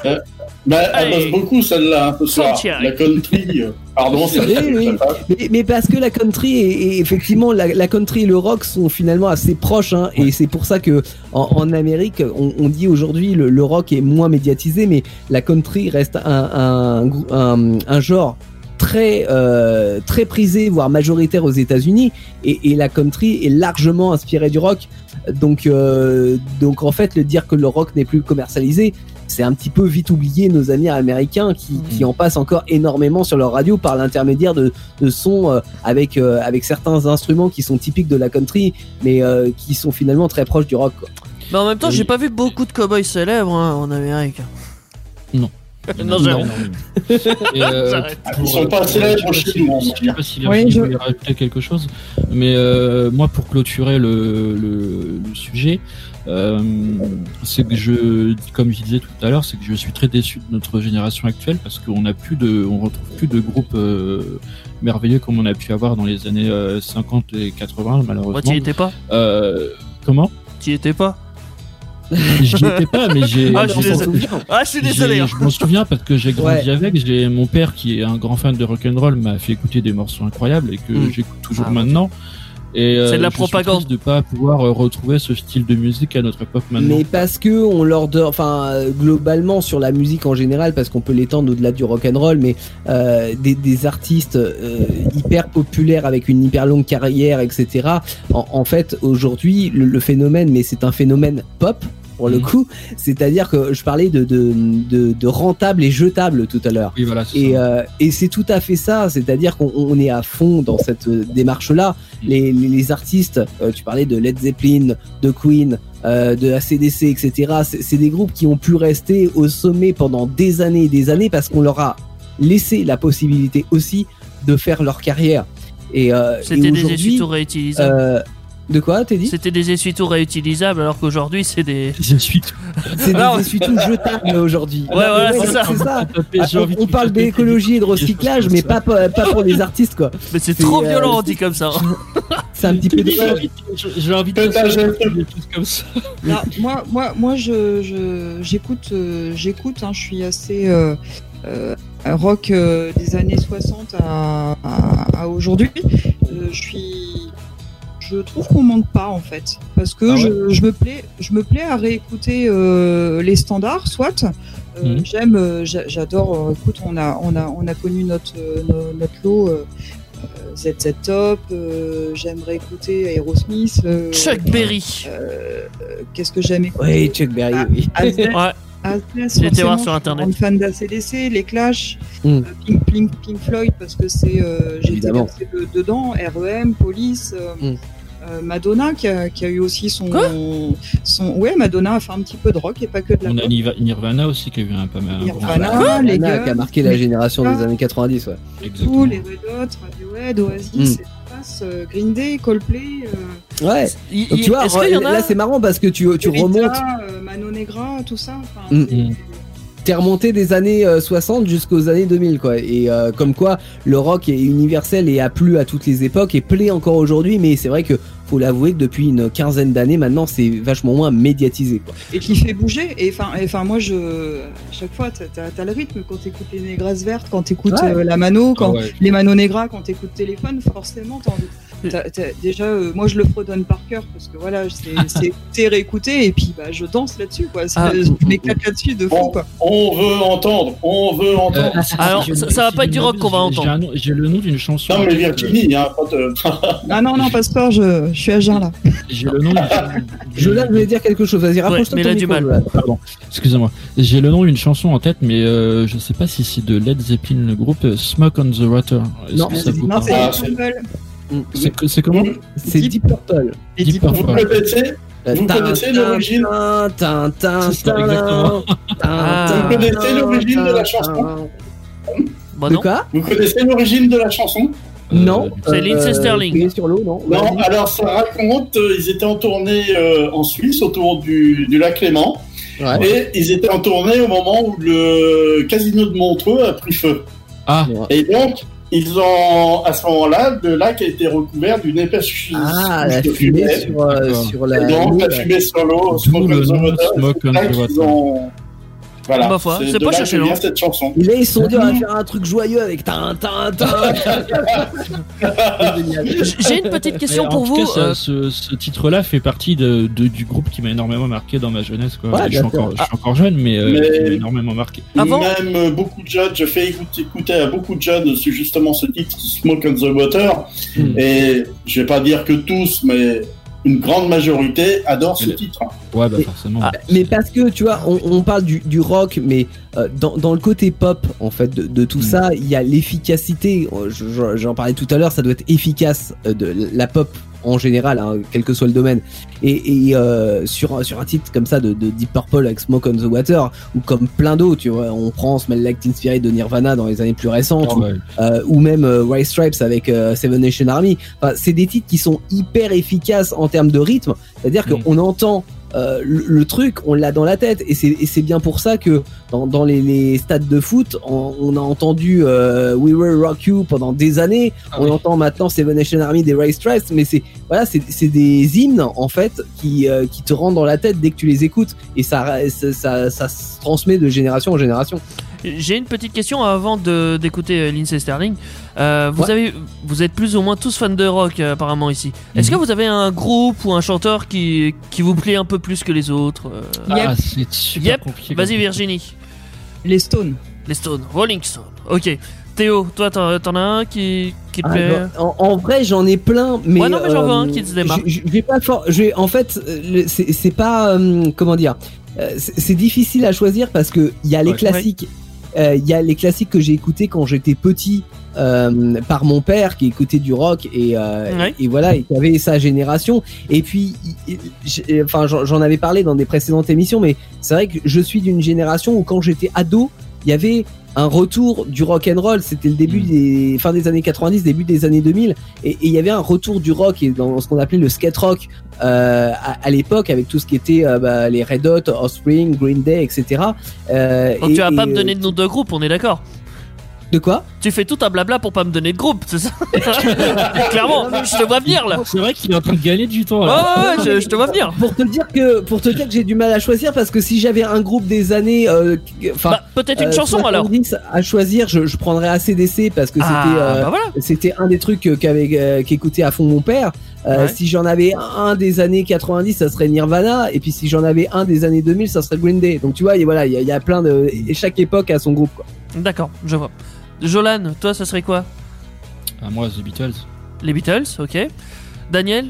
Mais elle bosse beaucoup celle-là hein, ce soir. La country, euh, pardon, ça, Oui, oui. Mais, mais parce que la country et, et effectivement la, la country et le rock sont finalement assez proches hein, et c'est pour ça que en, en Amérique on, on dit aujourd'hui le, le rock est moins médiatisé mais la country reste un, un, grou- un, un genre très euh, très prisé voire majoritaire aux États-Unis et, et la country est largement inspirée du rock donc euh, donc en fait le dire que le rock n'est plus commercialisé c'est un petit peu vite oublié nos amis américains qui, qui en passent encore énormément sur leur radio par l'intermédiaire de, de sons euh, avec euh, avec certains instruments qui sont typiques de la country mais euh, qui sont finalement très proches du rock quoi. Mais en même temps, Oui. j'ai pas vu beaucoup de cowboys célèbres hein, en Amérique. Non. non, euh, J'arrête. Ils sont pas célèbres si- va je sais pas si Oui, je- voulait rajouter quelque chose, mais euh, moi pour clôturer le, le, le sujet, euh, c'est que je, comme je disais tout à l'heure, c'est que je suis très déçu de notre génération actuelle parce qu'on a plus de, on retrouve plus de groupes euh, merveilleux comme on a pu avoir dans les années euh, 50 et 80 Moi, malheureusement. t'y étais pas Euh, Comment? Tu y étais pas J'y étais pas, mais j'ai. Ah, je suis j'ai- désolé. Ah, je suis désolé. hein. Je m'en souviens parce que j'ai grandi Ouais. avec. J'ai mon père qui est un grand fan de rock'n'roll m'a fait écouter des morceaux incroyables et que Mm. j'écoute toujours Ah. maintenant. Et euh, C'est de la propagande. de pas pouvoir euh, retrouver ce style de musique à notre époque maintenant. Mais parce que on leur donne, enfin euh, globalement sur la musique en général, parce qu'on peut l'étendre au-delà du rock and roll, mais euh, des, des artistes euh, hyper populaires avec une hyper longue carrière, etc. En, en fait, aujourd'hui, le, le phénomène, mais c'est un phénomène pop pour le Mhm. coup, c'est-à-dire que je parlais de, de, de, de rentable et jetable tout à l'heure. Oui, voilà. c'est Et, ça. euh, et c'est tout à fait ça, c'est-à-dire qu'on on est à fond dans cette euh, démarche-là. Les, les, les artistes, euh, tu parlais de Led Zeppelin, de Queen, euh, de ACDC, etc. C'est des groupes qui ont pu rester au sommet pendant des années et des années parce qu'on leur a laissé la possibilité aussi de faire leur carrière. Et, euh, C'était des aujourd'hui, essuie-tout réutilisables. De quoi t'es dit C'était des essuie-tout réutilisables alors qu'aujourd'hui c'est des. Je suis tout- C'est des essuie-tout jetables aujourd'hui. Ouais, voilà, c'est ça. Ah, J'ai envie de on parle d'écologie et de des recyclage, mais ça. pas, pas pas pour les artistes quoi. Mais c'est C'est, trop euh, violent, on c'est- dit comme ça. C'est un petit peu dommage. j'ai envie de des choses comme ça. Moi, moi, moi, je, je- j'écoute, euh, j'écoute. hein, je suis assez euh, euh, rock euh, des années 60 à, à, à aujourd'hui. Euh, je suis, je trouve qu'on manque pas en fait, parce que Ah ouais je, je me plais, je me plais à réécouter euh, les standards, soit. Euh, Mhm. J'aime, euh, j'a- j'adore. euh, écoute, on a, on a, on a connu notre, euh, no- notre lot. ZZ Top, euh, j'aimerais écouter Aerosmith. euh, Chuck Berry. euh, euh, Qu'est-ce que j'aime écouter Oui, Chuck Berry, oui. Ouais. Aztec, J'ai été voir sur je suis Internet. grande fan d'ACDC, les Clash, Mm. euh, Pink, Pink, Pink Floyd parce que c'est euh, de- dedans, REM, Police, euh, Mm. Euh, Madonna qui a, qui a eu aussi son, Quoi son ouais Madonna a fait un petit peu de rock et pas que de la On pop. Nirvana aussi qui a eu un pas mal. Nirvana. Ah, les gars. qui a marqué la génération des années 90, ouais. Tous Exactement. les Red Hot, Radiohead, Oasis, Mm. Green Day, Coldplay, euh, Ouais. Donc, tu vois, Est-ce qu'il y en a là c'est marrant parce que tu, tu Rita, remontes, euh, Mano Negra, tout ça. enfin, Mm. c'est- Mm. T'es remonté des années euh, 60 jusqu'aux années 2000, quoi. Et euh, comme quoi, le rock est universel et a plu à toutes les époques et plaît encore aujourd'hui, mais c'est vrai que faut l'avouer que depuis une quinzaine d'années maintenant, c'est vachement moins médiatisé, quoi. et qui fait bouger. Et enfin, et enfin moi, je, à chaque fois, t'as as, le rythme quand t'écoutes les Négras vertes, quand t'écoutes Ouais. euh, la Mano, quand Ah ouais. les Mano Negras, quand t'écoutes téléphone, forcément, t'as envie. Déjà, euh, moi, je le fredonne par cœur parce que voilà, c'est écouter, réécouter, et puis bah, je danse là-dessus, quoi. Ah. je m'éclate là-dessus de fou, quoi. on veut entendre, on veut entendre. Euh, Alors, ça- ça va pas être du rock qu'on va entendre. j'ai le nom d'une chanson. non, mais Virginie, hein, pas de- Ah non, non, Pasteur, je, je suis à jeun là. J'ai le nom d'une Jolan voulait dire quelque chose, vas-y, rapproche-toi mais il a ton du mal. Pardon, excusez-moi. J'ai le nom d'une chanson en tête, mais euh, je sais pas si c'est de Led Zeppelin, le groupe euh, Smoke on the Water. Non, c'est Ah, les c'est- comment C'est Deep Purple. Deep Purple. Vous connaissez Vous connaissez l'origine tin, tin, tin, C'est ça, tin, exactement. tin, Ah. tin, Vous connaissez l'origine de la chanson. Bah De non. quoi Vous connaissez l'origine de la chanson Non. C'est Lindsay Sterling. Sur l'eau, non Non, alors ça raconte, euh, ils étaient en tournée euh, en Suisse autour du, du lac Léman, Ouais. et ils étaient en tournée au moment où le casino de Montreux a pris feu. Ah, Et donc, ils ont, à ce moment-là, le lac a été recouvert d'une épaisse ch- Ah, couche la de fumée fumée. sur, euh, sur la. Et donc, l'eau, la fumée sur l'eau, Smoke on the Water, ont... Voilà, Ma foi, c'est pas cette chanson. Et là, ils sont durs à faire un truc joyeux avec tin, tin, tin. C'est génial. J'ai une petite question pour tout vous. cas, ça- euh, ce, ce titre-là fait partie de, de- du groupe qui m'a énormément marqué dans ma jeunesse. Quoi. Ouais, je, suis bien encore, sûr. je suis encore jeune, mais, euh, Mais- qui m'a énormément marqué. Avant- Même euh, beaucoup de jeunes, je fais écouter, écouter à beaucoup de jeunes sur justement ce titre, Smoke on the Water. Hmm. Et je vais pas dire que tous, mais une grande majorité adore ce titre. Ouais, bah Mais- forcément. Ah, Mais parce que tu vois, on, on parle du, du rock, mais euh, dans, dans le côté pop, en fait, de, de tout Mm. ça, il y a l'efficacité. Euh, je- je- J'en parlais tout à l'heure, ça doit être efficace euh, de la pop en général, hein, quel que soit le domaine. Et, et euh, sur, sur un titre comme ça de, de Deep Purple avec Smoke on the Water, ou comme plein d'autres, tu vois, on prend Smell Like Teen Spirit de Nirvana dans les années plus récentes, ouais. euh, ou même euh, White Stripes avec euh, Seven Nation Army. Enfin, c'est des titres qui sont hyper efficaces en termes de rythme. C'est-à-dire Mm. qu'on entend euh, le, le truc, on l'a dans la tête. Et c'est bien pour ça que dans, dans les, les stades de foot, on, on a entendu euh, We Will Rock You pendant des années. Ah on oui. entend maintenant Seven Nation Army des Ray Stripes, mais c'est voilà, c'est c'est des hymnes en fait qui euh, qui te rentrent dans la tête dès que tu les écoutes et ça ça, ça, ça se transmet de génération en génération. J'ai une petite question avant de d'écouter euh, Lindsay Sterling. Euh, vous Ouais. avez, vous êtes plus ou moins tous fans de rock euh, apparemment ici. Est-ce que vous avez un groupe ou un chanteur qui qui vous plaît un peu plus que les autres euh, Ah, c'est super Yep. compliqué. Vas-y Virginie, Les Stones. les Stones, Rolling Stone. Ok. Théo, toi t'en as un qui qui te Ah, plaît en, en vrai, j'en ai plein, mais Ouais, non, mais j'en veux un qui se démarque. je- vais pas for- je vais- en fait, c'est pas euh, comment dire. c'est c'est difficile à choisir parce que il y a les Ouais. classiques. Euh, Il y a les classiques que j'ai écoutés quand j'étais petit euh, par mon père qui écoutait du rock et, euh, Ouais. et voilà et qui avait sa génération. Et puis, enfin, j'en avais parlé dans des précédentes émissions, mais c'est vrai que je suis d'une génération où quand j'étais ado, il y avait un retour du rock and roll. C'était le début Mm. des fin des années 90, début des années 2000, et il y avait un retour du rock et dans ce qu'on appelait le skate rock euh, à, à l'époque avec tout ce qui était euh, bah, les Red Hot, Offspring, Green Day, etc. Euh, Donc et- tu vas pas me donner de nom de groupe, on est d'accord de quoi Tu fais tout un blabla pour pas me donner de groupe, c'est ça Clairement, je te vois venir là. C'est vrai qu'il est en train de gagner du temps Ouais, là. ouais, ouais, je, je te vois venir. Pour te dire que pour te dire que j'ai du mal à choisir parce que si j'avais un groupe des années, euh, enfin Bah, peut-être une euh, chanson alors. 70 à choisir, je, je prendrais ACDC parce que c'était Ah, euh, bah voilà. c'était un des trucs qu'avait qu'écoutait à fond mon père. Euh, Ouais. Si j'en avais un des années 90, ça serait Nirvana, et puis si j'en avais un des années 2000, ça serait Green Day. Donc tu vois, et voilà, il y, a- il y a plein de et chaque époque a son groupe. Quoi. D'accord, je vois. Jolan, toi, ça serait quoi Ah, moi, The Beatles. Les Beatles, ok. Daniel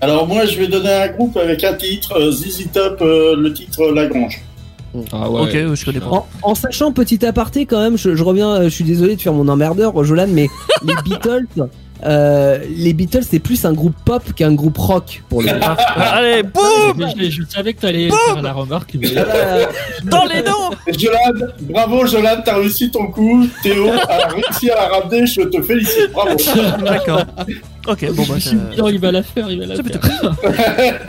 Alors moi, je vais donner un groupe avec un titre, euh, ZZ Top, euh, le titre Lagrange. Ah ouais. Ok, je connais pas. En, en sachant petit aparté quand même, je, je reviens, euh, je suis désolé de faire mon emmerdeur, Jolan, mais les Beatles, euh, les Beatles c'est plus un groupe pop qu'un groupe rock pour le. coup. Allez, boum Je, je- je savais que t'allais faire la remarque. mais- Dans les noms Jolan, bravo Jolan, t'as réussi ton coup. Théo a réussi à la ramener, je te félicite, bravo. D'accord. Ok, bon bah. je suis ça- sûr, il va la faire, il va la C'est faire.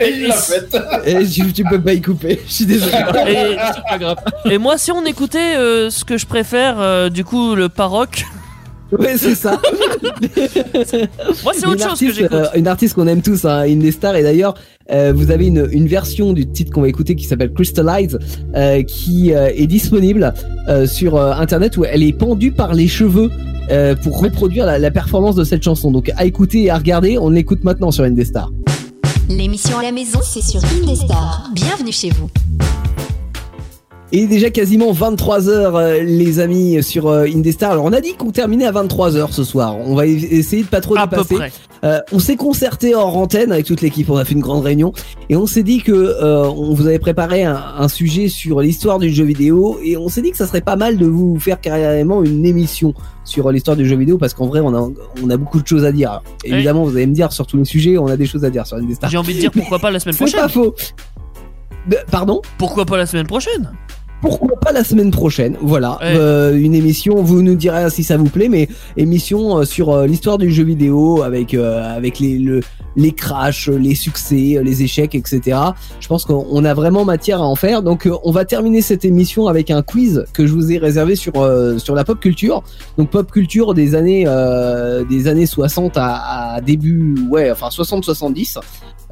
Et il l'a fait. et tu, tu peux pas y couper. Je suis désolé. Et, C'est pas grave. et moi, si on écoutait euh, ce que je préfère, euh, du coup, le paroque, Ouais, c'est ça. moi, c'est autre chose que j'écoute. euh, une artiste qu'on aime tous, hein, Indestar, et d'ailleurs, euh, vous avez une, une version du titre qu'on va écouter qui s'appelle Crystallize, euh, qui euh, est disponible euh, sur euh, internet où elle est pendue par les cheveux. euh, pour reproduire la, la performance de cette chanson. Donc à écouter et à regarder, on l'écoute maintenant sur Indestar. L'émission à la maison, c'est sur Indestar. Bienvenue chez vous. Et déjà quasiment 23h les amis sur euh, Indestar. Alors on a dit qu'on terminait à 23h ce soir. On va essayer de pas trop À peu dépasser. près. Euh, on s'est concerté hors antenne avec toute l'équipe, on a fait une grande réunion et on s'est dit que euh, on vous avait préparé un, un sujet sur l'histoire du jeu vidéo et on s'est dit que ça serait pas mal de vous faire carrément une émission sur l'histoire du jeu vidéo parce qu'en vrai on a on a beaucoup de choses à dire. Alors, évidemment, vous allez me dire sur tous les sujets, on a des choses à dire sur Indestar. J'ai envie de dire pourquoi pas la semaine C'est prochaine. pas faux. De- pardon? Pourquoi pas la semaine prochaine? Pourquoi pas la semaine prochaine Voilà, Ouais. Euh, une émission. Vous nous direz si ça vous plaît, mais émission euh, sur euh, l'histoire du jeu vidéo avec euh, avec les le, les crashs, les succès, euh, les échecs, etc. Je pense qu'on on a vraiment matière à en faire. Donc, euh, on va terminer cette émission avec un quiz que je vous ai réservé sur euh, sur la pop culture. Donc, pop culture des années euh, des années 60 à, à début, ouais, enfin 60-70.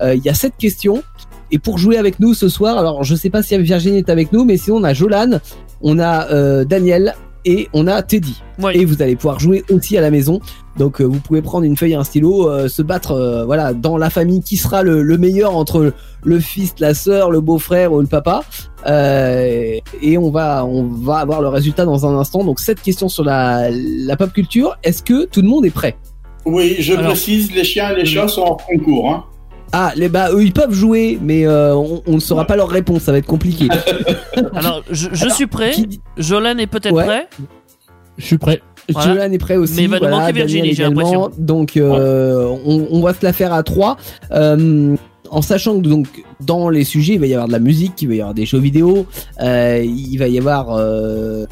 Euh, Il y a sept questions. Et pour jouer avec nous ce soir, alors je sais pas si Virginie est avec nous, mais sinon on a Jolan, on a euh, Daniel et on a Teddy. Ouais. Et vous allez pouvoir jouer aussi à la maison. Donc euh, vous pouvez prendre une feuille et un stylo, euh, se battre euh, voilà dans la famille qui sera le, le meilleur entre le fils, la sœur, le beau-frère ou le papa. Euh, et on va on va avoir le résultat dans un instant. Donc cette question sur la, la pop culture. Est-ce que tout le monde est prêt? Oui, je Alors. précise, les chiens et les chats sont en concours. Hein. Ah, les bah eux ils peuvent jouer, mais euh, on, on ne saura pas leur réponse. Ça va être compliqué. Alors, je, je suis prêt. Qui Jolan est peut-être Ouais. prêt. Je suis prêt. Voilà. Jolan est prêt aussi. Mais il va nous voilà, manquer Virginie, Daniel j'ai également. l'impression. Donc euh, on, on va se la faire à trois. Euh, en sachant que donc dans les sujets, il va y avoir de la musique, il va y avoir des jeux vidéo, euh, il va y avoir euh,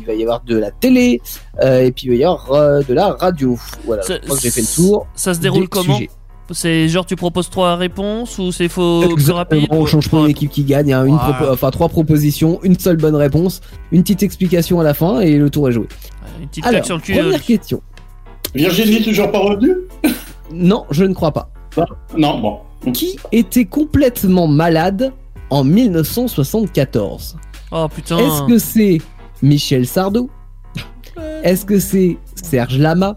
il va y avoir de la télé euh, et puis il va y avoir euh, de la radio. Voilà, Ça- je crois que j'ai fait le tour. Ça se déroule des comment sujets. C'est genre tu proposes trois réponses ou c'est faux rapide on change pas une équipe qui gagne, hein, une Ouais. propo- enfin trois propositions, une seule bonne réponse, une petite explication à la fin et le tour est joué. Une petite Alors, claque sur le cul. euh, première question. Virginie toujours pas revenue? Non, je ne crois pas. Non, bon. Qui était complètement malade en 1974 Oh putain. Est-ce que c'est Michel Sardou? Est-ce que c'est Serge Lama?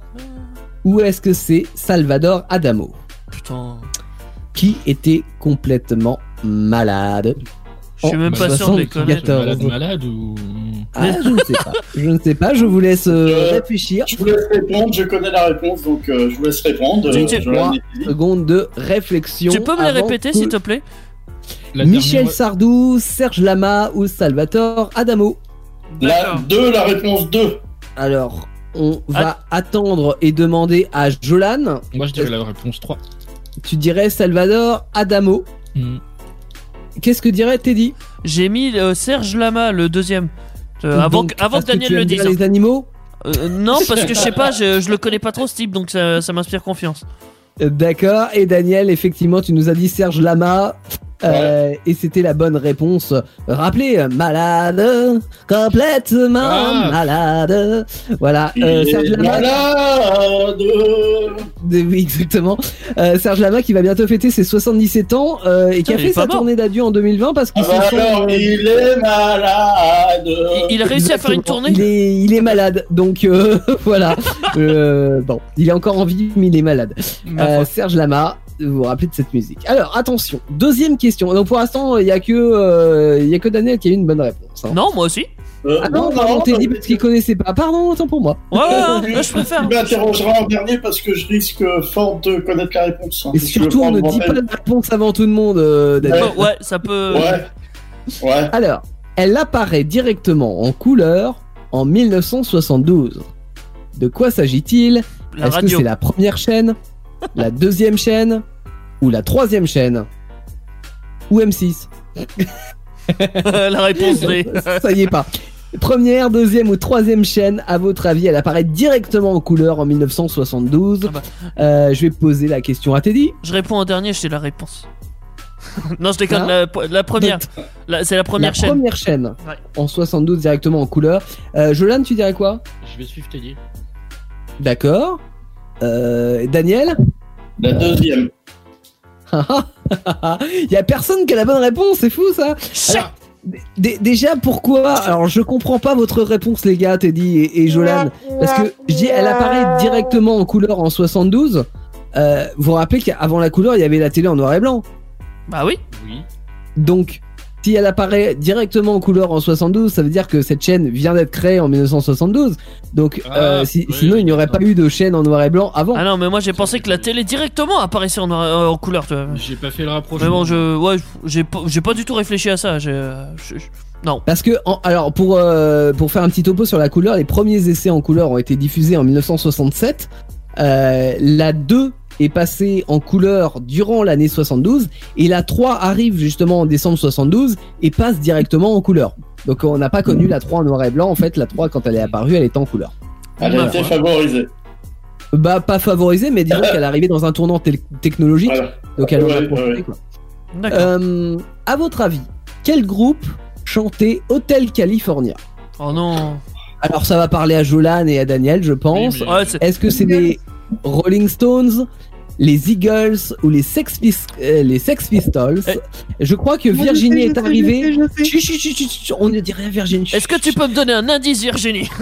Ou est-ce que c'est Salvador Adamo? Putain. Qui était complètement malade Je suis même pas sûr de les 74. connaître. Malade, malade ou. Ah, je ne sais pas. Je ne sais pas, je vous laisse euh, Euh, réfléchir. Je vous laisse répondre, je connais la réponse, donc euh, je vous laisse répondre. Tu- Euh, tu- je la moi, décide. Seconde de réflexion. Tu peux me les répéter que s'il te plaît? La Michel dernière- Sardou, Serge Lama ou Salvatore Adamo? La D'accord. 2, la réponse 2. Alors, on va attendre et demander à Jolan. Moi, je dirais la réponse 3. Tu dirais Salvador Adamo. Hmm. Qu'est-ce que dirait Teddy? J'ai mis euh, Serge Lama, le deuxième. Euh, avant Donc, que, avant parce que Daniel tu le dise. les animaux? Euh, non, parce que je sais pas, je, je le connais pas trop ce type, donc ça, ça m'inspire confiance. D'accord. Et Daniel, effectivement, tu nous as dit Serge Lama. Euh, et c'était la bonne réponse. Rappelez, malade, complètement Ah. malade. Voilà, Il euh, Serge Lama. malade. De- Oui, exactement. Euh, Serge Lama qui va bientôt fêter ses 77 ans euh, et qui a il fait sa mort. tournée d'adieu en 2020 parce Ah se sont, alors, euh, il est malade. Il, il a réussi à faire une tournée Il est, il est malade, donc euh, voilà. Euh, bon, il est encore en vie, mais il est malade. Euh. Serge Lama, vous vous rappelez de cette musique. Alors attention, deuxième question. Donc pour l'instant, il y a que euh, il y a que Daniel qui a eu une bonne réponse. hein. Non, moi aussi. Euh, Ah non, pardon, t'es dit parce qu'il connaissait pas. Pardon, autant pour moi. Ouais, ouais, ouais, ouais, je préfère. Tu m'interrogeras en dernier parce que je risque fort de connaître la réponse. hein. Et surtout, veux on ne dit pas la réponse avant tout le monde, euh, Daniel. Ouais, ouais, ça peut. Ouais. Ouais. Alors, elle apparaît directement en couleur en 1972. De quoi s'agit-il? La Est-ce que radio. c'est la première chaîne, la deuxième chaîne ou la troisième chaîne Ou M6 la réponse D. Ça y est pas. Première, deuxième ou troisième chaîne, à votre avis, elle apparaît directement en couleur en 1972. Ah bah. Euh, je vais poser la question à Teddy. Je réponds en dernier, j'ai la réponse. non, je déconne, Hein la, la première. C'est la première la chaîne. première chaîne Ouais. en 72 directement en couleur. Euh, Jolan, tu dirais quoi? Je vais suivre Teddy. D'accord. Euh, Daniel? La deuxième. Il y a personne qui a la bonne réponse, c'est fou ça. Alors, d- déjà pourquoi Alors je comprends pas votre réponse les gars, Teddy et, et Jolan, parce que je dis elle apparaît directement en couleur en 72. Euh, vous vous rappelez qu'avant la couleur il y avait la télé en noir et blanc. Bah oui. Oui. Donc si elle apparaît directement en couleur en 72, ça veut dire que cette chaîne vient d'être créée en 1972. Donc Ah, euh, si- oui, sinon il n'y aurait pas eu de chaîne en noir et blanc avant. Ah non, mais moi j'ai pensé que la télé directement apparaissait en, noir- euh, en couleur, tu vois. J'ai pas fait le rapprochement. Mais bon, je. Ouais, j'ai pas, j'ai pas du tout réfléchi à ça. j'ai, euh, Non. Parce que, en- alors pour euh, pour faire un petit topo sur la couleur, les premiers essais en couleur ont été diffusés en 1967. Euh, la 2 est passée en couleur durant l'année 72 et la 3 arrive justement en décembre 72 et passe directement en couleur. Donc on n'a pas connu la 3 en noir et blanc. En fait, la 3 quand elle est apparue, elle était en couleur. Elle a Ouais. été favorisée. Bah pas favorisée, mais disons qu'elle arrivait dans un tournant technologique, Voilà. donc elle en a profité, ouais. quoi. D'accord. Euh, à votre avis, quel groupe chantait Hotel California? Oh non. Alors ça va parler à Jolan et à Daniel, je pense. Oui, Est-ce que c'est les Rolling Stones, les Eagles ou les Sex, Pis- euh, les Sex Pistols Eh. Je crois que Moi, je Virginie sais, je est arrivée. je sais, je sais. Chut, chut, chut, chut, chut, on ne dit rien Virginie. Est-ce que tu peux me donner un indice, Virginie?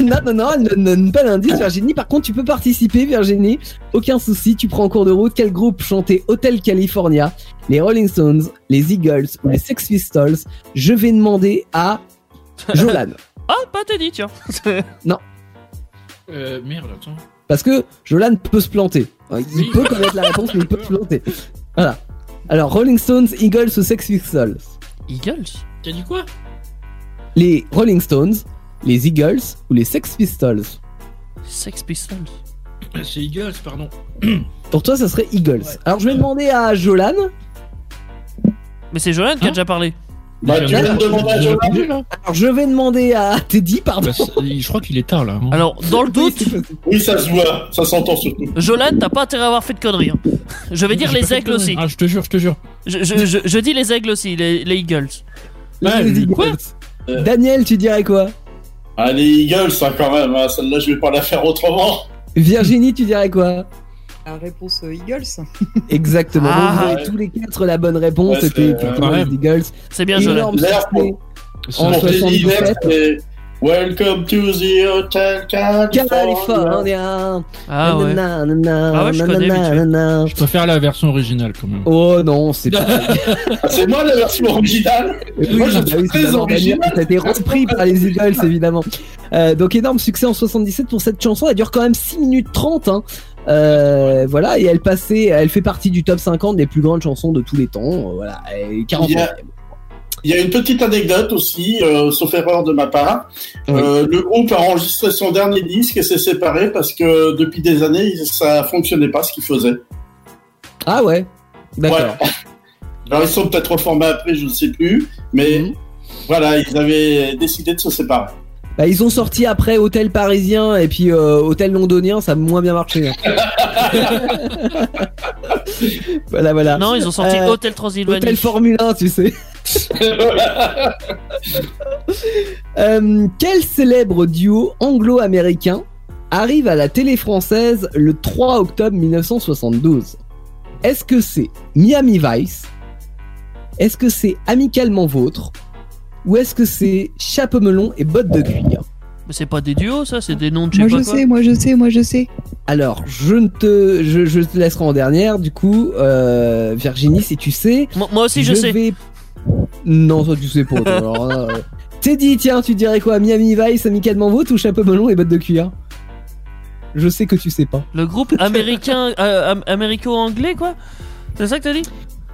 Non, non, non, elle ne donne pas d'indice Virginie. Par contre, tu peux participer Virginie. Aucun souci, tu prends en cours de route. Quel groupe chantait Hotel California? Les Rolling Stones, les Eagles ou les Sex Pistols? Je vais demander à Jolan. Ah, pas Teddy, tiens. Euh, merde, attends. Parce que Jolan peut se planter. Il Oui. peut connaître la réponse, mais il peut se planter. Voilà. Alors, Rolling Stones, Eagles ou Sex Pistols? Eagles? T'as dit quoi? Les Rolling Stones, les Eagles ou les Sex Pistols? Sex Pistols. C'est Eagles, pardon. Pour toi, ça serait Eagles. Ouais. Alors, je vais demander à Jolan. Mais c'est Jolan qui a Hein déjà parlé. Bah, tu viens de demander à là Alors je vais demander à Teddy, pardon. Bah, Je crois qu'il est tard là. hein. Alors, dans le doute, Oui, ça se voit, ça s'entend surtout. Jolan, t'as pas intérêt à avoir fait de conneries. hein. Je vais dire les aigles aussi. Ah, je te jure, je te jure. Je, je, je, je dis les aigles aussi, les, les Eagles. Ouais, Les lui, Eagles. quoi Euh. Daniel, tu dirais quoi Ah, les Eagles, ça quand même, hein, celle-là, je vais pas la faire autrement. Virginie, tu dirais quoi La réponse euh, Eagles. Exactement. Ah. Avez tous les quatre la bonne réponse. Ouais, C'était c'est- effectivement ouais. les Eagles. C'est bien. Énorme succès. En un- Pour les 77. Eagles, c'est Welcome to the Hotel California. California. Ah ouais. Ah ouais, je connais. Je préfère la version originale quand même. Oh non, c'est pas. C'est moi la version originale. Oui, Moi, je bah suis très original. Ça a été repris par les Eagles, évidemment. Euh, donc énorme succès en 77 pour cette chanson. Elle dure quand même 6 minutes 30. Hein. Euh, voilà, et elle passait, elle fait partie du top 50 des plus grandes chansons de tous les temps. Euh, Voilà, est 40 Il y a- Il y a une petite anecdote aussi, euh, sauf erreur de ma part. Oui. Le groupe a enregistré son dernier disque et s'est séparé parce que depuis des années, ça fonctionnait pas ce qu'ils faisaient. Ah ouais, d'accord. Ouais. Alors ils sont peut-être reformés après, je ne sais plus, mais Mhm. voilà, ils avaient décidé de se séparer. Bah, ils ont sorti après Hôtel Parisien et puis euh, Hôtel Londonien, ça a moins bien marché. hein. voilà, voilà. Non, ils ont sorti Euh, Hôtel Transylvanie. Hôtel Formule 1, tu sais. Euh, quel célèbre duo anglo-américain arrive à la télé française le 3 octobre 1972 Est-ce que c'est Miami Vice? Est-ce que c'est Amicalement Vôtre? Ou est-ce que c'est Chapeau melon et bottes de cuir? Mais c'est pas des duos, ça, c'est des noms de je sais Moi pas je quoi. sais, moi je sais, moi je sais. Alors, je ne te, je, je te laisserai en dernière. Du coup, euh, Virginie, si tu sais, Moi, moi aussi, je, sais. vais. Non, toi tu sais pas. toi, alors là, euh. Teddy, tiens, tu dirais quoi? Miami Vice, amicalement vôtre ou chapeau melon et bottes de cuir? Je sais que tu sais pas. Le groupe américain, euh, am- américo-anglais, quoi? C'est ça que t'as dit?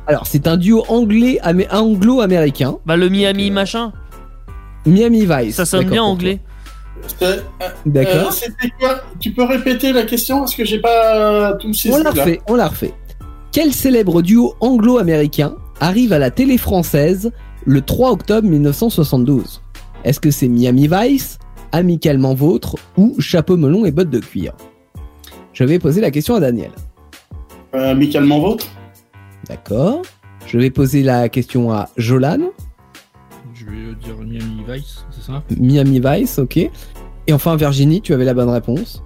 Alors, c'est un duo anglais, amé- anglo-américain. Bah, le Miami machin. Miami Vice. Ça sonne bien anglais. C'est- toi. euh, D'accord. Tu peux répéter la question parce que j'ai pas tout saisi on la refait, on la refait. Quel célèbre duo anglo-américain arrive à la télé française le 3 octobre 1972 Est-ce que c'est Miami Vice, Amicalement Vôtre ou Chapeau melon et bottes de cuir? Je vais poser la question à Daniel. Euh, amicalement vôtre? D'accord. Je vais poser la question à Jolan. Je vais dire Miami Vice, c'est ça? Miami Vice, ok. Et enfin Virginie, tu avais la bonne réponse?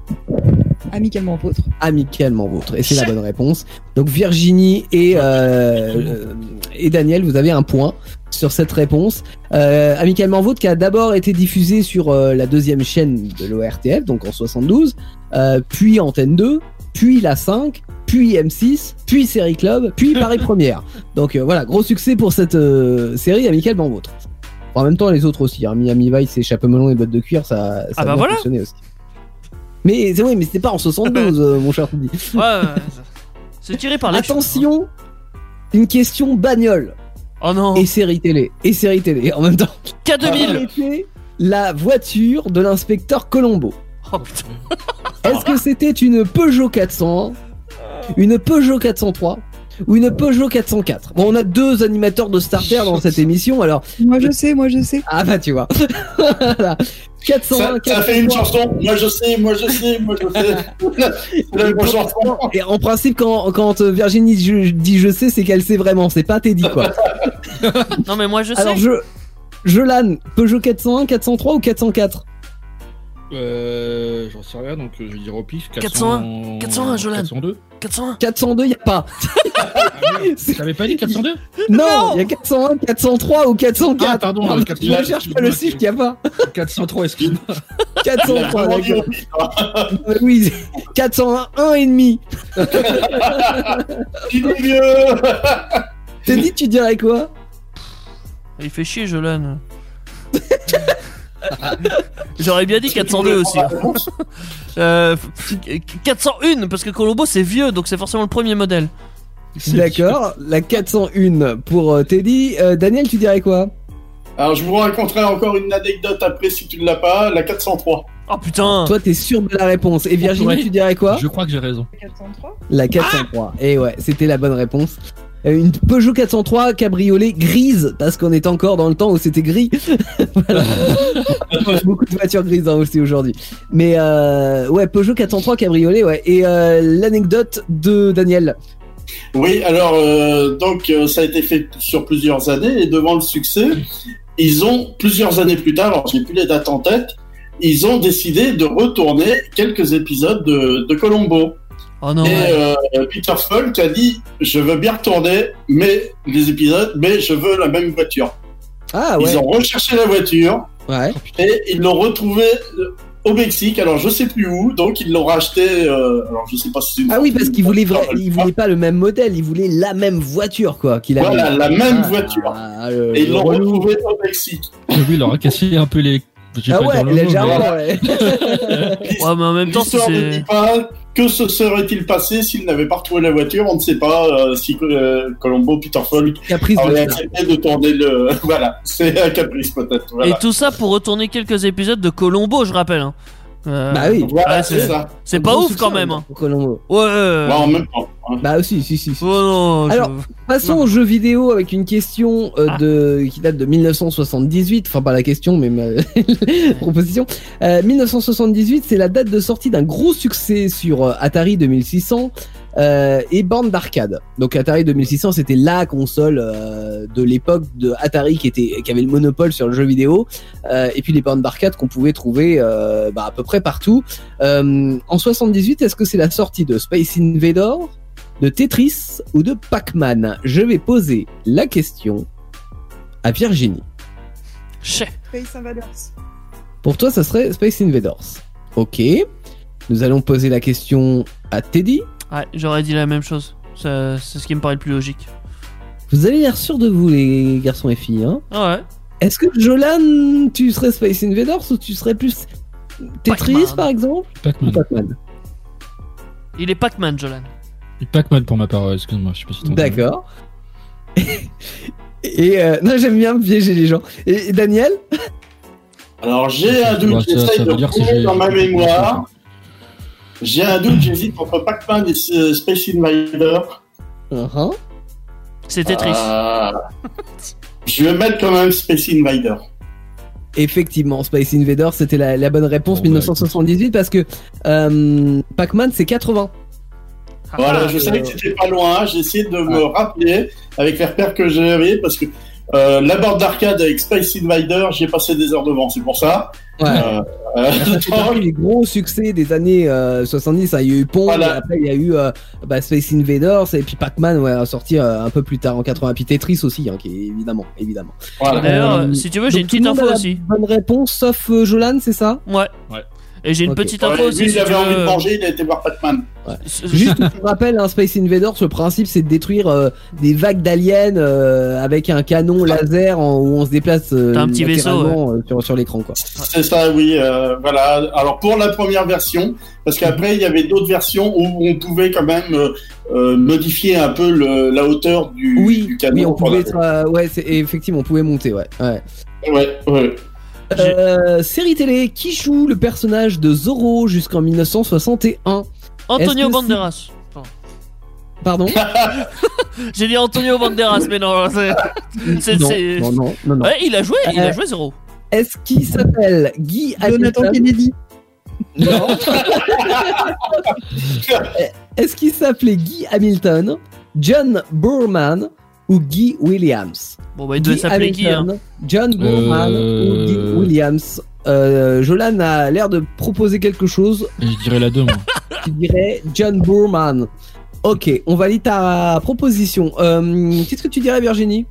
Amicalement vôtre. Amicalement vôtre. Et c'est la bonne réponse. Donc Virginie et, euh, et Daniel, vous avez un point sur cette réponse. Euh, Amicalement vôtre qui a d'abord été diffusé sur euh, la deuxième chaîne de l'ORTF, donc en 72, euh, puis Antenne 2, puis la 5, puis M6, puis Série Club, puis Paris Première. Donc euh, voilà, gros succès pour cette euh, série Amicalement vôtre. En même temps, les autres aussi, hein, Miami Vice et Chapeau melon et bottes de cuir, ça, ça Ah a bah voilà. fonctionné aussi. Mais c'est vrai, mais c'était pas en 72, euh, mon cher Teddy. Ouais, c'est tiré par cheveux. Attention, une question bagnole Oh non. et série télé et série télé en même temps. Quelle K2000. était la voiture de l'inspecteur Colombo? Oh putain. Est-ce que c'était une Peugeot 401, une Peugeot 403 ou une Peugeot 404 Bon, on a deux animateurs de starter dans cette émission, alors Moi je sais, moi je sais. ah bah tu vois. Voilà. 401, Ça, ça fait une 403. chanson. Moi je sais, moi je sais, moi je sais. C'est la bonne chanson. Et en principe, quand, quand euh, Virginie je- dit je sais, c'est qu'elle sait vraiment, c'est pas Teddy quoi. Non, mais moi je sais. Alors je. Jolan, Peugeot 401, 403 ou 404 Euh, j'en sais rien, donc euh, je vais dire au pif. 401, 401, Jolan. 402 401. 402, y a pas. T'avais pas dit 402 Non, il y a 401, 403 ou 404. Ah, pardon, Pardon, euh, 400, je cherche pas le chiffre qu'il y a pas. 403, excuse-moi. Il a 403, vraiment dit d'accord. hein. Euh, Oui, 401, 1 et demi. Il vieux. T'as dit, tu dirais quoi Il fait chier, Jolan. J'aurais bien dit 402 aussi. hein. Euh, 401 parce que Colombo c'est vieux donc c'est forcément le premier modèle. D'accord, la 401 pour euh, Teddy. Euh, Daniel, tu dirais quoi? Alors je vous raconterai encore une anecdote après si tu ne l'as pas. La 403. Oh putain. Toi, t'es sûr de la réponse. Et Virginie, Ouais. tu dirais quoi? Je crois que j'ai raison. 403 La 403. Et ouais, c'était la bonne réponse. Euh, Une Peugeot 403 cabriolet grise, parce qu'on est encore dans le temps où c'était gris. Voilà. Beaucoup de voitures grises hein, aussi aujourd'hui. Mais euh, ouais, Peugeot 403 cabriolet, ouais. Et euh, l'anecdote de Daniel. Oui, alors euh, donc euh, ça a été fait sur plusieurs années et devant le succès, ils ont plusieurs années plus tard, alors j'ai plus les dates en tête, ils ont décidé de retourner quelques épisodes de, de Colombo. Oh non. et ouais. euh, Peter Falk a dit je veux bien retourner mais les épisodes, mais je veux la même voiture. Ah ouais. Ils ont recherché la voiture Ouais. et ils l'ont retrouvée euh, au Mexique, alors je sais plus où, donc ils l'ont racheté. euh, alors je sais pas si c'est une Ah oui, parce qu'il voulait, voiture, vra- il voulait pas le même modèle, il voulait la même voiture, quoi. Qu'il avait. Voilà, la même Ah, voiture. le- Et ils l'ont relou. retrouvé au Mexique. Oui, il leur a cassé un peu les. Ah ouais, légèrement, mais- ouais. Ouais, mais en même temps, L'histoire ne c'est. dit pas que se serait-il passé s'il n'avait pas retrouvé la voiture? On ne sait pas euh, si euh, Colombo, Peter Falk Caprice de aurait accepté de tourner le. Voilà, c'est un caprice peut-être. Et tout ça pour retourner quelques épisodes de Colombo, je rappelle. hein. Euh, Bah oui. Voilà, ouais, c'est pas ouf quand même. hein. pour Colombo. Ouais. ouais. Ouais, en même temps. hein. Bah si, si, si. si. Oh non. je- Alors, Passons Non. au jeu vidéo avec une question euh, Ah. de qui date de 1978. Enfin, pas la question, mais ma proposition. Euh, 1978, c'est la date de sortie d'un gros succès sur euh, Atari 2600 euh, et bande d'arcade. Donc Atari 2600, c'était la console euh, de l'époque de Atari qui était qui avait le monopole sur le jeu vidéo. Euh, et puis les bandes d'arcade qu'on pouvait trouver euh, bah, à peu près partout. Euh, en 78, est-ce que c'est la sortie de Space Invader, de Tetris ou de Pac-Man? Je vais poser la question à Virginie. Chais. Space Invaders. Pour toi, ça serait Space Invaders. Ok. Nous allons poser la question à Teddy. Ouais, j'aurais dit la même chose. C'est ce qui me paraît le plus logique. Vous avez l'air sûr de vous, les garçons et filles. Hein? Ah ouais. Est-ce que Jolan, tu serais Space Invaders ou tu serais plus Tetris, par exemple? Pac-Man. Pac-Man Il est Pac-Man, Jolan. Et Pac-Man pour ma part, excuse-moi, je sais pas si. D'accord. et euh, non, j'aime bien piéger les gens. Et, et Daniel? Alors j'ai un doute, j'essaye ça de dans ma mémoire. J'ai un doute, j'hésite entre Pac-Man et euh, Space Invader. Uh-huh. Tetris. Euh, je vais mettre quand même Space Invader. Effectivement, Space Invader, c'était la, la bonne réponse, Bon, bah, 1978, parce que euh, Pac-Man, c'est 80. Voilà, Ah, je euh, savais que c'était pas loin. J'ai essayé de me rappeler avec les repères que j'avais parce que euh, la borne d'arcade avec Space Invader, j'y ai passé des heures devant. C'est pour ça. Ouais. Euh, euh, des gros succès des années euh, 70. hein. Il y a eu Pong, Voilà. et après il y a eu euh, bah, Space Invaders, et puis Pac-Man, ouais, a sorti euh, un peu plus tard en 80. Puis Tetris aussi, hein, qui est évidemment, évidemment. voilà. D'ailleurs, Euh, si tu veux, j'ai une petite info aussi. Bonne réponse, sauf euh, Jolan, c'est ça? Ouais. Ouais. Et j'ai une petite Ouais, info aussi. lui, il avait envie de manger, il a été voir Pac-Man. C- Juste pour rappel, un Space Invaders, le principe c'est de détruire euh, des vagues d'aliens euh, avec un canon laser en- où on se déplace euh, un petit vaisseau, euh, sur, sur l'écran quoi. C'est ça, oui. euh, voilà. Alors pour la première version, parce qu'après il y avait d'autres versions où on pouvait quand même modifier un peu le, la hauteur du, Oui, du canon. oui, on pouvait ouais, effectivement, on pouvait monter, ouais. ouais. Ouais, ouais. Euh, série télé, qui joue le personnage de Zorro jusqu'en 1961 Antonio Banderas. Pardon J'ai dit Antonio Banderas, mais non, c'est. non, c'est- non, non, non, non. Ouais, il a joué, il Euh, a joué zéro. Est-ce qu'il s'appelle Guy Jonathan Hamilton Kennedy. Non. Est-ce qu'il s'appelait Guy Hamilton, John Burman ou Guy Williams Bon, bah, il devait Guy s'appeler qui, hein John Burman Euh, ou Guy Williams euh, Jolan a l'air de proposer quelque chose. Je dirais la 2, moi. Tu dirais John Burman. Ok, on valide ta proposition. Euh, Qu'est-ce que tu dirais, Virginie?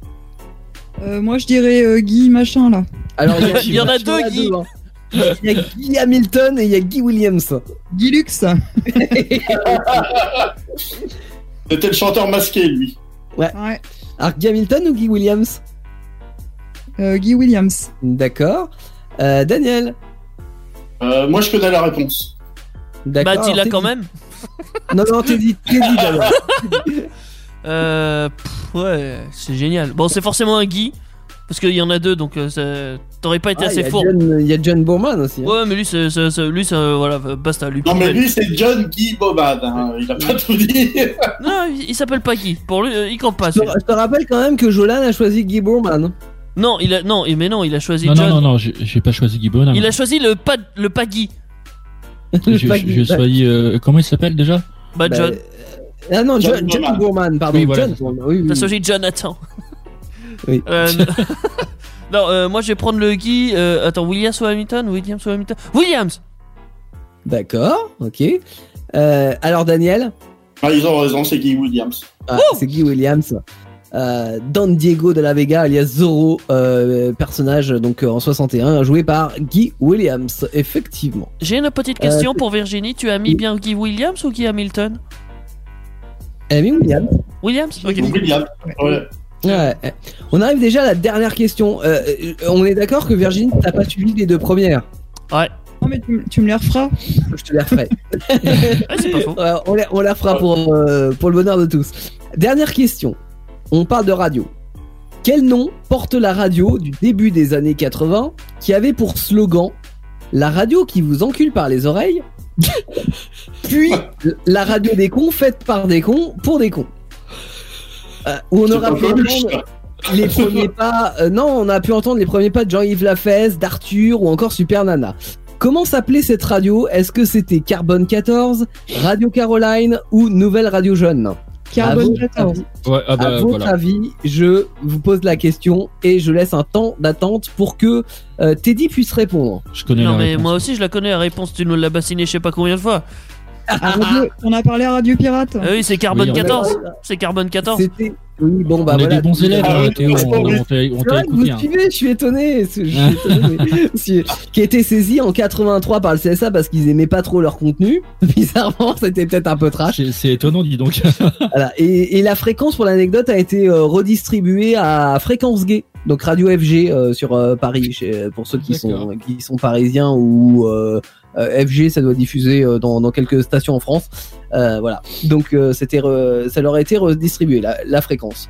Euh, moi, je dirais euh, Guy machin là. Alors, Il y en a deux, Guy. hein. Il y a Guy Hamilton et il y a Guy Williams. Guy Lux. C'était le chanteur masqué, lui. Ouais. Alors, Guy Hamilton ou Guy Williams Euh, Guy Williams. D'accord. Euh, Daniel Euh, moi, je connais la réponse. D'accord. Bah, dis-la Alors, quand même. Non, non, t'es dit, t'es dit d'abord. Euh. pff, ouais, c'est génial. Bon, c'est forcément un Guy. Parce qu'il y en a deux, donc euh, t'aurais pas été Ah, assez fort. Il y a John Boorman aussi. hein. Ouais, mais lui, c'est, c'est- c'est- lui, ça, voilà, basta, lui. Non, mais lui, c'est John Guy Bobad. Hein. Il a pas tout dit. Non, il, il s'appelle pas Guy. Pour lui, euh, il compte pas. Je te, je rappelle quand même que Jolan a choisi Guy Boorman. Non, il a, non, mais non, il a choisi Non, John. non, non, non, j'ai j'ai pas choisi Guy Bonham. Il a choisi le pas, le pas Guy. J'ai Pas j'ai Guy- choisi. euh, comment il s'appelle déjà? Bah, Bah, John. Ah non, John John. Boorman, pardon. Oui, voilà, John oui, oui. T'as choisi Jonathan. Oui. Euh, non, euh, moi je vais prendre le Guy. euh, attends, Williams ou Hamilton? Williams ou Hamilton? Williams D'accord, ok. Euh, alors Daniel, Ah, ils ont raison, c'est Guy Williams. Ah, c'est Guy Williams. Euh, Don Diego de la Vega alias Zorro, euh, personnage donc euh, en 61, joué par Guy Williams, effectivement. J'ai une petite Euh, question pour Virginie. Tu as mis bien Guy Williams ou Guy Hamilton? Williams. Williams? Ok. Williams. Ouais. Ouais. On arrive déjà à la dernière question. Euh, euh, on est d'accord que Virginie, t'as pas suivi les deux premières Ouais. Non, mais tu, tu me les referas. Je te les referai. Ouais, c'est pas faux. On, les, on les refera pour, euh, pour le bonheur de tous. Dernière question. On parle de radio. Quel nom porte la radio du début des années 80 qui avait pour slogan La radio qui vous encule par les oreilles Puis la radio des cons faite par des cons pour des cons. Euh, où on aura pu entendre les premiers pas. euh, non, on a pu entendre les premiers pas de Jean-Yves Lafesse, d'Arthur ou encore Super Nana. Comment s'appelait cette radio? Est-ce que c'était Carbone 14, Radio Caroline ou Nouvelle Radio Jeune? Carbone À votre 14. avis- Ouais, ah à bah votre voilà. avis, je vous pose la question et je laisse un temps d'attente pour que euh, Teddy puisse répondre. Je connais Non, la mais réponse. moi aussi je la connais la réponse. Tu nous l'as bassiné je sais pas combien de fois. Radio- on a parlé à Radio Pirate. Ah oui, c'est Carbone Oui, on- 14. C'est Carbone 14. C'était. Oui, bon, bah on voilà. est des bons élèves, Ah, hein, Théo, on, oui. on t'a on C'est t'a vrai que vous suivez, je suis étonné. Je suis étonné, mais- qui a été saisi en 83 par le CSA parce qu'ils aimaient pas trop leur contenu. Bizarrement, c'était peut-être un peu trash. C'est- étonnant, dis donc. Voilà. Et, et la fréquence, pour l'anecdote, a été euh, redistribuée à Fréquence Gay, donc Radio FG euh, sur euh, Paris, chez- pour ceux qui sont qui sont parisiens ou euh, FG, ça doit diffuser euh, dans, dans quelques stations en France. Euh, voilà. Donc euh, c'était ça leur a été redistribué la, la fréquence.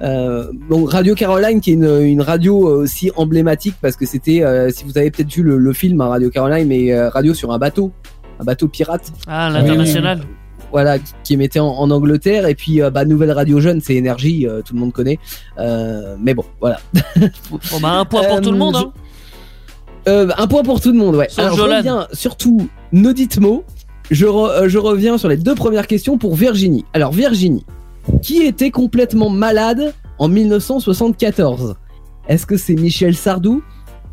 Euh, donc Radio Caroline qui est une, une radio euh, aussi emblématique parce que c'était euh, si vous avez peut-être vu le, le film hein, Radio Caroline mais euh, radio sur un bateau un bateau pirate Ah, l'international. voilà, qui- qui émettait en, en Angleterre. Et puis, euh, bah, nouvelle radio jeune, c'est énergie, euh, tout le monde connaît. Euh, mais bon, voilà. Bon, bah, un point pour Euh, tout le monde. Hein. Euh, un point pour tout le monde, ouais. Sauf Alors, je reviens surtout, ne dites mot. Je, re- euh, je reviens sur les deux premières questions pour Virginie. Alors, Virginie, qui était complètement malade en 1974 Est-ce que c'est Michel Sardou,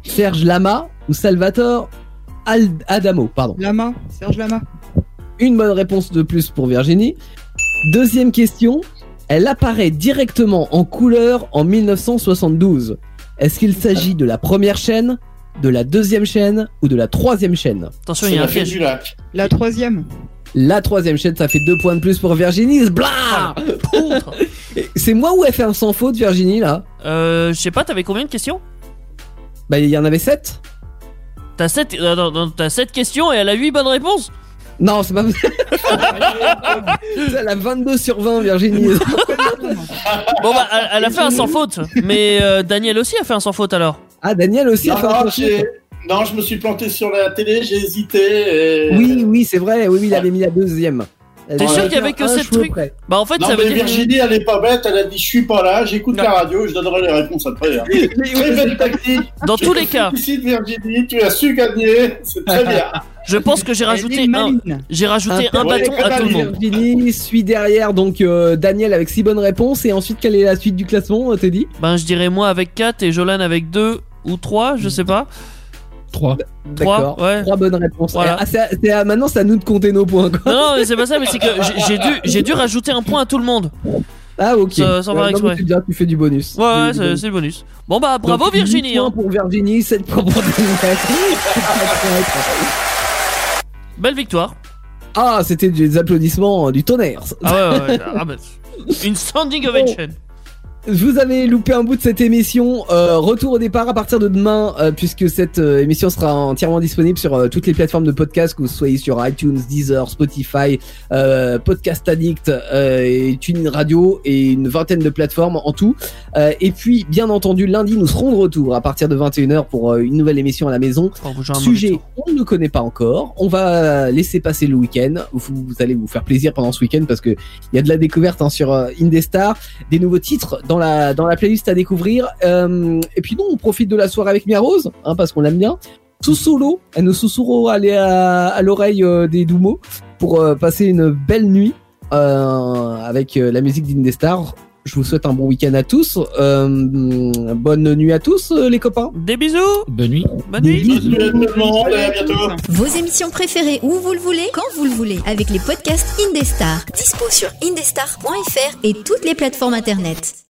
Serge Lama ou Salvatore Al- Adamo? Pardon. Lama, Serge Lama. Une bonne réponse de plus pour Virginie. Deuxième question. Elle apparaît directement en couleur en 1972. Est-ce qu'il s'agit de la première chaîne, de la deuxième chaîne ou de la troisième chaîne Attention, il y a un piège. du lac. La troisième. La troisième chaîne, ça fait deux points de plus pour Virginie. Blah Poutre. C'est moi ou elle fait un sans faute, Virginie, là? Euh, je sais pas, t'avais combien de questions? Bah, il y en avait sept T'as 7 t'as sept questions et elle a 8 bonnes réponses Non, c'est pas Elle a 22 sur 20, Virginie. Bon bah elle, elle a fait un sans faute Mais euh, Daniel aussi a fait un sans faute alors Ah, Daniel aussi a Non, non, non, je me suis planté sur la télé, j'ai hésité. Et... Oui, oui, c'est vrai. Oui, oui, il avait mis la deuxième. T'es sûr qu'il y avait que trucs près. Bah en fait Non, ça veut mais dire Virginie, elle est pas bête, elle a dit je suis pas là, j'écoute la radio, je donnerai les réponses après. hein. Mais Très belle tactique. Dans tous les cas félicite, Virginie, tu as su gagner, c'est très bien. Je pense que j'ai rajouté un. J'ai rajouté un, bâton à tout le monde Virginie suit derrière donc euh, Daniel avec six bonnes réponses et ensuite quelle est la suite du classement euh, Teddy? Ben je dirais moi avec 4 et Jolan avec 2 ou 3 je sais pas 3. D'accord. ouais. Trois bonnes réponses. Voilà. Ah, c'est- c'est à- maintenant c'est à nous de compter nos points quoi. Non non mais c'est pas ça mais c'est que j'ai- j'ai dû, j'ai dû rajouter un point à tout le monde Ah ok. Ça- sans faire non, exprès. bien, tu fais du bonus. Ouais ouais Du c'est bonus. c'est le bonus Bon bah bravo Donc, Virginie points hein. pour Virginie, 7 points pour. Belle victoire Ah, c'était des applaudissements du tonnerre. Ah ouais ouais, ouais. Ah, bah, Une standing ovation vous avez loupé un bout de cette émission. Euh, retour au départ à partir de demain, euh, puisque cette euh, émission sera entièrement disponible sur euh, toutes les plateformes de podcast, que vous soyez sur iTunes, Deezer, Spotify, euh, Podcast Addict, euh, et TuneIn Radio et une vingtaine de plateformes en tout. Euh, et puis, bien entendu, lundi, nous serons de retour à partir de 21h pour une nouvelle émission à la maison. Sujet, on ne connaît pas encore. On va laisser passer le week-end. Vous, vous allez vous faire plaisir pendant ce week-end parce que il y a de la découverte hein, sur Indestar, des nouveaux titres dans la dans la playlist à découvrir. Euh, et puis nous, on profite de la soirée avec Mia Rose, hein, parce qu'on l'aime bien. Sous solo, elle nous susurrera aller à, à l'oreille euh, des Doumo pour euh, passer une belle nuit euh, avec euh, la musique d'Indestar. Je vous souhaite un bon week-end à tous. Euh, bonne nuit à tous, euh, les copains. Des bisous Bonne nuit. Bonne nuit. Vos émissions préférées où vous le voulez, quand vous le voulez, avec les podcasts Indestar. Dispo sur indestar.fr et toutes les plateformes internet.